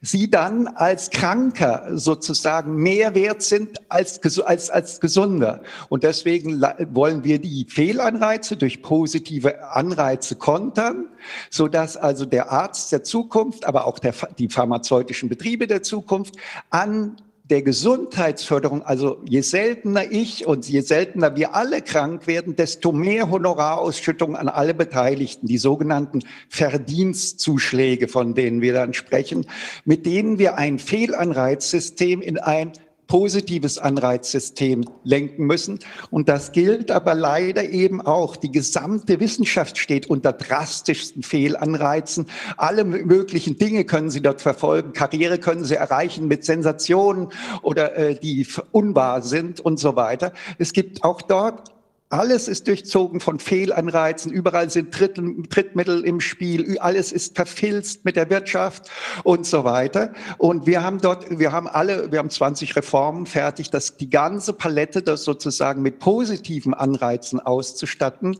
E: sie dann als Kranker sozusagen mehr wert sind als, als, als Gesunder. Und deswegen wollen wir die Fehlanreize durch positive Anreize kontern, so dass also der Arzt der Zukunft, aber auch der, die pharmazeutischen Betriebe der Zukunft an der Gesundheitsförderung, also je seltener ich und je seltener wir alle krank werden, desto mehr Honorarausschüttung an alle Beteiligten, die sogenannten Verdienstzuschläge, von denen wir dann sprechen, mit denen wir ein Fehlanreizsystem in ein positives Anreizsystem lenken müssen. Und das gilt aber leider eben auch. Die gesamte Wissenschaft steht unter drastischsten Fehlanreizen. Alle möglichen Dinge können Sie dort verfolgen. Karriere können Sie erreichen mit Sensationen oder äh, die unwahr sind und so weiter. Es gibt auch dort alles ist durchzogen von Fehlanreizen. Überall sind Trittmittel im Spiel. Alles ist verfilzt mit der Wirtschaft und so weiter. Und wir haben dort, wir haben alle, wir haben 20 Reformen fertig, das, die ganze Palette, das sozusagen mit positiven Anreizen auszustatten,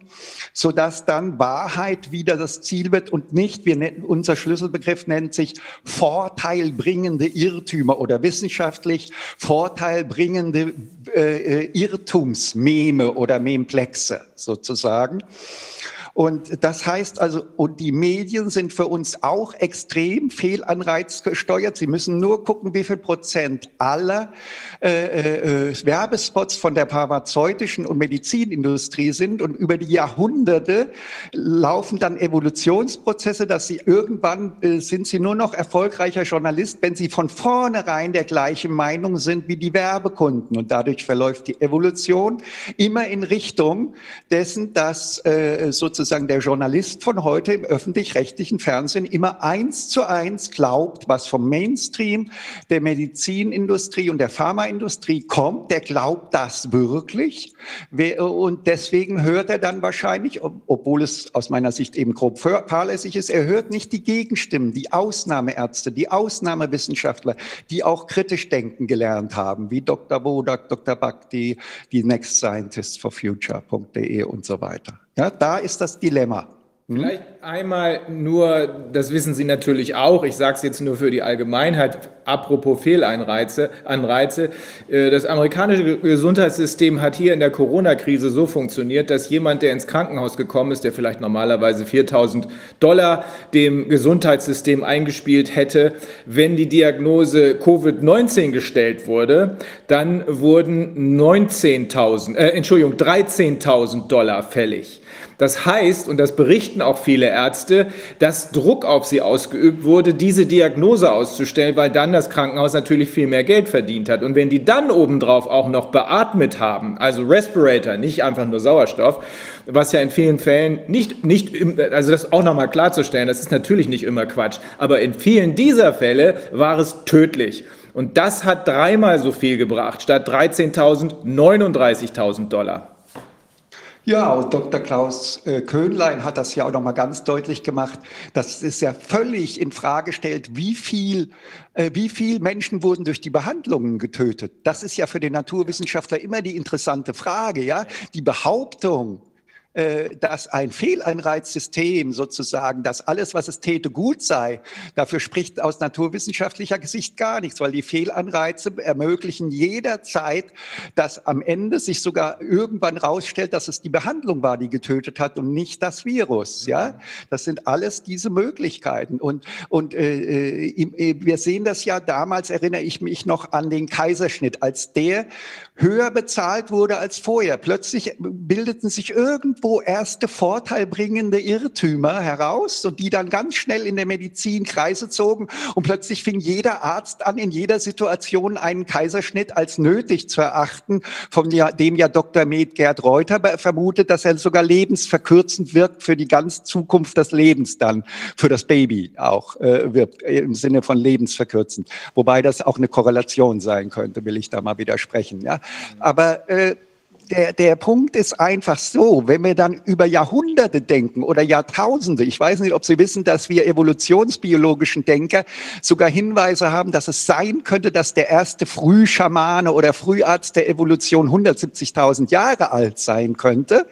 E: so dass dann Wahrheit wieder das Ziel wird und nicht, wir nennen, unser Schlüsselbegriff nennt sich vorteilbringende Irrtümer oder wissenschaftlich vorteilbringende äh, äh Irrtumsmeme oder Meme Komplexe sozusagen. Und das heißt also, und die Medien sind für uns auch extrem fehlanreizgesteuert. Sie müssen nur gucken, wie viel Prozent aller äh, äh, Werbespots von der pharmazeutischen und Medizinindustrie sind. Und über die Jahrhunderte laufen dann Evolutionsprozesse, dass sie irgendwann äh, sind sie nur noch erfolgreicher Journalist, wenn sie von vornherein der gleichen Meinung sind wie die Werbekunden. Und dadurch verläuft die Evolution immer in Richtung dessen, dass äh, sozusagen sozusagen der Journalist von heute im öffentlich-rechtlichen Fernsehen immer eins zu eins glaubt, was vom Mainstream der Medizinindustrie und der Pharmaindustrie kommt, der glaubt das wirklich. Und deswegen hört er dann wahrscheinlich, obwohl es aus meiner Sicht eben grob fahrlässig ist, er hört nicht die Gegenstimmen, die Ausnahmeärzte, die Ausnahmewissenschaftler, die auch kritisch denken gelernt haben, wie Dr. Bodak, Dr. Bhakti, die Next Scientists for Future.de und so weiter. Ja, da ist das Dilemma.
C: Hm? Vielleicht einmal nur, das wissen Sie natürlich auch, ich sage es jetzt nur für die Allgemeinheit, apropos Fehleinreize, Anreize. Äh, das amerikanische Gesundheitssystem hat hier in der Corona-Krise so funktioniert, dass jemand, der ins Krankenhaus gekommen ist, der vielleicht normalerweise 4000 Dollar dem Gesundheitssystem eingespielt hätte, wenn die Diagnose Covid-19 gestellt wurde, dann wurden 19.000, äh, Entschuldigung, 13.000 Dollar fällig. Das heißt, und das berichten auch viele Ärzte, dass Druck auf sie ausgeübt wurde, diese Diagnose auszustellen, weil dann das Krankenhaus natürlich viel mehr Geld verdient hat. Und wenn die dann obendrauf auch noch beatmet haben, also Respirator, nicht einfach nur Sauerstoff, was ja in vielen Fällen nicht, nicht, also das auch nochmal klarzustellen, das ist natürlich nicht immer Quatsch, aber in vielen dieser Fälle war es tödlich. Und das hat dreimal so viel gebracht, statt 13.000, 39.000 Dollar.
E: Ja, und Dr. Klaus äh, Köhnlein hat das ja auch nochmal ganz deutlich gemacht, dass es ja völlig in Frage stellt, wie viel, äh, wie viel Menschen wurden durch die Behandlungen getötet. Das ist ja für den Naturwissenschaftler immer die interessante Frage, ja. Die Behauptung, dass ein Fehlanreizsystem sozusagen, dass alles, was es täte, gut sei, dafür spricht aus naturwissenschaftlicher Sicht gar nichts, weil die Fehlanreize ermöglichen jederzeit, dass am Ende sich sogar irgendwann rausstellt, dass es die Behandlung war, die getötet hat und nicht das Virus. Ja, das sind alles diese Möglichkeiten. Und, und äh, äh wir sehen das ja damals, erinnere ich mich noch an den Kaiserschnitt, als der höher bezahlt wurde als vorher. Plötzlich bildeten sich irgendwo erste vorteilbringende Irrtümer heraus und die dann ganz schnell in der Medizin Kreise zogen und plötzlich fing jeder Arzt an, in jeder Situation einen Kaiserschnitt als nötig zu erachten, von dem ja Dr. Med Gerd Reuter vermutet, dass er sogar lebensverkürzend wirkt für die ganze Zukunft des Lebens dann, für das Baby auch äh, wirkt, im Sinne von lebensverkürzend. Wobei das auch eine Korrelation sein könnte, will ich da mal widersprechen. Ja? Aber äh, der, der Punkt ist einfach so, wenn wir dann über Jahrhunderte denken oder Jahrtausende, ich weiß nicht, ob Sie wissen, dass wir evolutionsbiologischen Denker sogar Hinweise haben, dass es sein könnte, dass der erste Frühschamane oder Früharzt der Evolution 170.000 Jahre alt sein könnte.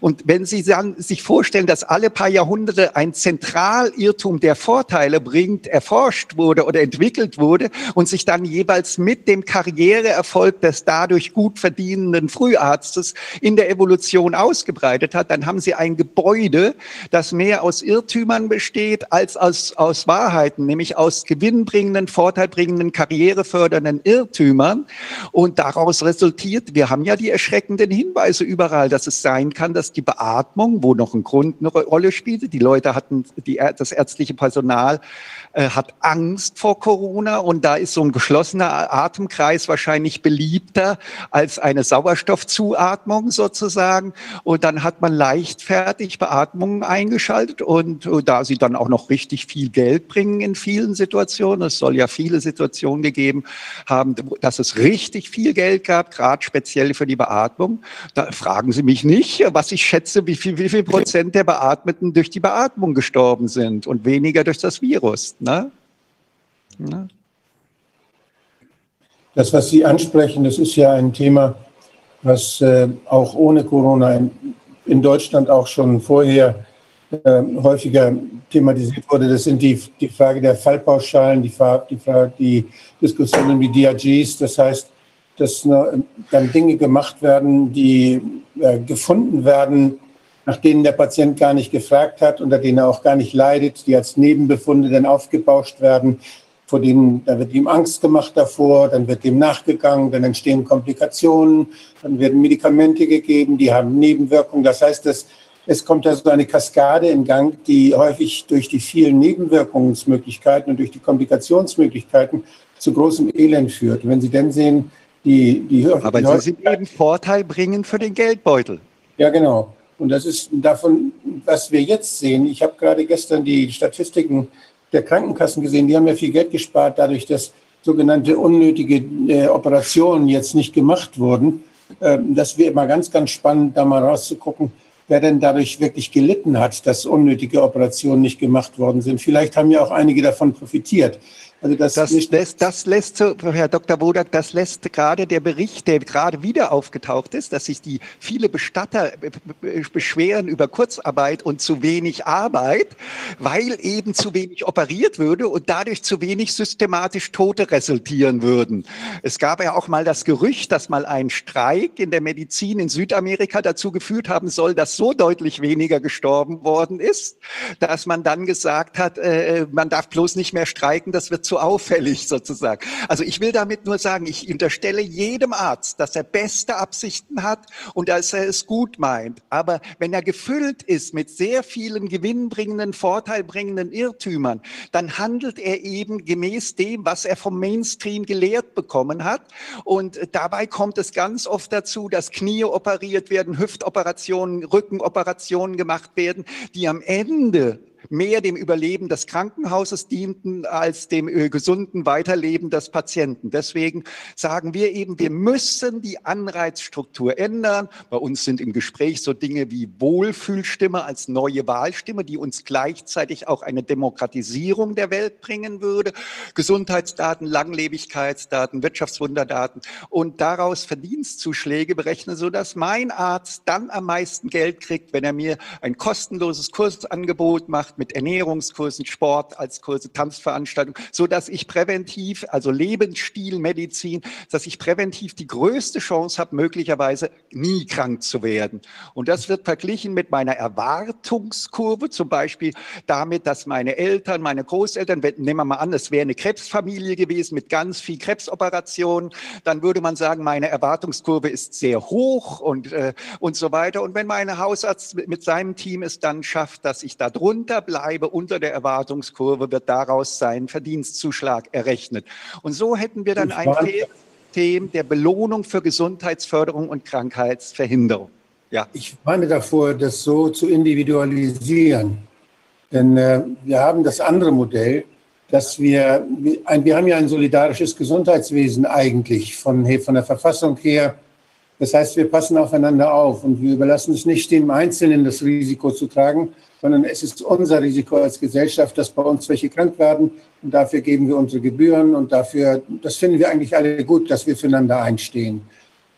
E: Und wenn Sie dann sich vorstellen, dass alle paar Jahrhunderte ein Zentralirrtum, der Vorteile bringt, erforscht wurde oder entwickelt wurde und sich dann jeweils mit dem Karriereerfolg des dadurch gut verdienenden Früharztes Arztes in der Evolution ausgebreitet hat, dann haben sie ein Gebäude, das mehr aus Irrtümern besteht als aus, aus Wahrheiten, nämlich aus gewinnbringenden, vorteilbringenden, karrierefördernden Irrtümern. Und daraus resultiert, wir haben ja die erschreckenden Hinweise überall, dass es sein kann, dass die Beatmung, wo noch ein Grund eine Rolle spielte, die Leute hatten, die, das ärztliche Personal äh, hat Angst vor Corona und da ist so ein geschlossener Atemkreis wahrscheinlich beliebter als eine Sauerstoffzuatmung sozusagen. Und dann hat man leichtfertig Beatmungen eingeschaltet und äh, da sie dann auch noch richtig viel Geld bringen in vielen Situationen, es soll ja viele Situationen gegeben haben, dass es richtig viel Geld gab, gerade speziell für die Beatmung. Da fragen Sie mich nicht, was ich schätze, wie viel, wie viel Prozent der Beatmeten durch die Beatmung gestorben sind und weniger durch das Virus. Ne?
D: Ne? Das, was Sie ansprechen, das ist ja ein Thema, was äh, auch ohne Corona in, in, Deutschland auch schon vorher äh, häufiger thematisiert wurde. Das sind die, die Frage der Fallpauschalen, die, die, Frage, die Diskussionen wie DRGs. Das heißt, dass ne, dann Dinge gemacht werden, die äh, gefunden werden, nach denen der Patient gar nicht gefragt hat, unter denen er auch gar nicht leidet, die als Nebenbefunde dann aufgebauscht werden, vor denen, da wird ihm Angst gemacht davor, dann wird dem nachgegangen, dann entstehen Komplikationen, dann werden Medikamente gegeben, die haben Nebenwirkungen. Das heißt, dass es kommt also eine Kaskade in Gang, die häufig durch die vielen Nebenwirkungsmöglichkeiten und durch die Komplikationsmöglichkeiten zu großem Elend führt. Wenn Sie denn sehen, die, die
E: Aber die sie sind eben Vorteil bringen für den Geldbeutel.
D: Ja, genau. Und das ist davon, was wir jetzt sehen. Ich habe gerade gestern die Statistiken der Krankenkassen gesehen. Die haben ja viel Geld gespart, dadurch, dass sogenannte unnötige äh, Operationen jetzt nicht gemacht wurden. Ähm, das wäre immer ganz, ganz spannend, da mal rauszugucken, wer denn dadurch wirklich gelitten hat, dass unnötige Operationen nicht gemacht worden sind. Vielleicht haben ja auch einige davon profitiert.
E: Also das, das, lässt, das lässt, Herr Dr. Wodak, das lässt gerade der Bericht, der gerade wieder aufgetaucht ist, dass sich die viele Bestatter beschweren über Kurzarbeit und zu wenig Arbeit, weil eben zu wenig operiert würde und dadurch zu wenig systematisch Tote resultieren würden. Es gab ja auch mal das Gerücht, dass mal ein Streik in der Medizin in Südamerika dazu geführt haben soll, dass so deutlich weniger gestorben worden ist, dass man dann gesagt hat, äh, man darf bloß nicht mehr streiken, das wird zu auffällig sozusagen. Also ich will damit nur sagen, ich unterstelle jedem Arzt, dass er beste Absichten hat und dass er es gut meint. Aber wenn er gefüllt ist mit sehr vielen gewinnbringenden, vorteilbringenden Irrtümern, dann handelt er eben gemäß dem, was er vom Mainstream gelehrt bekommen hat. Und dabei kommt es ganz oft dazu, dass Knie operiert werden, Hüftoperationen, Rückenoperationen gemacht werden, die am Ende mehr dem Überleben des Krankenhauses dienten als dem äh, gesunden Weiterleben des Patienten. Deswegen sagen wir eben, wir müssen die Anreizstruktur ändern. Bei uns sind im Gespräch so Dinge wie Wohlfühlstimme als neue Wahlstimme, die uns gleichzeitig auch eine Demokratisierung der Welt bringen würde. Gesundheitsdaten, Langlebigkeitsdaten, Wirtschaftswunderdaten und daraus Verdienstzuschläge berechnen, sodass mein Arzt dann am meisten Geld kriegt, wenn er mir ein kostenloses Kursangebot macht mit Ernährungskursen, Sport als Kurse, Tanzveranstaltungen, so dass ich präventiv, also Lebensstilmedizin, dass ich präventiv die größte Chance habe, möglicherweise nie krank zu werden. Und das wird verglichen mit meiner Erwartungskurve, zum Beispiel damit, dass meine Eltern, meine Großeltern, nehmen wir mal an, es wäre eine Krebsfamilie gewesen mit ganz viel Krebsoperationen, dann würde man sagen, meine Erwartungskurve ist sehr hoch und, äh, und so weiter. Und wenn mein Hausarzt mit seinem Team es dann schafft, dass ich da drunter bleibe, unter der Erwartungskurve, wird daraus sein Verdienstzuschlag errechnet. Und so hätten wir dann ein System der Belohnung für Gesundheitsförderung und Krankheitsverhinderung.
D: Ja. Ich meine davor, das so zu individualisieren. Denn äh, wir haben das andere Modell, dass wir, ein, wir haben ja ein solidarisches Gesundheitswesen eigentlich von, von der Verfassung her. Das heißt, wir passen aufeinander auf und wir überlassen es nicht dem Einzelnen, das Risiko zu tragen, sondern es ist unser Risiko als Gesellschaft, dass bei uns welche krank werden und dafür geben wir unsere Gebühren und dafür, das finden wir eigentlich alle gut, dass wir füreinander einstehen.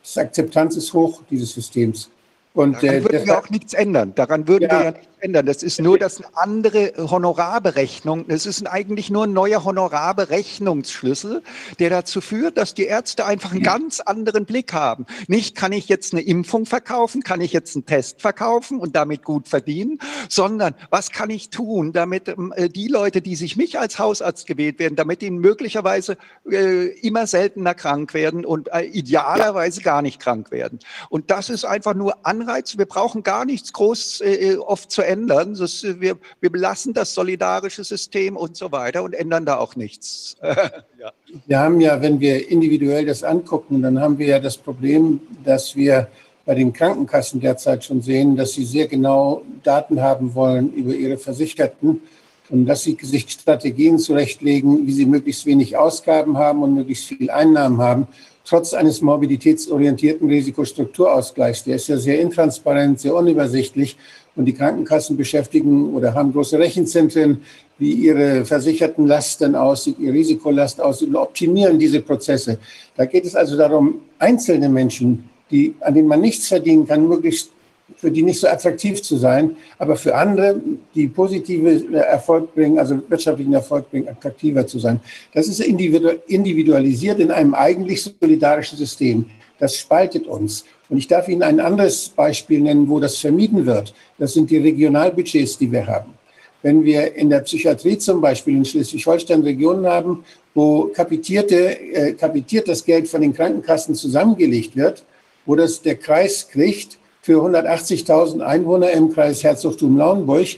D: Die Akzeptanz ist hoch dieses Systems.
E: Und, Daran äh, würden wir auch nichts ändern. Daran würden ja. wir ja nichts ändern. Das ist nur das eine andere Honorarberechnung. Es ist eigentlich nur ein neuer Honorarberechnungsschlüssel, der dazu führt, dass die Ärzte einfach einen ganz anderen Blick haben. Nicht kann ich jetzt eine Impfung verkaufen, kann ich jetzt einen Test verkaufen und damit gut verdienen, sondern was kann ich tun, damit ähm, äh, die Leute, die sich mich als Hausarzt gewählt werden, damit ihnen möglicherweise äh, immer seltener krank werden und äh, idealerweise gar nicht krank werden. Und das ist einfach nur Anreiz. Wir brauchen gar nichts groß oft zu ändern. Das, wir, wir belassen das solidarische System und so weiter und ändern da auch nichts.
D: ja. Wir haben ja, wenn wir individuell das angucken, dann haben wir ja das Problem, dass wir bei den Krankenkassen derzeit schon sehen, dass sie sehr genau Daten haben wollen über ihre Versicherten und dass sie sich Strategien zurechtlegen, wie sie möglichst wenig Ausgaben haben und möglichst viel Einnahmen haben, trotz eines mobilitätsorientierten Risikostrukturausgleichs. Der ist ja sehr intransparent, sehr unübersichtlich und die Krankenkassen beschäftigen oder haben große Rechenzentren, wie ihre versicherten Lasten aussieht, ihre Risikolast aussieht und optimieren diese Prozesse. Da geht es also darum, einzelne Menschen, die, an denen man nichts verdienen kann, möglichst für die nicht so attraktiv zu sein, aber für andere, die positive Erfolg bringen, also wirtschaftlichen Erfolg bringen, attraktiver zu sein. Das ist individualisiert in einem eigentlich solidarischen System. Das spaltet uns. Und ich darf Ihnen ein anderes Beispiel nennen, wo das vermieden wird. Das sind die Regionalbudgets, die wir haben. Wenn wir in der Psychiatrie zum Beispiel in Schleswig-Holstein Regionen haben, wo kapitierte, äh, kapitiert das Geld von den Krankenkassen zusammengelegt wird, wo das der Kreis kriegt für 180.000 Einwohner im Kreis Herzogtum-Lauenburg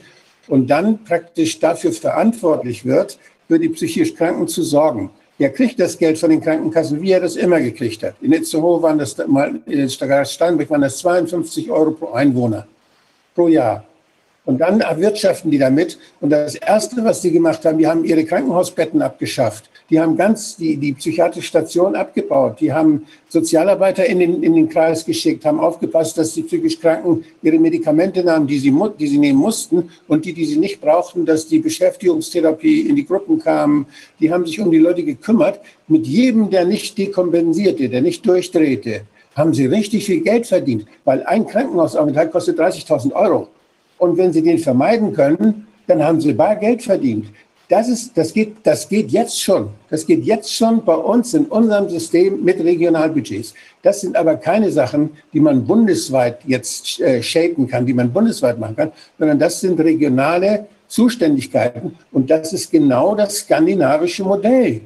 D: und dann praktisch dafür verantwortlich wird, für die psychisch Kranken zu sorgen der kriegt das Geld von den Krankenkassen, wie er das immer gekriegt hat. In Itzehoe waren das mal, in Steinbrück waren das 52 Euro pro Einwohner pro Jahr. Und dann erwirtschaften die damit. Und das Erste, was die gemacht haben, die haben ihre Krankenhausbetten abgeschafft. Die haben ganz die, die psychiatrische Station abgebaut. Die haben Sozialarbeiter in den, in den Kreis geschickt, haben aufgepasst, dass die psychisch Kranken ihre Medikamente nahmen, die sie, die sie nehmen mussten. Und die, die sie nicht brauchten, dass die Beschäftigungstherapie in die Gruppen kamen. Die haben sich um die Leute gekümmert. Mit jedem, der nicht dekompensierte, der nicht durchdrehte, haben sie richtig viel Geld verdient. Weil ein Krankenhausaufenthalt kostet 30.000 Euro. Und wenn Sie den vermeiden können, dann haben Sie bar Geld verdient. Das, ist, das, geht, das geht jetzt schon. Das geht jetzt schon bei uns in unserem System mit Regionalbudgets. Das sind aber keine Sachen, die man bundesweit jetzt äh, shapen kann, die man bundesweit machen kann, sondern das sind regionale Zuständigkeiten. Und das ist genau das skandinavische Modell.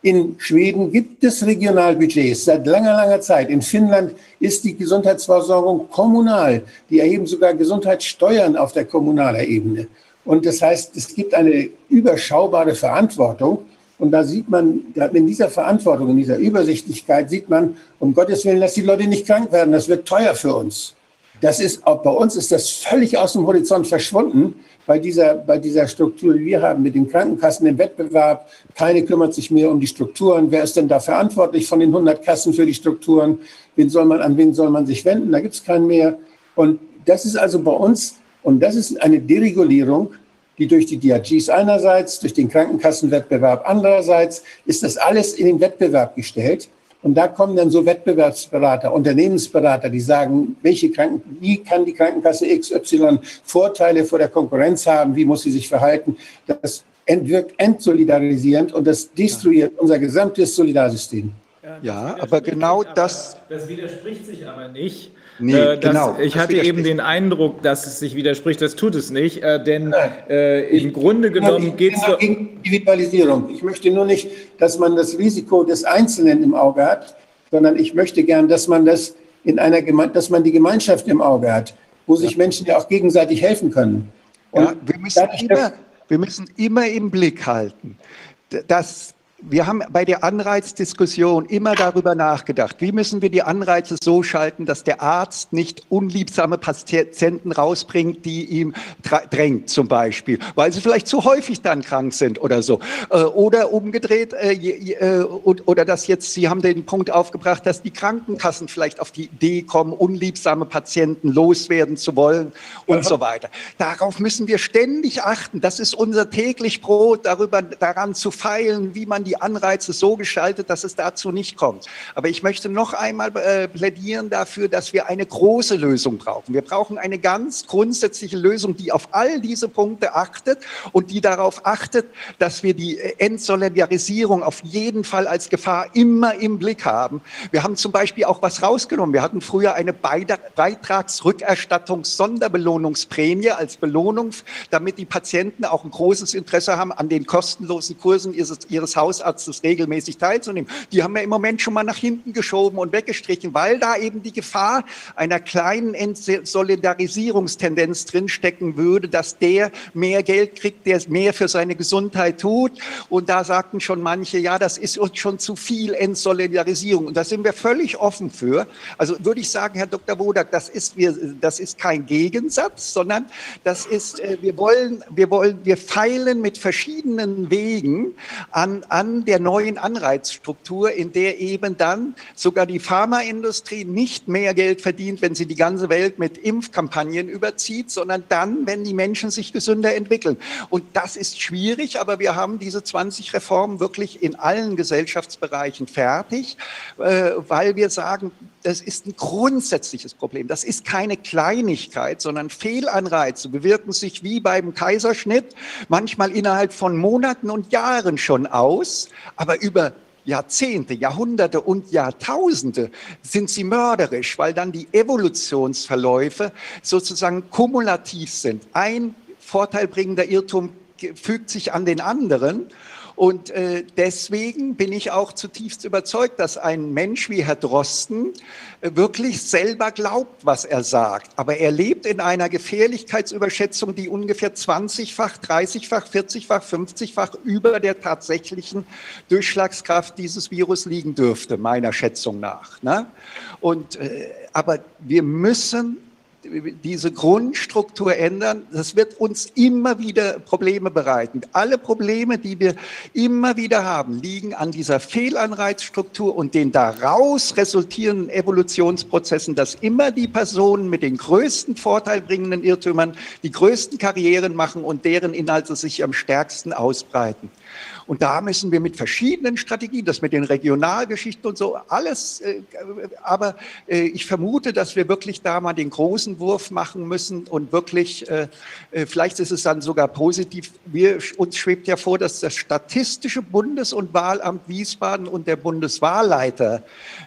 D: In Schweden gibt es Regionalbudgets seit langer, langer Zeit. In Finnland ist die Gesundheitsversorgung kommunal. Die erheben sogar Gesundheitssteuern auf der kommunalen Ebene. Und das heißt, es gibt eine überschaubare Verantwortung. Und da sieht man, in dieser Verantwortung, in dieser Übersichtlichkeit sieht man, um Gottes Willen, dass die Leute nicht krank werden. Das wird teuer für uns. das ist, auch bei uns ist das völlig aus dem Horizont verschwunden bei dieser, bei dieser Struktur, die wir haben mit den Krankenkassen im Wettbewerb. Keine kümmert sich mehr um die Strukturen. Wer ist denn da verantwortlich von den 100 Kassen für die Strukturen? Wen soll man, an wen soll man sich wenden? Da gibt es keinen mehr. Und das ist also bei uns, und das ist eine Deregulierung, die durch die DRGs einerseits, durch den Krankenkassenwettbewerb andererseits, ist das alles in den Wettbewerb gestellt. Und da kommen dann so Wettbewerbsberater, Unternehmensberater, die sagen, welche Kranken, wie kann die Krankenkasse XY Vorteile vor der Konkurrenz haben, wie muss sie sich verhalten. Das wirkt entsolidarisierend und das destruiert unser gesamtes Solidarsystem.
E: Ja, aber genau das.
C: Das widerspricht sich aber nicht.
E: Nee,
C: äh, das,
E: genau.
C: Ich
E: Das
C: hatte eben den Eindruck, dass es sich widerspricht. Das tut es nicht, äh, denn äh, im Grunde genommen geht es
D: Ich bin gegen Individualisierung. Ich möchte nur nicht, dass man das Risiko des Einzelnen im Auge hat, sondern ich möchte gern, dass man das in einer Geme dass man die Gemeinschaft im Auge hat, wo sich Menschen ja auch gegenseitig helfen können.
E: Ja, wir, müssen immer, wir müssen immer im Blick halten, dass wir haben bei der Anreizdiskussion immer darüber nachgedacht, wie müssen wir die Anreize so schalten, dass der Arzt nicht unliebsame Patienten rausbringt, die ihm drängt zum Beispiel, weil sie vielleicht zu häufig dann krank sind oder so. Äh, Oder umgedreht, äh, äh, oder dass jetzt, Sie haben den Punkt aufgebracht, dass die Krankenkassen vielleicht auf die Idee kommen, unliebsame Patienten loswerden zu wollen und so weiter. Darauf müssen wir ständig achten. Das ist unser täglich Brot, darüber, daran zu feilen, wie man die Anreize so gestaltet, dass es dazu nicht kommt. Aber ich möchte noch einmal äh, plädieren dafür, dass wir eine große Lösung brauchen. Wir brauchen eine ganz grundsätzliche Lösung, die auf all diese Punkte achtet und die darauf achtet, dass wir die äh, Entsolidarisierung auf jeden Fall als Gefahr immer im Blick haben. Wir haben zum Beispiel auch was rausgenommen. Wir hatten früher eine Beitragsrückerstattungs-Sonderbelohnungsprämie als Belohnung, damit die Patienten auch ein großes Interesse haben, an den kostenlosen Kursen ihres, ihres Hausarztes regelmäßig teilzunehmen. Die haben wir im Moment schon mal nach hinten geschoben und weggestrichen, weil da eben die Gefahr einer kleinen Entsolidarisierungstendenz drinstecken würde, dass der mehr Geld kriegt, der mehr für seine Gesundheit tut. Und da sagten schon manche, ja, das ist uns schon zu viel Entsolidarisierung. Und da sind wir völlig offen für. Also würde ich sagen, Herr Dr. Wodak, das ist, wir, das ist kein Gegensatz, sondern das ist, äh, wir wollen, wir wollen, wir feilen mit verschiedenen Wegen an, an der neuen Anreizstruktur, in der eben dann sogar die Pharmaindustrie nicht mehr Geld verdient, wenn sie die ganze Welt mit Impfkampagnen überzieht, sondern dann, wenn die Menschen sich gesünder entwickeln. Und das ist schwierig, aber wir haben diese 20 Reformen wirklich in allen Gesellschaftsbereichen fertig, äh, weil wir sagen, das ist ein grundsätzliches Problem. Das ist keine Kleinigkeit, sondern Fehlanreize bewirken sich wie beim Kaiserschnitt manchmal innerhalb von Monaten und Jahren schon aus, aber über Jahrzehnte, Jahrhunderte und Jahrtausende sind sie mörderisch, weil dann die Evolutionsverläufe sozusagen kumulativ sind. Ein vorteilbringender Irrtum fügt sich an den anderen. Und äh, deswegen bin ich auch zutiefst überzeugt, dass ein Mensch wie Herr Drosten äh, wirklich selber glaubt, was er sagt. Aber er lebt in einer Gefährlichkeitsüberschätzung, die ungefähr 20-fach, 30-fach, 40-fach, 50-fach über der tatsächlichen Durchschlagskraft dieses Virus liegen dürfte, meiner Schätzung nach. Ne? Und, äh, aber wir müssen diese Grundstruktur ändern, das wird uns immer wieder Probleme bereiten. Alle Probleme, die wir immer wieder haben, liegen an dieser Fehlanreizstruktur und den daraus resultierenden Evolutionsprozessen, dass immer die Personen mit den größten vorteilbringenden Irrtümern die größten Karrieren machen und deren Inhalte sich am stärksten ausbreiten. Und da müssen wir mit verschiedenen Strategien, das mit den Regionalgeschichten und so, alles, äh, aber äh, ich vermute, dass wir wirklich da mal den großen Wurf machen müssen und wirklich, äh, äh, vielleicht ist es dann sogar positiv, wir, uns schwebt ja vor, dass das Statistische Bundes- und Wahlamt Wiesbaden und der Bundeswahlleiter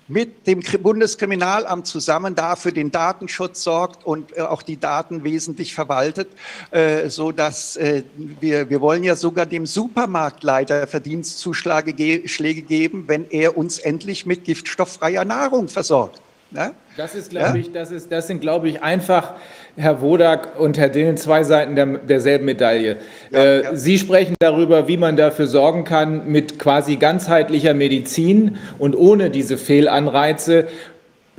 E: mit dem Kri- Bundeskriminalamt zusammen da für den Datenschutz sorgt und äh, auch die Daten wesentlich verwaltet, äh, so dass äh, wir, wir wollen ja sogar dem Supermarktleiter Verdienstzuschläge ge Schläge geben, wenn er uns endlich mit giftstofffreier Nahrung versorgt. Ne?
C: Das ist, glaube
E: Ja?
C: ich, das ist, das sind, glaube ich, einfach Herr Wodak und Herr Dillen zwei Seiten der, derselben Medaille. äh,
E: ja.
C: Sie sprechen darüber, wie man dafür sorgen kann mit quasi ganzheitlicher Medizin und ohne diese Fehlanreize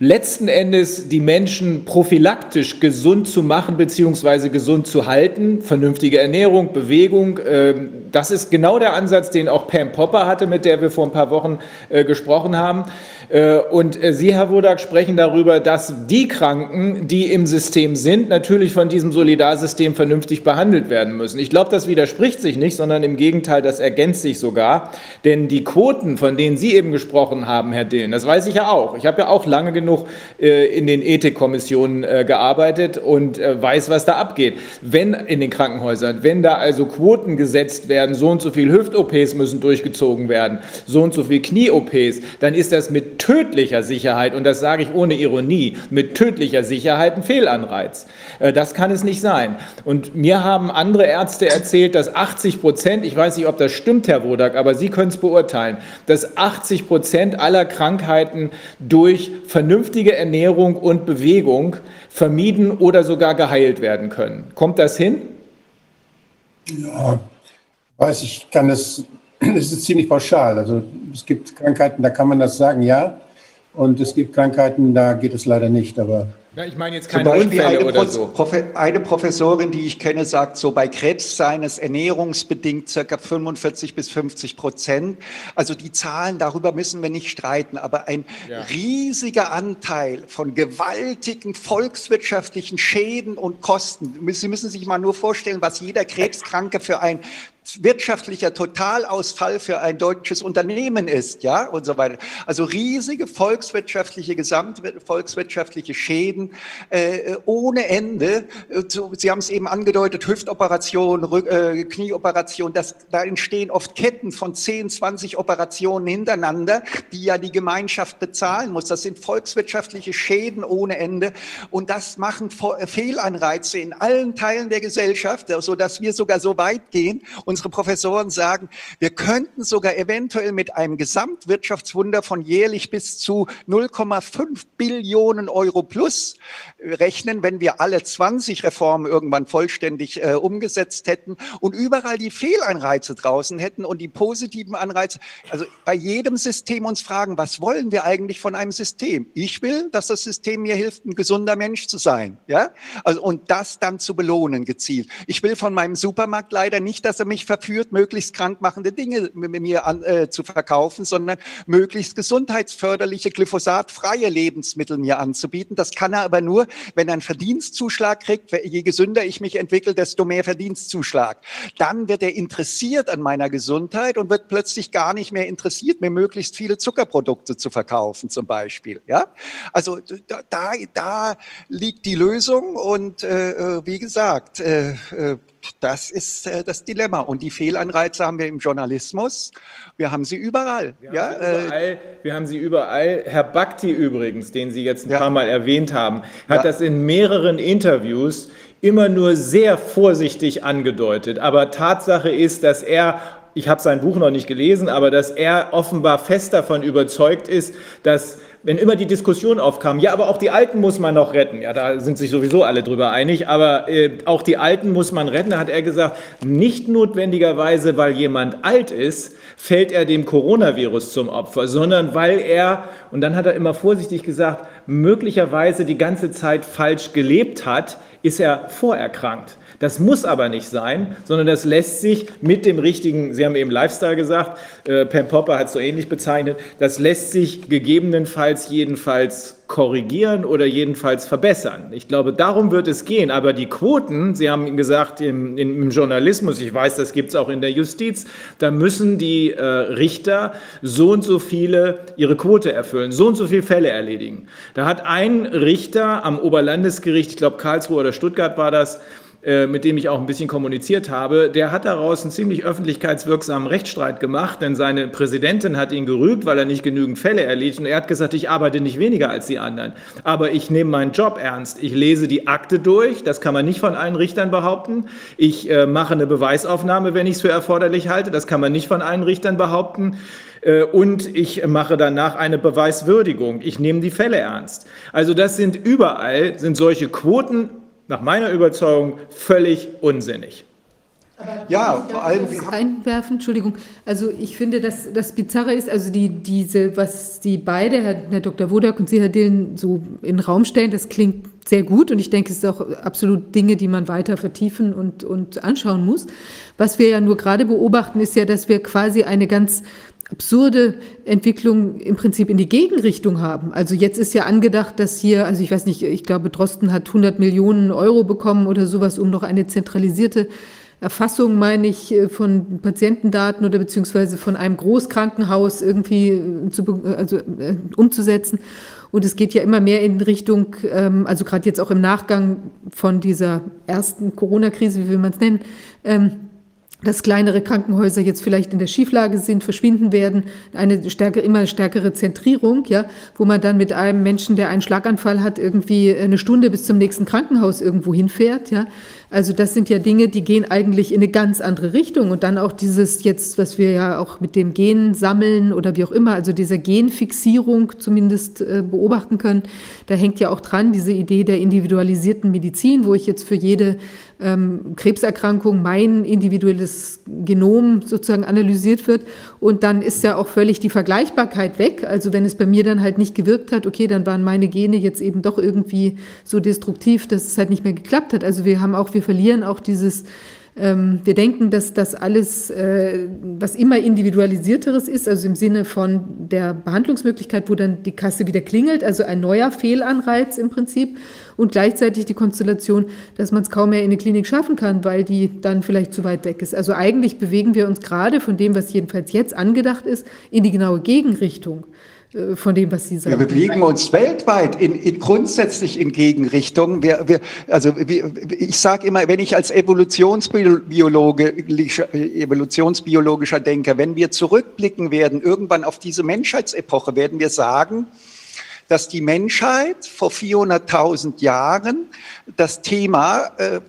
C: letzten Endes die Menschen prophylaktisch gesund zu machen beziehungsweise gesund zu halten. Vernünftige Ernährung, Bewegung, ähm, das ist genau der Ansatz, den auch Pam Popper hatte, mit der wir vor ein paar Wochen äh, gesprochen haben. Äh, und äh, Sie, Herr Wodak, sprechen darüber, dass die Kranken, die im System sind, natürlich von diesem Solidarsystem vernünftig behandelt werden müssen. Ich glaube, das widerspricht sich nicht, sondern im Gegenteil, das ergänzt sich sogar. Denn die Quoten, von denen Sie eben gesprochen haben, Herr Dillen, das weiß ich ja auch. Ich habe ja auch lange genug äh, in den Ethikkommissionen gearbeitet und weiß, was da abgeht. Wenn in den Krankenhäusern, wenn da also Quoten gesetzt werden, so und so viel Hüft-OPs müssen durchgezogen werden, so und so viel Knie-OPs, dann ist das mit tödlicher Sicherheit, und das sage ich ohne Ironie, mit tödlicher Sicherheit ein Fehlanreiz. Äh, das kann es nicht sein. Und mir haben andere Ärzte erzählt, dass 80 Prozent, ich weiß nicht, ob das stimmt, Herr Wodak, aber Sie können es beurteilen, dass 80 Prozent aller Krankheiten durch vernünftige Ernährung und Bewegung vermieden oder sogar geheilt werden können. Kommt das hin?
D: Ja, weiß ich, kann das es ist ziemlich pauschal. Also es gibt Krankheiten, da kann man das sagen, ja. Und es gibt Krankheiten, da geht es leider nicht. Aber
C: ja, ich meine jetzt keine Unfälle
E: eine
C: oder so.
E: Eine Professorin, die ich kenne, sagt so, bei Krebs seien es ernährungsbedingt circa 45 bis 50 Prozent. Also die Zahlen, darüber müssen wir nicht streiten. Aber ein ja. riesiger Anteil von gewaltigen volkswirtschaftlichen Schäden und Kosten. Sie müssen sich mal nur vorstellen, was jeder Krebskranke für ein wirtschaftlicher Totalausfall für ein deutsches Unternehmen ist, ja, und so weiter. Also riesige volkswirtschaftliche, gesamtvolkswirtschaftliche Schäden äh, ohne Ende. Sie haben es eben angedeutet, Hüftoperation, Rück, äh, Knieoperation, das, da entstehen oft Ketten von 10, 20 Operationen hintereinander, die ja die Gemeinschaft bezahlen muss. Das sind volkswirtschaftliche Schäden ohne Ende und das machen Fehlanreize in allen Teilen der Gesellschaft, so dass wir sogar so weit gehen und unsere Professoren sagen, wir könnten sogar eventuell mit einem Gesamtwirtschaftswunder von jährlich bis zu 0,5 Billionen Euro plus rechnen, wenn wir alle 20 Reformen irgendwann vollständig äh, umgesetzt hätten und überall die Fehleinreize draußen hätten und die positiven Anreize. Also bei jedem System uns fragen, was wollen wir eigentlich von einem System? Ich will, dass das System mir hilft, ein gesunder Mensch zu sein. Ja? Also, und das dann zu belohnen gezielt. Ich will von meinem Supermarkt leider nicht, dass er mich verführt, möglichst krankmachende Dinge mir an, äh, zu verkaufen, sondern möglichst gesundheitsförderliche, glyphosatfreie Lebensmittel mir anzubieten. Das kann er aber nur, wenn er einen Verdienstzuschlag kriegt. Je gesünder ich mich entwickle, desto mehr Verdienstzuschlag. Dann wird er interessiert an meiner Gesundheit und wird plötzlich gar nicht mehr interessiert, mir möglichst viele Zuckerprodukte zu verkaufen, zum Beispiel. Ja, also da, da liegt die Lösung und äh, äh wie gesagt, äh, äh das ist äh, das Dilemma. Und die Fehlanreize haben wir im Journalismus. Wir haben sie überall.
C: Wir, ja, haben, sie äh, überall, wir haben sie überall. Herr Bakti übrigens, den Sie jetzt ein ja. paar Mal erwähnt haben, hat ja. das in mehreren Interviews immer nur sehr vorsichtig angedeutet. Aber Tatsache ist, dass er ich habe sein Buch noch nicht gelesen, aber dass er offenbar fest davon überzeugt ist, dass wenn immer die Diskussion aufkam, ja, aber auch die Alten muss man noch retten. Ja, da sind sich sowieso alle drüber einig, aber äh, auch die Alten muss man retten, hat er gesagt, nicht notwendigerweise, weil jemand alt ist, fällt er dem Coronavirus zum Opfer, sondern weil er, und dann hat er immer vorsichtig gesagt, möglicherweise die ganze Zeit falsch gelebt hat, ist er vorerkrankt. Das muss aber nicht sein, sondern das lässt sich mit dem richtigen, Sie haben eben Lifestyle gesagt, äh, Pam Popper hat es so ähnlich bezeichnet, das lässt sich gegebenenfalls jedenfalls korrigieren oder jedenfalls verbessern. Ich glaube, darum wird es gehen. Aber die Quoten, Sie haben gesagt, im, im Journalismus, ich weiß, das gibt es auch in der Justiz, da müssen die äh, Richter so und so viele ihre Quote erfüllen, so und so viele Fälle erledigen. Da hat ein Richter am Oberlandesgericht, ich glaube Karlsruhe oder Stuttgart war das, mit dem ich auch ein bisschen kommuniziert habe, der hat daraus einen ziemlich öffentlichkeitswirksamen Rechtsstreit gemacht, denn seine Präsidentin hat ihn gerügt, weil er nicht genügend Fälle erledigt und er hat gesagt, ich arbeite nicht weniger als die anderen, aber ich nehme meinen Job ernst. Ich lese die Akte durch, das kann man nicht von allen Richtern behaupten. Ich äh, mache eine Beweisaufnahme, wenn ich es für erforderlich halte, das kann man nicht von allen Richtern behaupten äh, und ich mache danach eine Beweiswürdigung. Ich nehme die Fälle ernst. Also das sind überall, sind solche Quoten nach meiner Überzeugung völlig unsinnig.
A: ja, vor allem. Einwerfen, Entschuldigung. Also ich finde, dass das Bizarre ist, also die, diese, was die beide, Herr, Herr Dr. Wodak und Sie, Herr Dillen, so in den Raum stellen, das klingt sehr gut und ich denke, es ist auch absolut Dinge, die man weiter vertiefen und, und anschauen muss. Was wir ja nur gerade beobachten, ist ja, dass wir quasi eine ganz absurde Entwicklung im Prinzip in die Gegenrichtung haben. Also jetzt ist ja angedacht, dass hier, also ich weiß nicht, ich glaube, Drosten hat 100 Millionen Euro bekommen oder sowas, um noch eine zentralisierte Erfassung, meine ich, äh, von Patientendaten oder beziehungsweise von einem Großkrankenhaus irgendwie äh, zu, also, äh, umzusetzen. Und es geht ja immer mehr in Richtung, ähm, also gerade jetzt auch im Nachgang von dieser ersten Corona-Krise, wie will man es nennen, ähm, dass kleinere Krankenhäuser jetzt vielleicht in der Schieflage sind, verschwinden werden, eine stärkere, immer stärkere Zentrierung, ja, wo man dann mit einem Menschen, der einen Schlaganfall hat, irgendwie eine Stunde bis zum nächsten Krankenhaus irgendwo hinfährt, ja. Also das sind ja Dinge, die gehen eigentlich in eine ganz andere Richtung. Und dann auch dieses jetzt, was wir ja auch mit dem Gen sammeln oder wie auch immer, also dieser Genfixierung zumindest äh, beobachten können, da hängt ja auch dran diese Idee der individualisierten Medizin, wo ich jetzt für jede ähm, Krebserkrankung mein individuelles Genom sozusagen analysiert wird. Und dann ist ja auch völlig die Vergleichbarkeit weg. Also wenn es bei mir dann halt nicht gewirkt hat, okay, dann waren meine Gene jetzt eben doch irgendwie so destruktiv, dass es halt nicht mehr geklappt hat. Also wir haben auch, wir verlieren auch dieses ähm, wir denken, dass das alles, äh, was immer individualisierteres ist, also im Sinne von der Behandlungsmöglichkeit, wo dann die Kasse wieder klingelt, also ein neuer Fehlanreiz im Prinzip und gleichzeitig die Konstellation, dass man es kaum mehr in eine Klinik schaffen kann, weil die dann vielleicht zu weit weg ist. Also eigentlich bewegen wir uns gerade von dem, was jedenfalls jetzt angedacht ist, in die genaue Gegenrichtung äh, von dem, was Sie sagen.
E: Wir bewegen uns weltweit in, in grundsätzlich in Gegenrichtungen. Wir, wir, also wir, ich sage immer, wenn ich als Evolutionsbiologe, evolutionsbiologischer Denker, wenn wir zurückblicken werden, irgendwann auf diese Menschheitsepoche, werden wir sagen, dass die Menschheit vor 400.000 Jahren das Thema äh,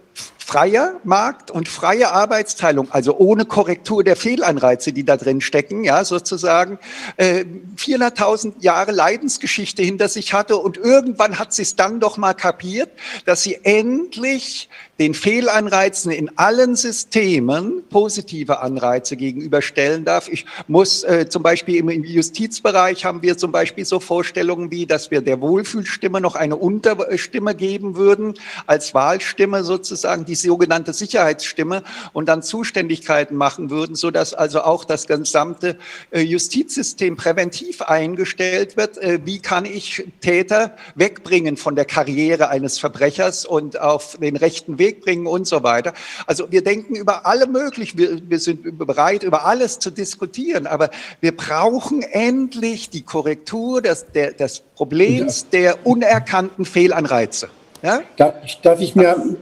E: freier Markt und freie Arbeitsteilung, also ohne Korrektur der Fehlanreize, die da drin stecken, ja, sozusagen, äh, 400.000 Jahre Leidensgeschichte hinter sich hatte und irgendwann hat sie es dann doch mal kapiert, dass sie endlich den Fehlanreizen in allen Systemen positive Anreize gegenüberstellen darf. Ich muss äh, zum Beispiel im, im, Justizbereich haben wir zum Beispiel so Vorstellungen wie, dass wir der Wohlfühlstimme noch eine Unterstimme geben würden, als Wahlstimme sozusagen, die sogenannte Sicherheitsstimme und dann Zuständigkeiten machen würden, so dass also auch das gesamte äh, Justizsystem präventiv eingestellt wird. Äh, wie kann ich Täter wegbringen von der Karriere eines Verbrechers und auf den rechten Weg bringen und so weiter. Also wir denken über alle möglichen, wir, wir sind bereit, über alles zu diskutieren, aber wir brauchen endlich die Korrektur des, der, des Problems der unerkannten Fehlanreize.
D: Ja? Darf, darf ich mir,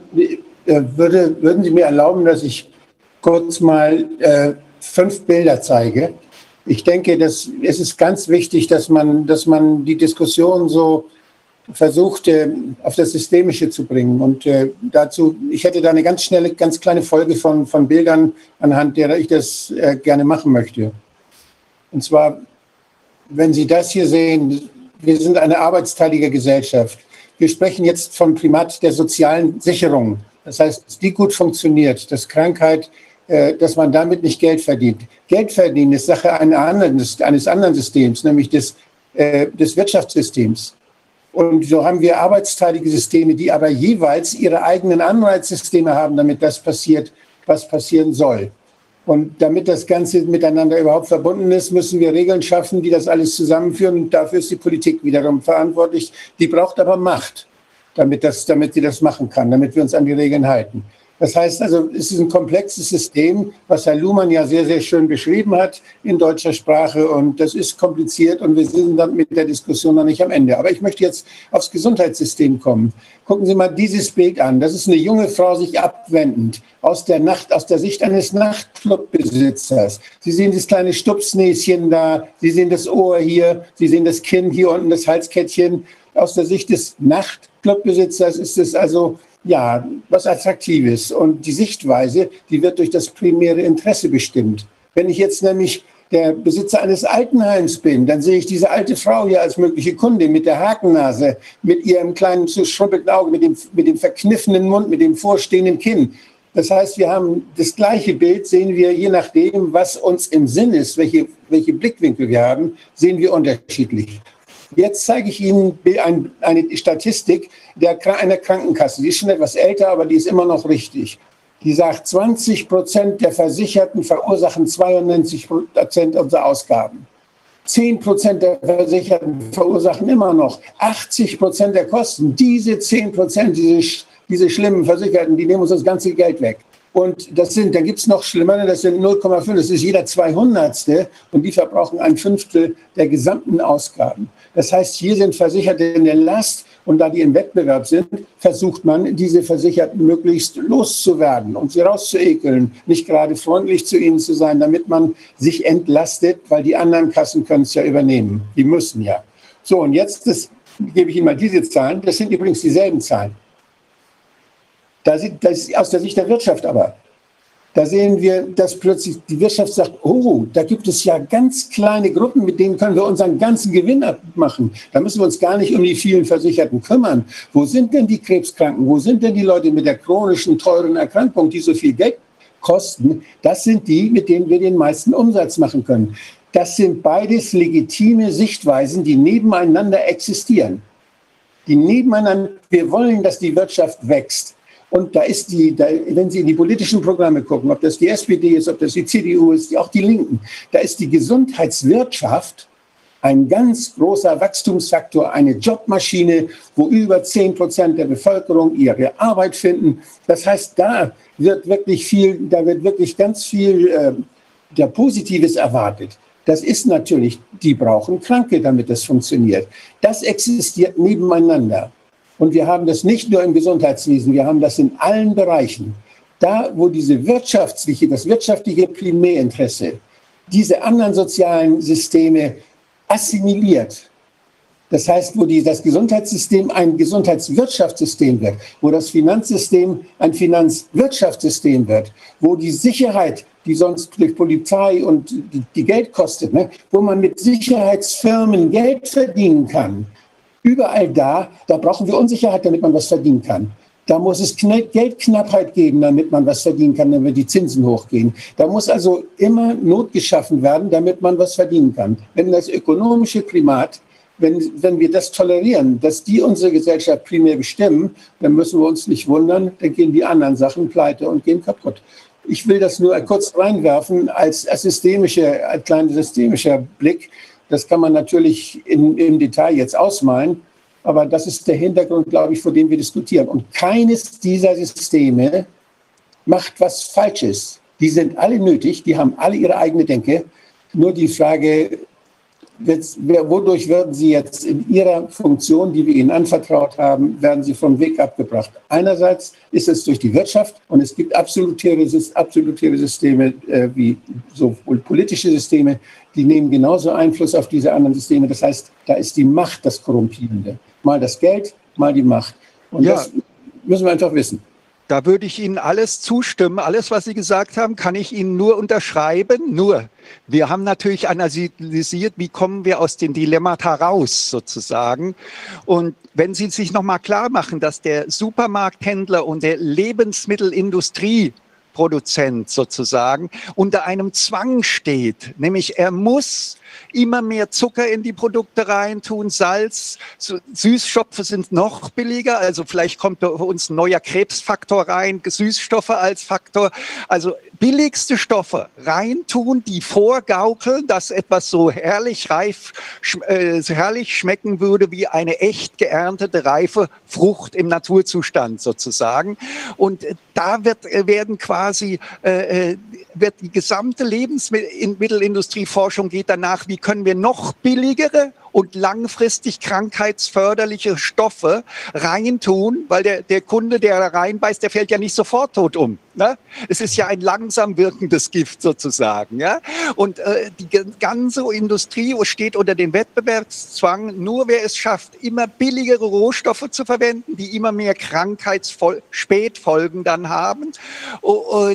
D: würde, würden Sie mir erlauben, dass ich kurz mal äh, fünf Bilder zeige? Ich denke, dass, es ist ganz wichtig, dass man, dass man die Diskussion so versucht, auf das Systemische zu bringen. Und äh, dazu, ich hätte da eine ganz schnelle, ganz kleine Folge von, von Bildern, anhand derer ich das äh, gerne machen möchte. Und zwar, wenn Sie das hier sehen, wir sind eine arbeitsteilige Gesellschaft. Wir sprechen jetzt vom Primat der sozialen Sicherung. Das heißt, die gut funktioniert, dass Krankheit, äh, dass man damit nicht Geld verdient. Geld verdienen ist Sache eines anderen Systems, nämlich des, des Wirtschaftssystems. Und so haben wir arbeitsteilige Systeme, die aber jeweils ihre eigenen Anreizsysteme haben, damit das passiert, was passieren soll. Und damit das Ganze miteinander überhaupt verbunden ist, müssen wir Regeln schaffen, die das alles zusammenführen. Und dafür ist die Politik wiederum verantwortlich. Die braucht aber Macht, damit, das, damit sie das machen kann, damit wir uns an die Regeln halten. Das heißt also, es ist ein komplexes System, was Herr Luhmann ja sehr, sehr schön beschrieben hat in deutscher Sprache. Und das ist kompliziert und wir sind dann mit der Diskussion noch nicht am Ende. Aber ich möchte jetzt aufs Gesundheitssystem kommen. Gucken Sie mal dieses Bild an. Das ist eine junge Frau sich abwendend aus der Nacht, aus der Sicht eines Nachtclubbesitzers. Sie sehen das kleine Stupsnäschen da. Sie sehen das Ohr hier. Sie sehen das Kinn hier unten, das Halskettchen. Aus der Sicht des Nachtclubbesitzers ist es also ja, was Attraktives. Und die Sichtweise, die wird durch das primäre Interesse bestimmt. Wenn ich jetzt nämlich der Besitzer eines Altenheims bin, dann sehe ich diese alte Frau hier als mögliche Kundin mit der Hakennase, mit ihrem kleinen zu schrumpelten Auge, mit dem, mit dem verkniffenen Mund, mit dem vorstehenden Kinn. Das heißt, wir haben das gleiche Bild, sehen wir je nachdem, was uns im Sinn ist, welche, welche Blickwinkel wir haben, sehen wir unterschiedlich. Jetzt zeige ich Ihnen eine Statistik der, einer Krankenkasse. Die ist schon etwas älter, aber die ist immer noch richtig. Die sagt, 20 Prozent der Versicherten verursachen 92 Prozent unserer Ausgaben. 10 Prozent der Versicherten verursachen immer noch 80 Prozent der Kosten. Diese 10 Prozent, diese, diese schlimmen Versicherten, die nehmen uns das ganze Geld weg. Und das sind, da gibt es noch schlimmer, das sind 0,5, das ist jeder 200. und die verbrauchen ein Fünftel der gesamten Ausgaben. Das heißt, hier sind Versicherte in der Last und da die im Wettbewerb sind, versucht man, diese Versicherten möglichst loszuwerden und sie rauszuekeln, nicht gerade freundlich zu ihnen zu sein, damit man sich entlastet, weil die anderen Kassen können es ja übernehmen. Die müssen ja. So, und jetzt das, gebe ich Ihnen mal diese Zahlen. Das sind übrigens dieselben Zahlen. Das ist aus der Sicht der Wirtschaft aber. Da sehen wir, dass plötzlich die Wirtschaft sagt, oh, da gibt es ja ganz kleine Gruppen, mit denen können wir unseren ganzen Gewinn abmachen. Da müssen wir uns gar nicht um die vielen Versicherten kümmern. Wo sind denn die Krebskranken? Wo sind denn die Leute mit der chronischen, teuren Erkrankung, die so viel Geld kosten? Das sind die, mit denen wir den meisten Umsatz machen können. Das sind beides legitime Sichtweisen, die nebeneinander existieren. Die nebeneinander, wir wollen, dass die Wirtschaft wächst. Und da ist die, da, wenn Sie in die politischen Programme gucken, ob das die SPD ist, ob das die CDU ist, auch die Linken, da ist die Gesundheitswirtschaft ein ganz großer Wachstumsfaktor, eine Jobmaschine, wo über 10 Prozent der Bevölkerung ihre Arbeit finden. Das heißt, da wird wirklich viel, da wird wirklich ganz viel äh, der Positives erwartet. Das ist natürlich, die brauchen Kranke, damit das funktioniert. Das existiert nebeneinander. Und wir haben das nicht nur im Gesundheitswesen, wir haben das in allen Bereichen. Da, wo diese wirtschaftliche, das wirtschaftliche Primärinteresse diese anderen sozialen Systeme assimiliert, das heißt, wo die, das Gesundheitssystem ein Gesundheitswirtschaftssystem wird, wo das Finanzsystem ein Finanzwirtschaftssystem wird, wo die Sicherheit, die sonst durch Polizei und die, die Geld kostet, ne, wo man mit Sicherheitsfirmen Geld verdienen kann, Überall da, da brauchen wir Unsicherheit, damit man was verdienen kann. Da muss es Geldknappheit geben, damit man was verdienen kann, damit die Zinsen hochgehen. Da muss also immer Not geschaffen werden, damit man was verdienen kann. Wenn das ökonomische Primat, wenn, wenn wir das tolerieren, dass die unsere Gesellschaft primär bestimmen, dann müssen wir uns nicht wundern, dann gehen die anderen Sachen pleite und gehen kaputt. Ich will das nur kurz reinwerfen als, als systemischer, als kleiner systemischer Blick. Das kann man natürlich in, im Detail jetzt ausmalen, aber das ist der Hintergrund, glaube ich, vor dem wir diskutieren. Und keines dieser Systeme macht was Falsches. Die sind alle nötig, die haben alle ihre eigene Denke. Nur die Frage, wodurch werden sie jetzt in ihrer Funktion, die wir ihnen anvertraut haben, werden sie vom Weg abgebracht? Einerseits ist es durch die Wirtschaft und es gibt absolutäre, absolutäre Systeme äh, wie sowohl politische Systeme, die nehmen genauso Einfluss auf diese anderen Systeme. Das heißt, da ist die Macht das Korrumpierende. Mal das Geld, mal die Macht. Und ja. das müssen wir einfach wissen.
E: Da würde ich Ihnen alles zustimmen. Alles, was Sie gesagt haben, kann ich Ihnen nur unterschreiben. Nur, wir haben natürlich analysiert, wie kommen wir aus den Dilemmata raus, sozusagen. Und wenn Sie sich nochmal klar machen, dass der Supermarkthändler und der Lebensmittelindustrie Produzent sozusagen unter einem Zwang steht, nämlich er muss immer mehr Zucker in die Produkte reintun, Salz, Süßstoffe sind noch billiger, also vielleicht kommt bei uns ein neuer Krebsfaktor rein, Süßstoffe als Faktor, also billigste Stoffe reintun, die vorgaukeln, dass etwas so herrlich reif, äh, so herrlich schmecken würde wie eine echt geerntete reife Frucht im Naturzustand sozusagen. Und da wird, äh, werden quasi, äh, äh, wird die gesamte Lebensmittelindustrieforschung geht danach, wie können wir noch billigere und langfristig krankheitsförderliche Stoffe reintun, weil der, der Kunde, der da reinbeißt, der fällt ja nicht sofort tot um. Ne? Es ist ja ein langsam wirkendes Gift sozusagen. Ja? Und äh, die ganze Industrie steht unter dem Wettbewerbszwang. Nur wer es schafft, immer billigere Rohstoffe zu verwenden, die immer mehr Krankheitsspätfolgen dann haben,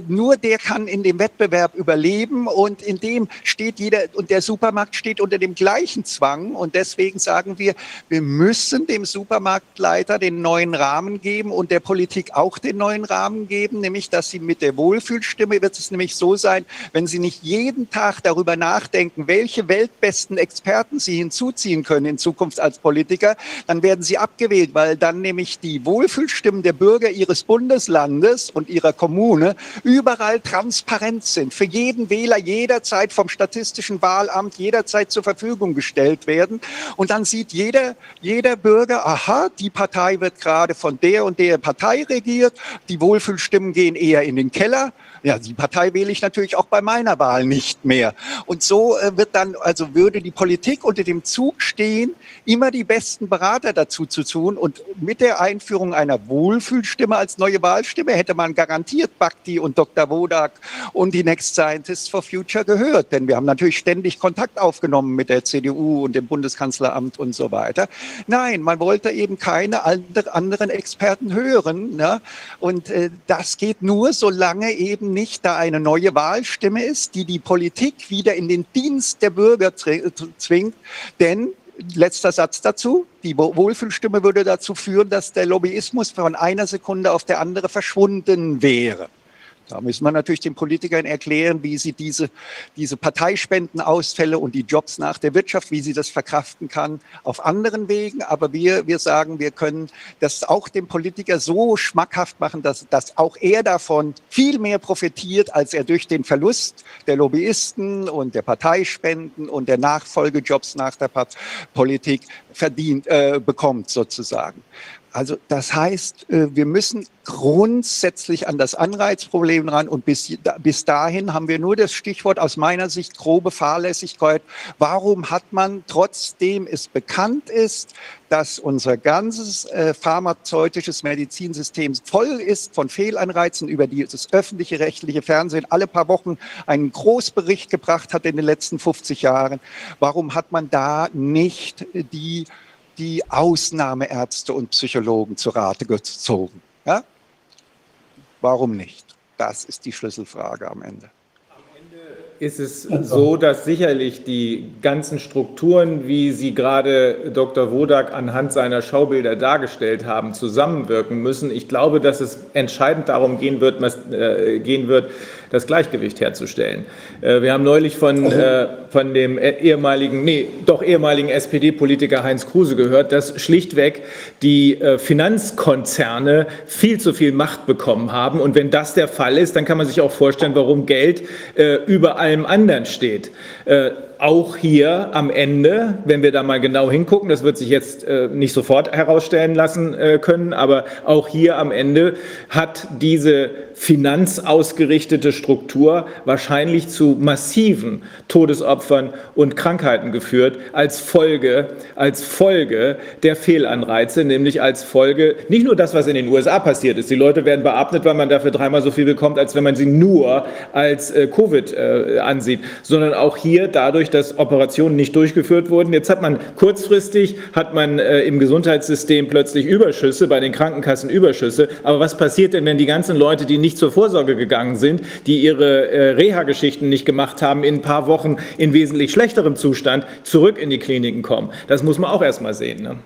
E: nur der kann in dem Wettbewerb überleben. Und in dem steht jeder, und der Supermarkt steht unter dem gleichen Zwang Und deswegen sagen wir, wir müssen dem Supermarktleiter den neuen Rahmen geben und der Politik auch den neuen Rahmen geben, nämlich dass sie mit der Wohlfühlstimme wird es nämlich so sein, wenn sie nicht jeden Tag darüber nachdenken, welche weltbesten Experten sie hinzuziehen können in Zukunft als Politiker, dann werden sie abgewählt, weil dann nämlich die Wohlfühlstimmen der Bürger ihres Bundeslandes und ihrer Kommune überall transparent sind, für jeden Wähler jederzeit vom Statistischen Wahlamt jederzeit zur Verfügung gestellt werden. Und dann sieht jeder, jeder Bürger, aha, die Partei wird gerade von der und der Partei regiert, die Wohlfühlstimmen gehen eher in den Keller ja, die Partei wähle ich natürlich auch bei meiner Wahl nicht mehr. Und so äh, wird dann, also würde die Politik unter dem Zug stehen, immer die besten Berater dazu zu tun. Und mit der Einführung einer Wohlfühlstimme als neue Wahlstimme hätte man garantiert Bhakti und Dr. Wodak und die Next Scientists for Future gehört. Denn wir haben natürlich ständig Kontakt aufgenommen mit der CDU und dem Bundeskanzleramt und so weiter. Nein, man wollte eben keine anderen Experten hören. Ne? Und äh, das geht nur, solange eben nicht da eine neue Wahlstimme ist, die die Politik wieder in den Dienst der Bürger zwingt. Denn letzter Satz dazu. Die Wohlfühlstimme würde dazu führen, dass der Lobbyismus von einer Sekunde auf der andere verschwunden wäre. Da müssen wir natürlich den Politikern erklären, wie sie diese, diese Parteispendenausfälle und die Jobs nach der Wirtschaft, wie sie das verkraften kann, auf anderen Wegen. Aber wir, wir sagen, wir können das auch dem Politiker so schmackhaft machen, dass, dass auch er davon viel mehr profitiert, als er durch den Verlust der Lobbyisten und der Parteispenden und der Nachfolgejobs nach der Politik verdient, äh, bekommt sozusagen. Also das heißt, äh, wir müssen grundsätzlich an das Anreizproblem ran und bis, bis dahin haben wir nur das Stichwort aus meiner Sicht grobe Fahrlässigkeit. Warum hat man, trotzdem es bekannt ist, dass unser ganzes äh, pharmazeutisches Medizinsystem voll ist von Fehlanreizen, über die das öffentliche rechtliche Fernsehen alle paar Wochen einen Großbericht gebracht hat in den letzten 50 Jahren, warum hat man da nicht die die Ausnahmeärzte und Psychologen zu Rate gezogen. Ja? Warum nicht? Das ist die Schlüsselfrage am Ende
C: ist es so, dass sicherlich die ganzen Strukturen, wie sie gerade Dr. Wodak anhand seiner Schaubilder dargestellt haben, zusammenwirken müssen. Ich glaube, dass es entscheidend darum gehen wird, äh, gehen wird das Gleichgewicht herzustellen. Äh, wir haben neulich von, äh, von dem ehemaligen, nee, doch ehemaligen SPD-Politiker Heinz Kruse gehört, dass schlichtweg die äh, Finanzkonzerne viel zu viel Macht bekommen haben. Und wenn das der Fall ist, dann kann man sich auch vorstellen, warum Geld über allem anderen steht auch hier am Ende, wenn wir da mal genau hingucken, das wird sich jetzt äh, nicht sofort herausstellen lassen äh, können, aber auch hier am Ende hat diese finanzausgerichtete Struktur wahrscheinlich zu massiven Todesopfern und Krankheiten geführt als Folge, als Folge der Fehlanreize, nämlich als Folge nicht nur das, was in den USA passiert ist. Die Leute werden beatmet, weil man dafür dreimal so viel bekommt, als wenn man sie nur als äh, Covid äh, ansieht, sondern auch hier dadurch, dass Operationen nicht durchgeführt wurden. Jetzt hat man kurzfristig, hat man äh, im Gesundheitssystem plötzlich Überschüsse, bei den Krankenkassen Überschüsse. Aber was passiert denn, wenn die ganzen Leute, die nicht zur Vorsorge gegangen sind, die ihre äh, Reha-Geschichten nicht gemacht haben, in ein paar Wochen in wesentlich schlechterem Zustand zurück in die Kliniken kommen? Das muss man auch erst mal sehen. Ne?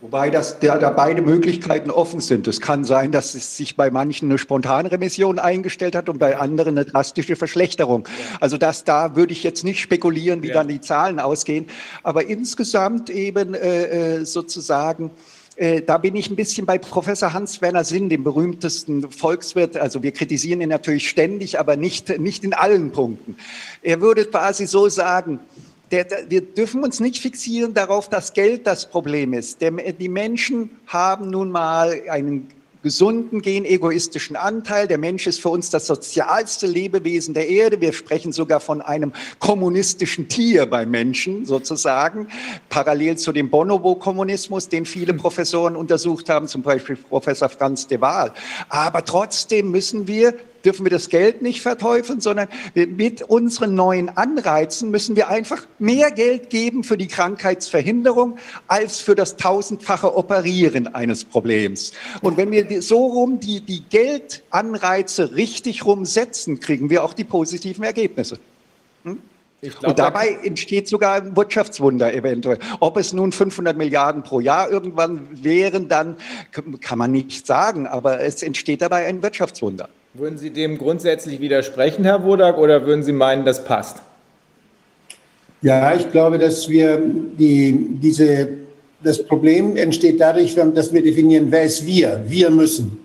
E: Wobei das, da, da beide Möglichkeiten offen sind. Es kann sein, dass es sich bei manchen eine Spontanremission eingestellt hat und bei anderen eine drastische Verschlechterung. Also das, da würde ich jetzt nicht spekulieren, wie ja. dann die Zahlen ausgehen. Aber insgesamt eben äh, äh sozusagen äh, da bin ich ein bisschen bei Professor Hans-Werner Sinn, dem berühmtesten Volkswirt. Also wir kritisieren ihn natürlich ständig, aber nicht, nicht in allen Punkten. Er würde quasi so sagen, der, der, wir dürfen uns nicht fixieren darauf, dass Geld das Problem ist. Der, die Menschen haben nun mal einen gesunden genegoistischen Anteil. Der Mensch ist für uns das sozialste Lebewesen der Erde. Wir sprechen sogar von einem kommunistischen Tier beim Menschen sozusagen, parallel zu dem Bonobo-Kommunismus, den viele Professoren untersucht haben, zum Beispiel Professor Franz de Waal. Aber trotzdem müssen wir dürfen wir das Geld nicht verteufeln, sondern mit unseren neuen Anreizen müssen wir einfach mehr Geld geben für die Krankheitsverhinderung als für das tausendfache Operieren eines Problems. Und wenn wir so rum die, die Geldanreize richtig rumsetzen, kriegen wir auch die positiven Ergebnisse. Hm? Glaub, und dabei entsteht sogar ein Wirtschaftswunder eventuell. Ob es nun 500 Milliarden pro Jahr irgendwann wären, dann kann man nicht sagen, aber es entsteht dabei ein Wirtschaftswunder.
C: Würden Sie dem grundsätzlich widersprechen, Herr Wodak, oder würden Sie meinen, das passt?
D: Ja, ich glaube, dass wir die, diese, das Problem entsteht dadurch, dass wir definieren, wer ist wir? Wir müssen.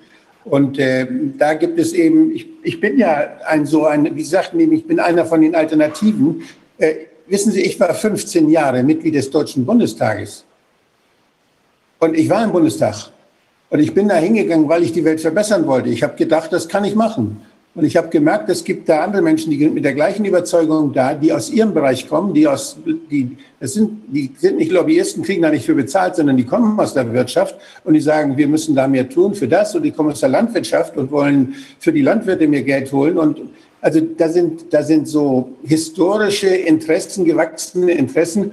D: Und äh, da gibt es eben, ich, ich bin ja ein so ein, wie sagten die, ich bin einer von den Alternativen. Äh, wissen Sie, ich war 15 Jahre Mitglied des Deutschen Bundestages. Und ich war im Bundestag. Und ich bin da hingegangen, weil ich die Welt verbessern wollte. Ich habe gedacht, das kann ich machen. Und ich habe gemerkt, es gibt da andere Menschen, die mit der gleichen Überzeugung da, die aus ihrem Bereich kommen, die aus, die, das sind, die sind nicht Lobbyisten, kriegen da nicht für bezahlt, sondern die kommen aus der Wirtschaft und die sagen, wir müssen da mehr tun für das und die kommen aus der Landwirtschaft und wollen für die Landwirte mehr Geld holen und also da sind, da sind so historische Interessen, gewachsene Interessen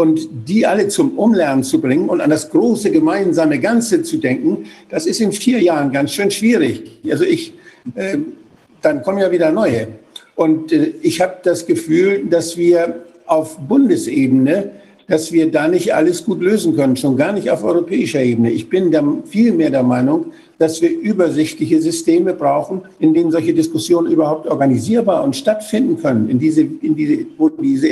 D: und die alle zum Umlernen zu bringen und an das große gemeinsame Ganze zu denken, das ist in vier Jahren ganz schön schwierig. Also ich, äh, dann kommen ja wieder neue. Und äh, ich habe das Gefühl, dass wir auf Bundesebene, dass wir da nicht alles gut lösen können, schon gar nicht auf europäischer Ebene. Ich bin der, viel mehr der Meinung, dass wir übersichtliche Systeme brauchen, in denen solche Diskussionen überhaupt organisierbar und stattfinden können, in diese, in diese, wo diese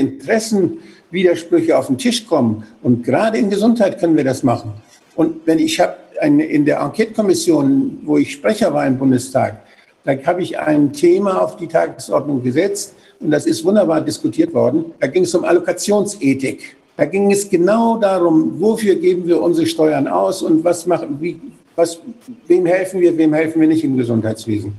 D: Interessenwidersprüche auf den Tisch kommen. Und gerade in Gesundheit können wir das machen. Und wenn ich habe in der Enquete-Kommission, wo ich Sprecher war im Bundestag, da habe ich ein Thema auf die Tagesordnung gesetzt und das ist wunderbar diskutiert worden. Da ging es um Allokationsethik. Da ging es genau darum, wofür geben wir unsere Steuern aus und was machen, wie, was, wem helfen wir, wem helfen wir nicht im Gesundheitswesen.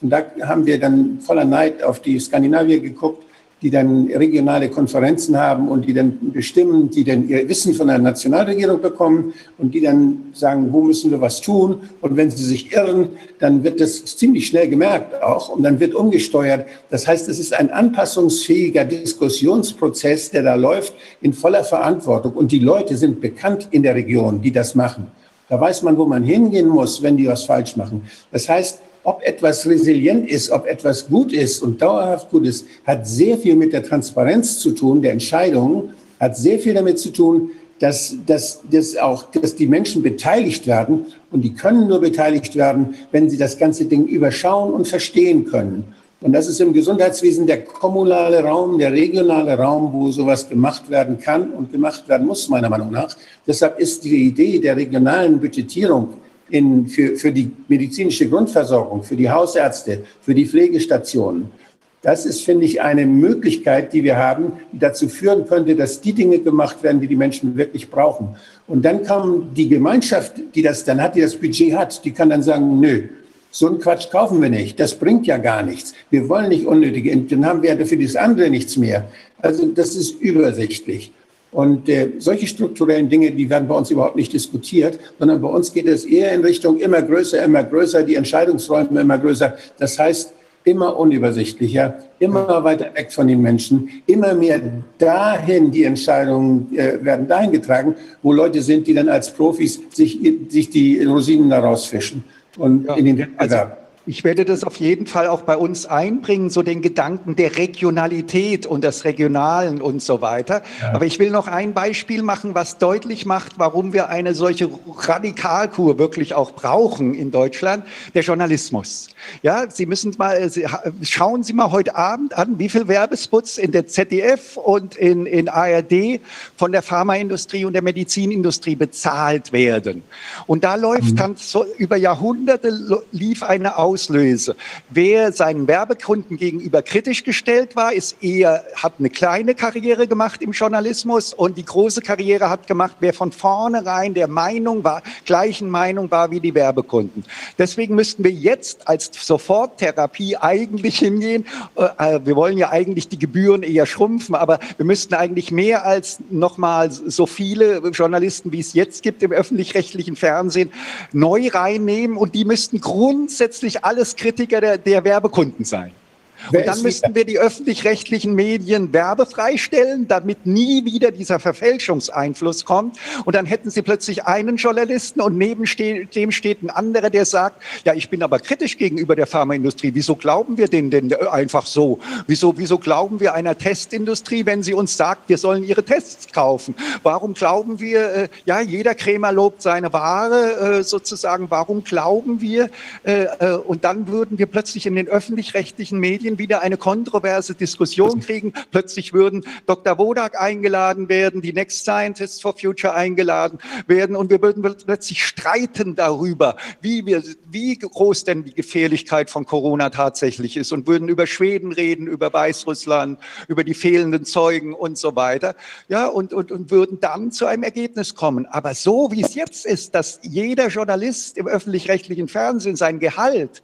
D: Und da haben wir dann voller Neid auf die Skandinavier geguckt die dann regionale Konferenzen haben und die dann bestimmen, die dann ihr Wissen von der Nationalregierung bekommen und die dann sagen, wo müssen wir was tun? Und wenn sie sich irren, dann wird das ziemlich schnell gemerkt auch und dann wird umgesteuert. Das heißt, es ist ein anpassungsfähiger Diskussionsprozess, der da läuft in voller Verantwortung. Und die Leute sind bekannt in der Region, die das machen. Da weiß man, wo man hingehen muss, wenn die was falsch machen. Das heißt, ob etwas resilient ist, ob etwas gut ist und dauerhaft gut ist, hat sehr viel mit der Transparenz zu tun, der Entscheidungen, hat sehr viel damit zu tun, dass, dass, dass auch, dass die Menschen beteiligt werden. Und die können nur beteiligt werden, wenn sie das ganze Ding überschauen und verstehen können. Und das ist im Gesundheitswesen der kommunale Raum, der regionale Raum, wo sowas gemacht werden kann und gemacht werden muss, meiner Meinung nach. Deshalb ist die Idee der regionalen Budgetierung in, für, für die medizinische Grundversorgung, für die Hausärzte, für die Pflegestationen. Das ist, finde ich, eine Möglichkeit, die wir haben, die dazu führen könnte, dass die Dinge gemacht werden, die die Menschen wirklich brauchen. Und dann kann die Gemeinschaft, die das dann hat, die das Budget hat, die kann dann sagen, nö, so einen Quatsch kaufen wir nicht. Das bringt ja gar nichts. Wir wollen nicht unnötige, dann haben wir für das andere nichts mehr. Also das ist übersichtlich. Und äh, solche strukturellen Dinge, die werden bei uns überhaupt nicht diskutiert, sondern bei uns geht es eher in Richtung immer größer, immer größer, die Entscheidungsräume immer größer. Das heißt, immer unübersichtlicher, immer weiter weg von den Menschen, immer mehr dahin, die Entscheidungen äh, werden dahin getragen, wo Leute sind, die dann als Profis sich, sich die Rosinen daraus fischen und ja, in den Wettbewerb.
E: Ich werde das auf jeden Fall auch bei uns einbringen, so den Gedanken der Regionalität und des Regionalen und so weiter. Ja. Aber ich will noch ein Beispiel machen, was deutlich macht, warum wir eine solche Radikalkur wirklich auch brauchen in Deutschland, der Journalismus. Ja, Sie müssen mal, schauen Sie mal heute Abend an, wie viel Werbespots in der ZDF und in, in ARD von der Pharmaindustrie und der Medizinindustrie bezahlt werden. Und da läuft mhm. ganz so, über Jahrhunderte lief eine Aus auslöse. Wer seinen Werbekunden gegenüber kritisch gestellt war, ist eher, hat eine kleine Karriere gemacht im Journalismus und die große Karriere hat gemacht, wer von vornherein der Meinung war, gleichen Meinung war wie die Werbekunden. Deswegen müssten wir jetzt als Soforttherapie eigentlich hingehen. Äh, wir wollen ja eigentlich die Gebühren eher schrumpfen, aber wir müssten eigentlich mehr als nochmal so viele Journalisten, wie es jetzt gibt im öffentlich-rechtlichen Fernsehen, neu reinnehmen und die müssten grundsätzlich alles Kritiker der, der Werbekunden sein. Und dann müssten wir die öffentlich-rechtlichen Medien werbefrei stellen, damit nie wieder dieser Verfälschungseinfluss kommt. Und dann hätten sie plötzlich einen Journalisten und neben dem steht ein anderer, der sagt, ja, ich bin aber kritisch gegenüber der Pharmaindustrie. Wieso glauben wir denen denn einfach so? Wieso, wieso glauben wir einer Testindustrie, wenn sie uns sagt, wir sollen ihre Tests kaufen? Warum glauben wir, äh, ja, jeder Krämer lobt seine Ware äh, sozusagen. Warum glauben wir? Äh, äh, und dann würden wir plötzlich in den öffentlich-rechtlichen Medien wieder eine kontroverse Diskussion kriegen. Plötzlich würden Dr. Wodak eingeladen werden, die Next Scientists for Future eingeladen werden und wir würden plötzlich streiten darüber, wie, wir, wie groß denn die Gefährlichkeit von Corona tatsächlich ist und würden über Schweden reden, über Weißrussland, über die fehlenden Zeugen und so weiter. Ja, und, und, und würden dann zu einem Ergebnis kommen. Aber so wie es jetzt ist, dass jeder Journalist im öffentlich-rechtlichen Fernsehen sein Gehalt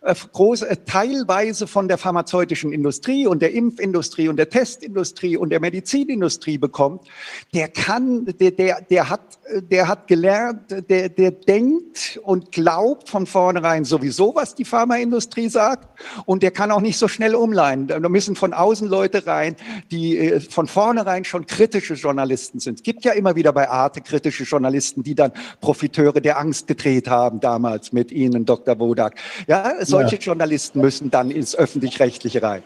E: groß, äh, teilweise von der pharmazeutischen Industrie und der Impfindustrie und der Testindustrie und der Medizinindustrie bekommt, der kann, der, der, der hat, der hat gelernt, der, der denkt und glaubt von vornherein sowieso, was die Pharmaindustrie sagt und der kann auch nicht so schnell umleihen. Da müssen von außen Leute rein, die äh, von vornherein schon kritische Journalisten sind. Es gibt ja immer wieder bei Arte kritische Journalisten, die dann Profiteure der Angst gedreht haben, damals mit Ihnen, Dr. Wodak. Ja, solche ja. Journalisten müssen dann ins Öffentlich-Rechtliche rein.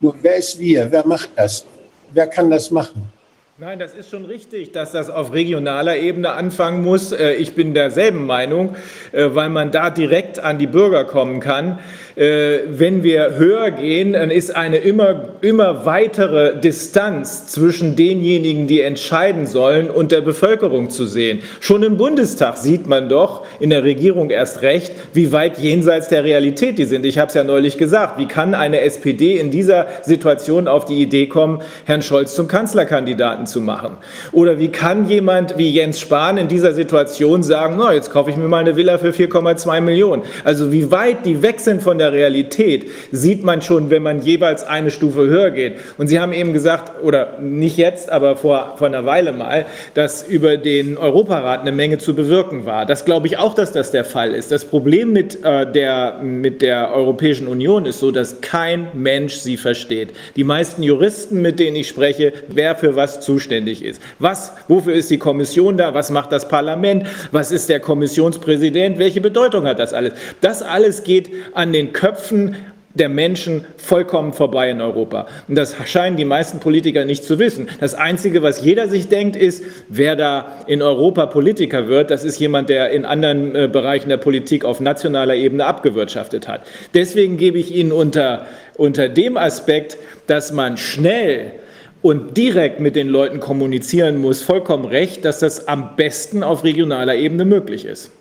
D: Nur wer ist wir? Wer macht das? Wer kann das machen?
C: Nein, das ist schon richtig, dass das auf regionaler Ebene anfangen muss. Äh, ich bin derselben Meinung, äh, weil man da direkt an die Bürger kommen kann. Äh, wenn wir höher gehen, dann ist eine immer, immer weitere Distanz zwischen denjenigen, die entscheiden sollen, und der Bevölkerung zu sehen. Schon im Bundestag sieht man doch, in der Regierung erst recht, wie weit jenseits der Realität die sind. Ich habe es ja neulich gesagt. Wie kann eine SPD in dieser Situation auf die Idee kommen, Herrn Scholz zum Kanzlerkandidaten zu machen? Oder wie kann jemand wie Jens Spahn in dieser Situation sagen, na, jetzt kaufe ich mir mal eine Villa für 4,2 Millionen? Also wie weit die weg sind von der der Realität sieht man schon, wenn man jeweils eine Stufe höher geht. Und Sie haben eben gesagt, oder nicht jetzt, aber vor, vor einer Weile mal, dass über den Europarat eine Menge zu bewirken war. Das glaube ich auch, dass das der Fall ist. Das Problem mit, äh, der, mit der Europäischen Union ist so, dass kein Mensch sie versteht. Die meisten Juristen, mit denen ich spreche, wer für was zuständig ist. Was, wofür ist die Kommission da? Was macht das Parlament? Was ist der Kommissionspräsident? Welche Bedeutung hat das alles? Das alles geht an den Köpfen der Menschen vollkommen vorbei in Europa. Und das scheinen die meisten Politiker nicht zu wissen. Das Einzige, was jeder sich denkt, ist, wer da in Europa Politiker wird, das ist jemand, der in anderen äh, Bereichen der Politik auf nationaler Ebene abgewirtschaftet hat. Deswegen gebe ich Ihnen unter, unter dem Aspekt, dass man schnell und direkt mit den Leuten kommunizieren muss, vollkommen recht, dass das am besten auf regionaler Ebene möglich ist.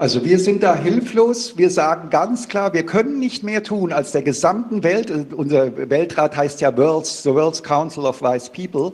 E: Also wir sind da hilflos. Wir sagen ganz klar, wir können nicht mehr tun als der gesamten Welt. Unser Weltrat heißt ja World's, the World's Council of Wise People,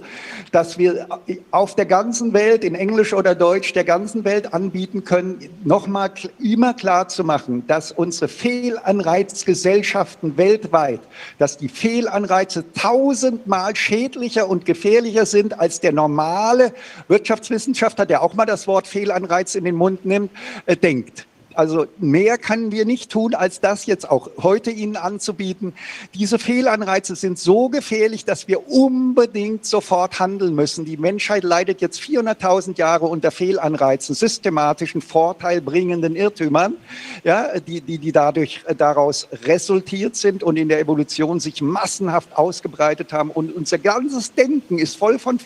E: dass wir auf der ganzen Welt, in Englisch oder Deutsch, der ganzen Welt anbieten können, nochmal immer klar zu machen, dass unsere Fehlanreizgesellschaften weltweit, dass die Fehlanreize tausendmal schädlicher und gefährlicher sind als der normale Wirtschaftswissenschaftler, der auch mal das Wort Fehlanreiz in den Mund nimmt, äh, denkt denkt. Also mehr können wir nicht tun, als das jetzt auch heute Ihnen anzubieten. Diese Fehlanreize sind so gefährlich, dass wir unbedingt sofort handeln müssen. Die Menschheit leidet jetzt 400.000 Jahre unter Fehlanreizen, systematischen, vorteilbringenden Irrtümern, ja, die, die, die dadurch äh, daraus resultiert sind und in der Evolution sich massenhaft ausgebreitet haben. Und unser ganzes Denken ist voll von,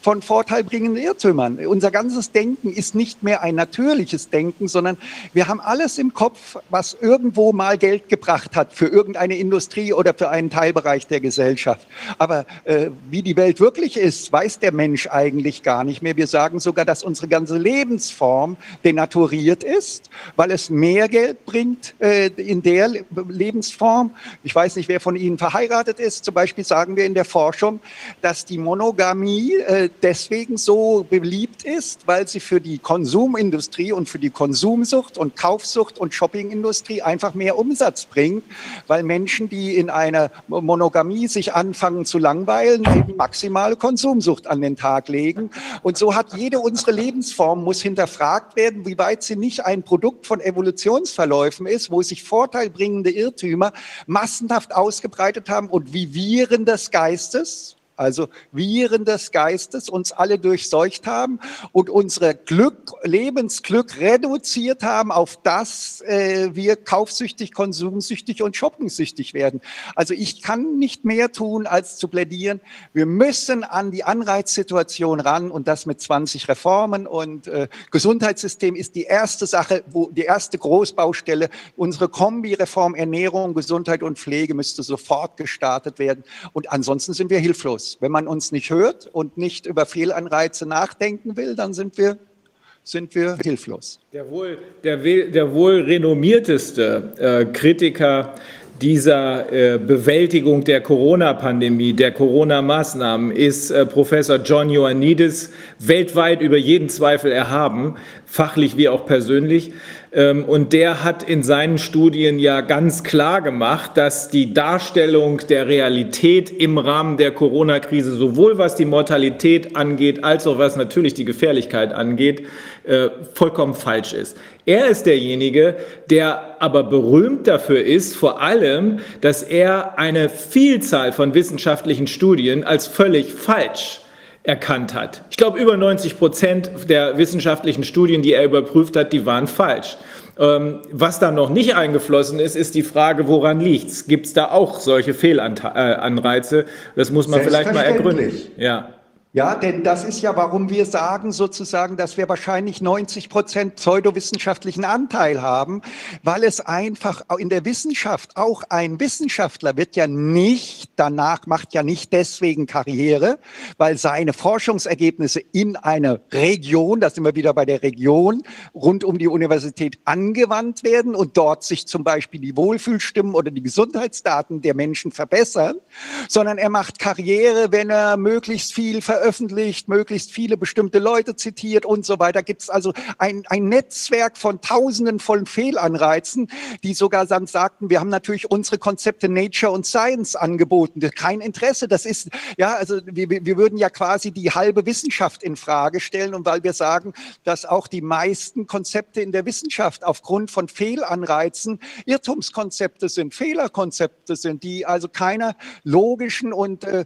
E: von vorteilbringenden Irrtümern. Unser ganzes Denken ist nicht mehr ein natürliches Denken, sondern wir haben haben alles im Kopf, was irgendwo mal Geld gebracht hat für irgendeine Industrie oder für einen Teilbereich der Gesellschaft. Aber äh, wie die Welt wirklich ist, weiß der Mensch eigentlich gar nicht mehr. Wir sagen sogar, dass unsere ganze Lebensform denaturiert ist, weil es mehr Geld bringt äh, in der Lebensform. Ich weiß nicht, wer von Ihnen verheiratet ist. Zum Beispiel sagen wir in der Forschung, dass die Monogamie äh, deswegen so beliebt ist, weil sie für die Konsumindustrie und für die Konsumsucht und Kaufsucht und Shoppingindustrie einfach mehr Umsatz bringt, weil Menschen, die in einer Monogamie sich anfangen zu langweilen, eben maximale Konsumsucht an den Tag legen. Und so hat jede unsere Lebensform muss hinterfragt werden, wie weit sie nicht ein Produkt von Evolutionsverläufen ist, wo sich vorteilbringende Irrtümer massenhaft ausgebreitet haben und wie Viren des Geistes, also Viren des Geistes uns alle durchseucht haben und unsere Glück, Lebensglück reduziert haben auf das, äh, wir kaufsüchtig, konsumsüchtig und shoppingsüchtig werden. Also ich kann nicht mehr tun, als zu plädieren. Wir müssen an die Anreizsituation ran und das mit 20 Reformen und äh, Gesundheitssystem ist die erste Sache, wo die erste Großbaustelle. Unsere Kombi-Reform Ernährung, Gesundheit und Pflege müsste sofort gestartet werden und ansonsten sind wir hilflos. Wenn man uns nicht hört und nicht über Fehlanreize nachdenken will, dann sind wir sind wir hilflos.
C: Der wohl, der, der wohl renommierteste äh, Kritiker dieser äh, Bewältigung der Corona-Pandemie, der Corona-Maßnahmen ist äh, Professor John Ioannidis weltweit über jeden Zweifel erhaben, fachlich wie auch persönlich. Ähm, und der hat in seinen Studien ja ganz klar gemacht, dass die Darstellung der Realität im Rahmen der Corona-Krise, sowohl was die Mortalität angeht, als auch was natürlich die Gefährlichkeit angeht, äh, vollkommen falsch ist. Er ist derjenige, der aber berühmt dafür ist, vor allem, dass er eine Vielzahl von wissenschaftlichen Studien als völlig falsch erkannt hat. Ich glaube, über 90 Prozent der wissenschaftlichen Studien, die er überprüft hat, die waren falsch. Ähm, was da noch nicht eingeflossen ist, ist die Frage, woran liegt es? Gibt es da auch solche Fehlanreize? Das muss man vielleicht mal ergründen.
E: Ja. Ja, denn das ist ja, warum wir sagen sozusagen, dass wir wahrscheinlich 90 Prozent pseudowissenschaftlichen Anteil haben, weil es einfach in der Wissenschaft auch ein Wissenschaftler wird ja nicht danach, macht ja nicht deswegen Karriere, weil seine Forschungsergebnisse in einer Region, da sind wir wieder bei der Region, rund um die Universität angewandt werden und dort sich zum Beispiel die Wohlfühlstimmen oder die Gesundheitsdaten der Menschen verbessern, sondern er macht Karriere, wenn er möglichst viel veröffentlicht veröffentlicht, möglichst viele bestimmte Leute zitiert und so weiter. Gibt es also ein, ein Netzwerk von Tausenden von Fehlanreizen, die sogar dann sagten, wir haben natürlich unsere Konzepte Nature und Science angeboten. Kein Interesse. Das ist, ja, also wir, wir würden ja quasi die halbe Wissenschaft in Frage stellen und weil wir sagen, dass auch die meisten Konzepte in der Wissenschaft aufgrund von Fehlanreizen Irrtumskonzepte sind, Fehlerkonzepte sind, die also keiner logischen und äh,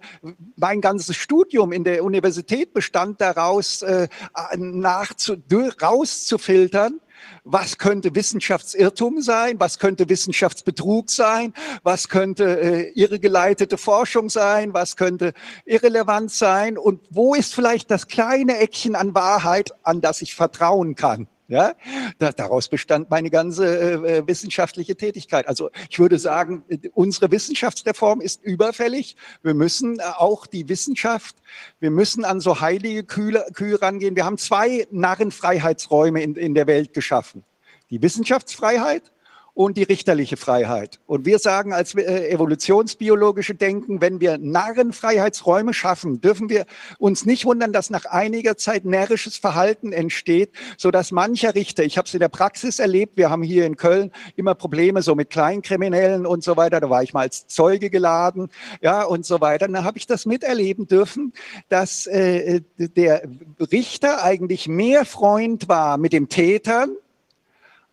E: mein ganzes Studium in der Universität bestand daraus, äh, nachzu, rauszufiltern, was könnte Wissenschaftsirrtum sein, was könnte Wissenschaftsbetrug sein, was könnte äh, irregeleitete Forschung sein, was könnte irrelevant sein und wo ist vielleicht das kleine Eckchen an Wahrheit, an das ich vertrauen kann. Ja, da, daraus bestand meine ganze äh, äh, wissenschaftliche Tätigkeit. Also ich würde sagen, unsere Wissenschaftsreform ist überfällig. Wir müssen äh, auch die Wissenschaft, wir müssen an so heilige Kühe, Kühe rangehen. Wir haben zwei Narrenfreiheitsräume in, in der Welt geschaffen. Die Wissenschaftsfreiheit und die richterliche Freiheit. Und wir sagen als äh, evolutionsbiologische Denken, wenn wir Narrenfreiheitsräume schaffen, dürfen wir uns nicht wundern, dass nach einiger Zeit närrisches Verhalten entsteht, so dass mancher Richter, ich habe es in der Praxis erlebt, wir haben hier in Köln immer Probleme so mit Kleinkriminellen und so weiter, da war ich mal als Zeuge geladen, ja und so weiter. Da habe ich das miterleben dürfen, dass äh, der Richter eigentlich mehr Freund war mit dem Tätern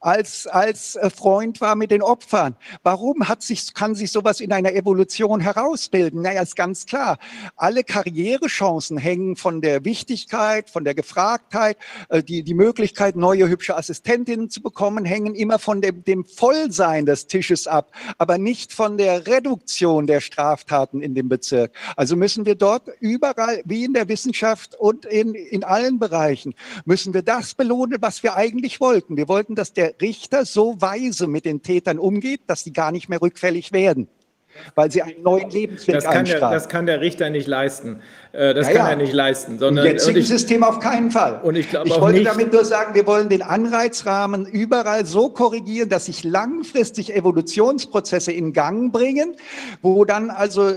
E: als, als äh, Freund war mit den Opfern. Warum hat sich, kann sich sowas in einer Evolution herausbilden? Naja, ist ganz klar. Alle Karrierechancen hängen von der Wichtigkeit, von der Gefragtheit, äh, die, die Möglichkeit, neue hübsche Assistentinnen zu bekommen, hängen immer von dem, dem Vollsein des Tisches ab, aber nicht von der Reduktion der Straftaten in dem Bezirk. Also müssen wir dort überall, wie in der Wissenschaft und in, in allen Bereichen, müssen wir das belohnen, was wir eigentlich wollten. Wir wollten, dass der Richter so weise mit den Tätern umgeht, dass sie gar nicht mehr rückfällig werden weil sie einen neuen Lebensweg
C: das kann, der, das kann der Richter nicht leisten. Äh, das ja, kann er nicht leisten. Sondern,
E: Im jetzigen ich, System auf keinen Fall.
C: Und ich,
E: ich wollte nicht, damit nur sagen, wir wollen den Anreizrahmen überall so korrigieren, dass sich langfristig Evolutionsprozesse in Gang bringen, wo dann also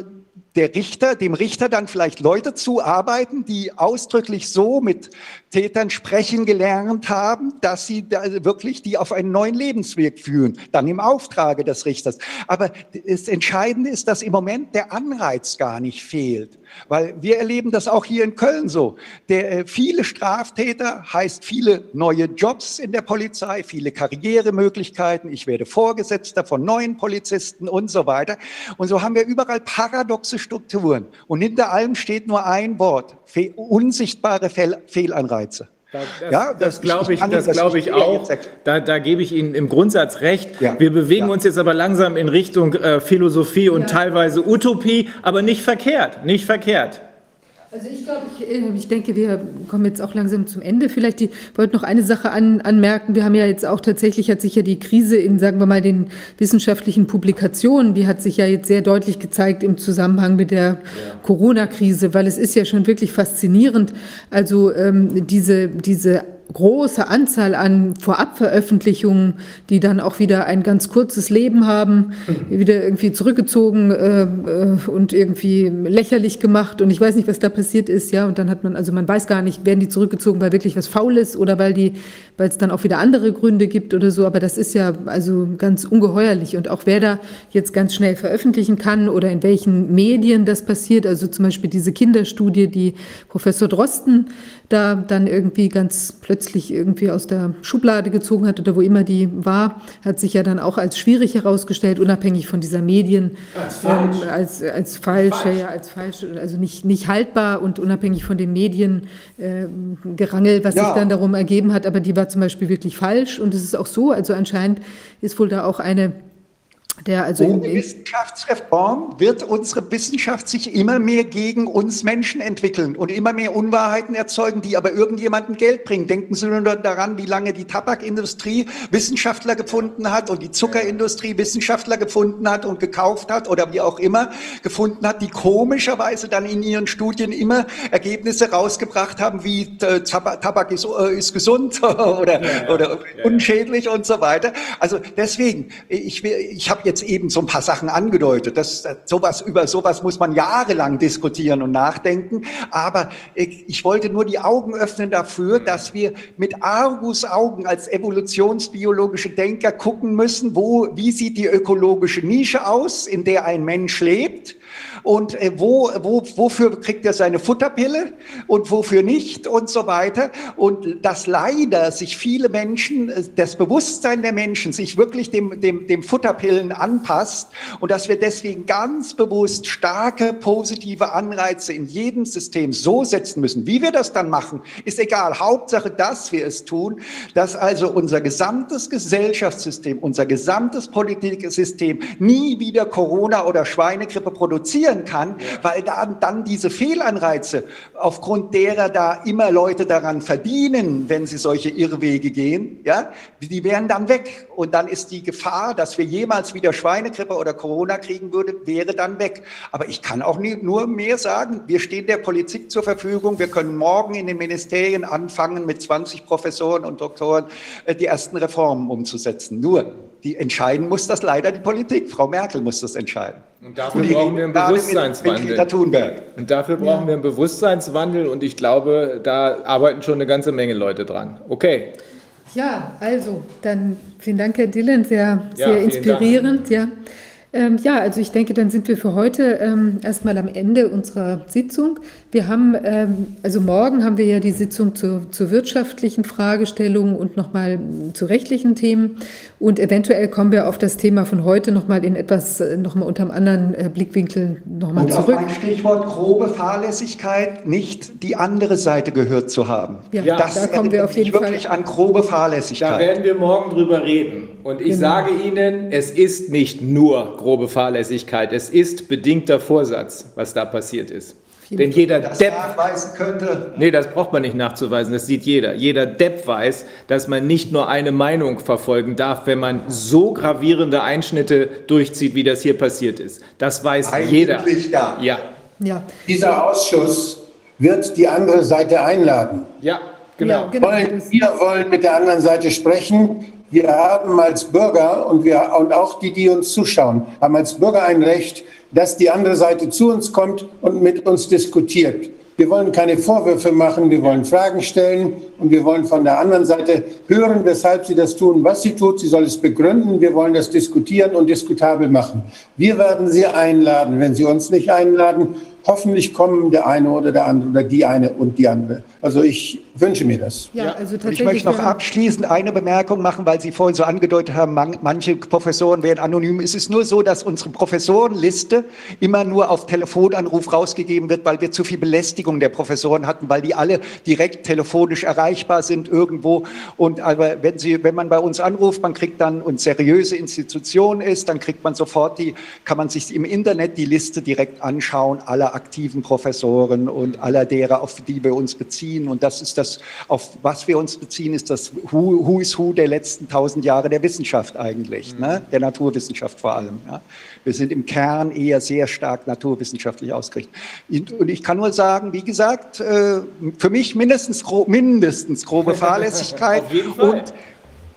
E: der Richter, dem Richter dann vielleicht Leute zuarbeiten, die ausdrücklich so mit Tätern sprechen gelernt haben, dass sie da wirklich die auf einen neuen Lebensweg führen, dann im Auftrage des Richters. Aber das Entscheidende ist, dass im Moment der Anreiz gar nicht fehlt. Weil wir erleben das auch hier in Köln so. Der, äh, viele Straftäter heißt viele neue Jobs in der Polizei, viele Karrieremöglichkeiten. Ich werde Vorgesetzter von neuen Polizisten und so weiter. Und so haben wir überall paradoxe Strukturen. Und hinter allem steht nur ein Wort, unsichtbare Fehl Fehlanreize.
C: Das, ja, das, das glaube ich, das glaube ich auch. Da, da gebe ich Ihnen im Grundsatz recht. Ja. Wir bewegen ja. uns jetzt aber langsam in Richtung äh, Philosophie und ja. teilweise Utopie, aber nicht verkehrt, nicht verkehrt.
A: Also ich glaube, ich, äh, ich denke, wir kommen jetzt auch langsam zum Ende. Vielleicht die, wollte noch eine Sache an, anmerken. Wir haben ja jetzt auch tatsächlich, hat sich ja die Krise in, sagen wir mal, den wissenschaftlichen Publikationen, die hat sich ja jetzt sehr deutlich gezeigt im Zusammenhang mit der ja. Corona-Krise, weil es ist ja schon wirklich faszinierend. Also ähm, diese, diese große Anzahl an Vorabveröffentlichungen, die dann auch wieder ein ganz kurzes Leben haben, wieder irgendwie zurückgezogen äh, äh, und irgendwie lächerlich gemacht. Und ich weiß nicht, was da passiert ist, ja, und dann hat man, also man weiß gar nicht, werden die zurückgezogen, weil wirklich was faul ist oder weil die, weil es dann auch wieder andere Gründe gibt oder so, aber das ist ja also ganz ungeheuerlich. Und auch wer da jetzt ganz schnell veröffentlichen kann oder in welchen Medien das passiert, also zum Beispiel diese Kinderstudie, die Professor Drosten da dann irgendwie ganz plötzlich irgendwie aus der Schublade gezogen hat oder wo immer die war, hat sich ja dann auch als schwierig herausgestellt, unabhängig von dieser Medien, als falsch, ähm, als, als falsch, falsch. Ja, als falsch, also nicht, nicht haltbar und unabhängig von den Medien äh, gerangelt, was ja. sich dann darum ergeben hat, aber die war zum Beispiel wirklich falsch und es ist auch so, also anscheinend ist wohl da auch eine
E: der also Ohne Wissenschaftsreform wird unsere Wissenschaft sich immer mehr gegen uns Menschen entwickeln und immer mehr Unwahrheiten erzeugen, die aber irgendjemandem Geld bringen. Denken Sie nur daran, wie lange die Tabakindustrie Wissenschaftler gefunden hat und die Zuckerindustrie Wissenschaftler gefunden hat und gekauft hat oder wie auch immer gefunden hat, die komischerweise dann in ihren Studien immer Ergebnisse rausgebracht haben, wie äh, Tabak ist, äh, ist gesund oder, ja, ja, oder ja. unschädlich und so weiter. Also deswegen, ich, ich habe jetzt eben so ein paar Sachen angedeutet. Das, sowas, über sowas muss man jahrelang diskutieren und nachdenken. Aber ich, ich wollte nur die Augen öffnen dafür, dass wir mit Argus Augen als evolutionsbiologische Denker gucken müssen, wo, wie sieht die ökologische Nische aus, in der ein Mensch lebt und äh, wo, wo, wofür kriegt er seine Futterpille und wofür nicht und so weiter. Und dass leider sich viele Menschen, äh, das Bewusstsein der Menschen sich wirklich dem, dem, dem Futterpillen anpasst und dass wir deswegen ganz bewusst starke positive Anreize in jedem System so setzen müssen. Wie wir das dann machen, ist egal. Hauptsache, dass wir es tun, dass also unser gesamtes Gesellschaftssystem, unser gesamtes Politiksystem nie wieder Corona oder Schweinegrippe produzieren passieren kann, weil da dann diese Fehlanreize, aufgrund derer da immer Leute daran verdienen, wenn sie solche Irrwege gehen, ja, die wären dann weg. Und dann ist die Gefahr, dass wir jemals wieder Schweinegrippe oder Corona kriegen würde, wäre dann weg. Aber ich kann auch nie, nur mehr sagen, wir stehen der Politik zur Verfügung. Wir können morgen in den Ministerien anfangen, mit 20 Professoren und Doktoren äh, die ersten Reformen umzusetzen. Nur, die entscheiden muss das leider die Politik. Frau Merkel muss das entscheiden.
C: Und dafür und brauchen wir einen Bewusstseinswandel. und dafür brauchen ja. wir einen Bewusstseinswandel und ich glaube, da arbeiten schon eine ganze Menge Leute dran. Okay.
A: Ja, also dann vielen Dank, Herr Dillen, sehr, sehr ja, inspirierend. Dank. Ja. Ähm, ja, also ich denke, dann sind wir für heute ähm, erstmal am Ende unserer Sitzung. Wir haben, ähm, also morgen haben wir ja die Sitzung zu, zu wirtschaftlichen Fragestellungen und nochmal zu rechtlichen Themen. Und eventuell kommen wir auf das Thema von heute nochmal in etwas, äh, nochmal unter einem anderen äh, Blickwinkel nochmal zurück. Und
E: auf ein Stichwort grobe Fahrlässigkeit, nicht die andere Seite gehört zu haben.
A: Ja, ja das da kommen wir auf jeden
E: wirklich Fall. an grobe Fahrlässigkeit.
C: Da werden wir morgen drüber reden. Und ich genau. sage Ihnen, es ist nicht nur grobe Fahrlässigkeit, es ist bedingter Vorsatz, was da passiert ist. Denn jeder das Depp nachweisen könnte. Nee, das braucht man nicht nachzuweisen, das sieht jeder. Jeder Depp weiß, dass man nicht nur eine Meinung verfolgen darf, wenn man so gravierende Einschnitte durchzieht, wie das hier passiert ist. Das weiß Eigentlich jeder.
D: Ja. ja. ja. Dieser Ausschuss wird die andere Seite einladen.
C: Ja, genau. Ja,
D: genau. Wollen, wir wollen mit der anderen Seite sprechen. Wir haben als Bürger und, wir, und auch die, die uns zuschauen, haben als Bürger ein Recht, dass die andere Seite zu uns kommt und mit uns diskutiert. Wir wollen keine Vorwürfe machen, wir wollen Fragen stellen und wir wollen von der anderen Seite hören, weshalb sie das tun, was sie tut. Sie soll es begründen. Wir wollen das diskutieren und diskutabel machen. Wir werden sie einladen. Wenn sie uns nicht einladen, hoffentlich kommen der eine oder der andere oder die eine und die andere. Also ich wünsche mir das.
E: Ja, also tatsächlich. Ich möchte noch abschließend eine Bemerkung machen, weil Sie vorhin so angedeutet haben, manche Professoren werden anonym. Es ist nur so, dass unsere Professorenliste immer nur auf Telefonanruf rausgegeben wird, weil wir zu viel Belästigung der Professoren hatten, weil die alle direkt telefonisch erreichbar sind irgendwo. Und aber wenn Sie, wenn man bei uns anruft, man kriegt dann und seriöse Institution ist, dann kriegt man sofort die, kann man sich im Internet die Liste direkt anschauen aller aktiven Professoren und aller derer, auf die wir uns beziehen. Und das ist das, auf was wir uns beziehen, ist das Who, who is Who der letzten tausend Jahre der Wissenschaft eigentlich, mhm. ne? der Naturwissenschaft vor allem. Ja? Wir sind im Kern eher sehr stark naturwissenschaftlich ausgerichtet. Und ich kann nur sagen, wie gesagt, äh, für mich mindestens, mindestens grobe Fahrlässigkeit und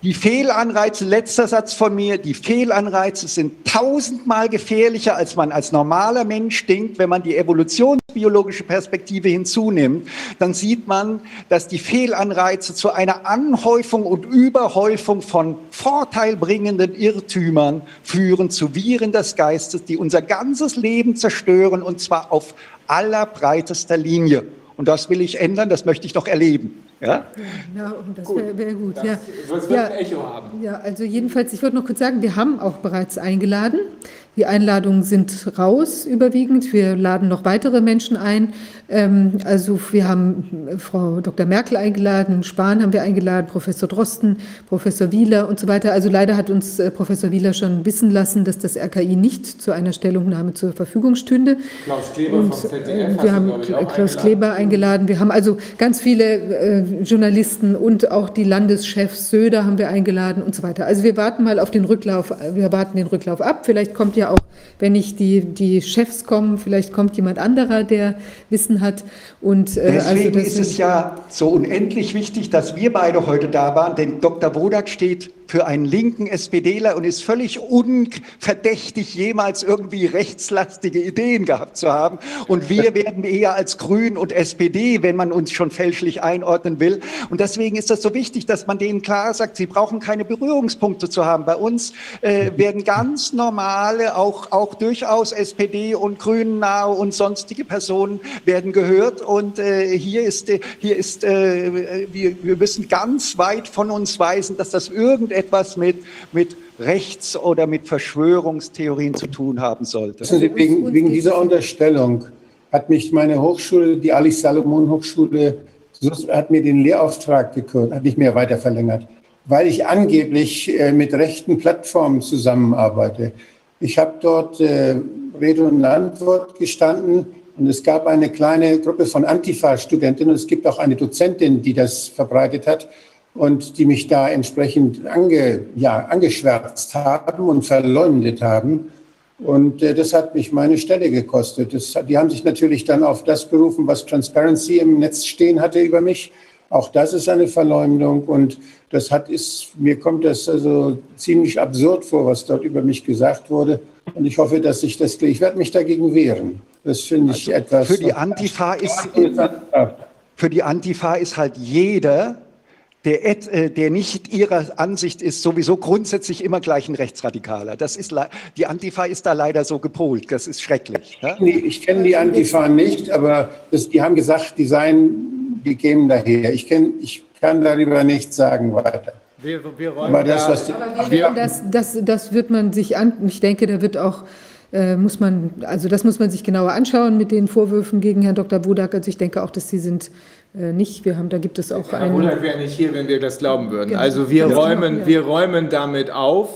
E: die Fehlanreize, letzter Satz von mir, die Fehlanreize sind tausendmal gefährlicher, als man als normaler Mensch denkt. Wenn man die evolutionsbiologische Perspektive hinzunimmt, dann sieht man, dass die Fehlanreize zu einer Anhäufung und Überhäufung von vorteilbringenden Irrtümern führen, zu Viren des Geistes, die unser ganzes Leben zerstören, und zwar auf allerbreitester Linie. Und das will ich ändern, das möchte ich noch erleben. Ja,
A: ja das wäre wär gut. Das, ja. Das wird ja, ein Echo haben. Ja, also jedenfalls, ich wollte noch kurz sagen, wir haben auch bereits eingeladen. Die Einladungen sind raus überwiegend. Wir laden noch weitere Menschen ein. Ähm, also wir haben äh, Frau Dr. Merkel eingeladen, Spahn haben wir eingeladen, Professor Drosten, Professor Wieler und so weiter. Also leider hat uns äh, Professor Wieler schon wissen lassen, dass das RKI nicht zu einer Stellungnahme zur Verfügung stünde. Klaus Kleber und, vom ZDF. Wir haben Klaus Kleber eingeladen. Wir haben also ganz viele äh, Journalisten und auch die Landeschefs Söder haben wir eingeladen und so weiter. Also wir warten mal auf den Rücklauf. Wir warten den Rücklauf ab. Vielleicht kommt ja auch, wenn nicht die, die Chefs kommen, vielleicht kommt jemand anderer, der Wissen hat.
E: Und, äh, also Deswegen also ist es ja so unendlich wichtig, dass wir beide heute da waren, denn Dr. Wodak steht für einen linken SPDler und ist völlig unverdächtig, jemals irgendwie rechtslastige Ideen gehabt zu haben. Und wir werden eher als Grün und SPD, wenn man uns schon fälschlich einordnen will. Und deswegen ist das so wichtig, dass man denen klar sagt, sie brauchen keine Berührungspunkte zu haben. Bei uns äh, werden ganz normale, auch, auch durchaus SPD und Grünen nahe und sonstige Personen werden gehört. Und äh, hier ist, äh, hier ist äh, wir, wir müssen ganz weit von uns weisen, dass das irgendein etwas mit, mit Rechts- oder mit Verschwörungstheorien zu tun haben sollte.
D: Wegen, wegen dieser Unterstellung hat mich meine Hochschule, die Ali Salomon Hochschule, hat mir den Lehrauftrag gekürzt, hat nicht mehr weiter verlängert, weil ich angeblich äh, mit rechten Plattformen zusammenarbeite. Ich habe dort äh, Rede und Antwort gestanden und es gab eine kleine Gruppe von Antifa-Studentinnen und es gibt auch eine Dozentin, die das verbreitet hat und die mich da entsprechend ange, ja, angeschwärzt haben und verleumdet haben. Und äh, das hat mich meine Stelle gekostet. Das, die haben sich natürlich dann auf das berufen, was Transparency im Netz stehen hatte über mich. Auch das ist eine Verleumdung und das hat ist, mir kommt das also ziemlich absurd vor, was dort über mich gesagt wurde. Und ich hoffe, dass ich das, ich werde mich dagegen wehren. Das finde ich also etwas.
E: Für die Antifa ist, für die Antifa ist halt jeder, der, äh, der nicht ihrer Ansicht ist, sowieso grundsätzlich immer gleich ein Rechtsradikaler. Das ist, die Antifa ist da leider so gepolt. Das ist schrecklich.
D: Ja? Ich kenne die Antifa nicht, aber das, die haben gesagt, die seien, die kämen daher. Ich, kenn, ich kann darüber nichts sagen weiter.
A: Wir, wir aber das, was die, wir, das, das, das wird man sich an, ich denke, da wird auch äh, muss man, also das muss man sich genauer anschauen mit den Vorwürfen gegen Herrn Dr. Budak. Also ich denke auch, dass sie sind nicht. Wir haben, da gibt es auch
C: Herr einen. Herr wäre nicht hier, wenn wir das glauben würden. Genau. Also wir räumen, ja. wir räumen damit auf.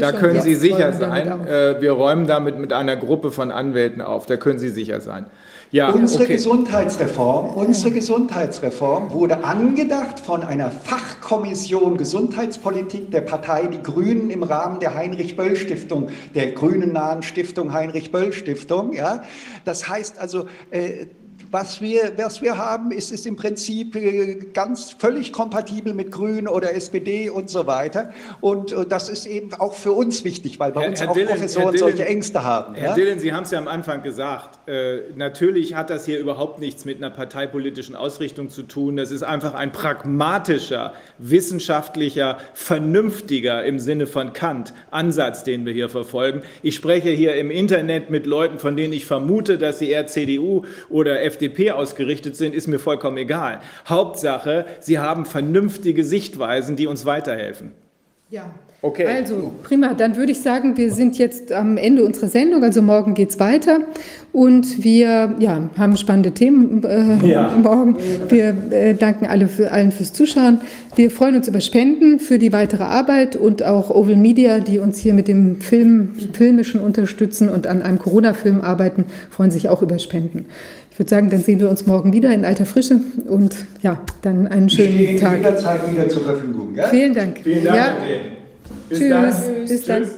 C: Da können Sie sicher sein. Äh, wir räumen damit mit einer Gruppe von Anwälten auf. Da können Sie sicher sein.
E: Ja, unsere okay. Gesundheitsreform, unsere Gesundheitsreform wurde angedacht von einer Fachkommission Gesundheitspolitik der Partei Die Grünen im Rahmen der Heinrich Böll Stiftung, der grünen nahen Stiftung Heinrich Böll Stiftung. Ja, das heißt also, äh, was wir, was wir haben, ist, ist im Prinzip äh, ganz völlig kompatibel mit Grünen oder SPD und so weiter. Und äh, das ist eben auch für uns wichtig, weil bei
C: Herr-
E: uns
C: Herr
E: auch
C: Dillon,
E: Professoren
C: Herr Dillon,
E: solche Ängste haben.
C: Herr
E: ja?
C: Dillon, Sie haben es ja am Anfang gesagt. Äh, natürlich hat das hier überhaupt nichts mit einer parteipolitischen Ausrichtung zu tun. Das ist einfach ein pragmatischer, wissenschaftlicher, vernünftiger im Sinne von Kant Ansatz, den wir hier verfolgen. Ich spreche hier im Internet mit Leuten, von denen ich vermute, dass sie eher CDU oder FDP ausgerichtet sind, ist mir vollkommen egal. Hauptsache, sie haben vernünftige Sichtweisen, die uns weiterhelfen.
A: Ja.
C: Okay.
A: Also prima, dann würde ich sagen, wir sind jetzt am Ende unserer Sendung, also morgen geht's weiter und wir ja, haben spannende Themen äh,
C: Ja.
A: morgen. Wir äh, danken alle für, allen fürs Zuschauen. Wir freuen uns über Spenden für die weitere Arbeit und auch Oval Media, die uns hier mit dem Film, Filmischen unterstützen und an einem Corona-Film arbeiten, freuen sich auch über Spenden. Ich würde sagen, dann sehen wir uns morgen wieder in alter Frische und ja, dann einen schönen Tag.
E: jederzeit wieder zur Verfügung. Ja?
A: Vielen Dank.
C: Vielen Dank.
A: Ja.
C: Bis
A: tschüss.
C: dann.
A: Bis dann.
C: Tschüss.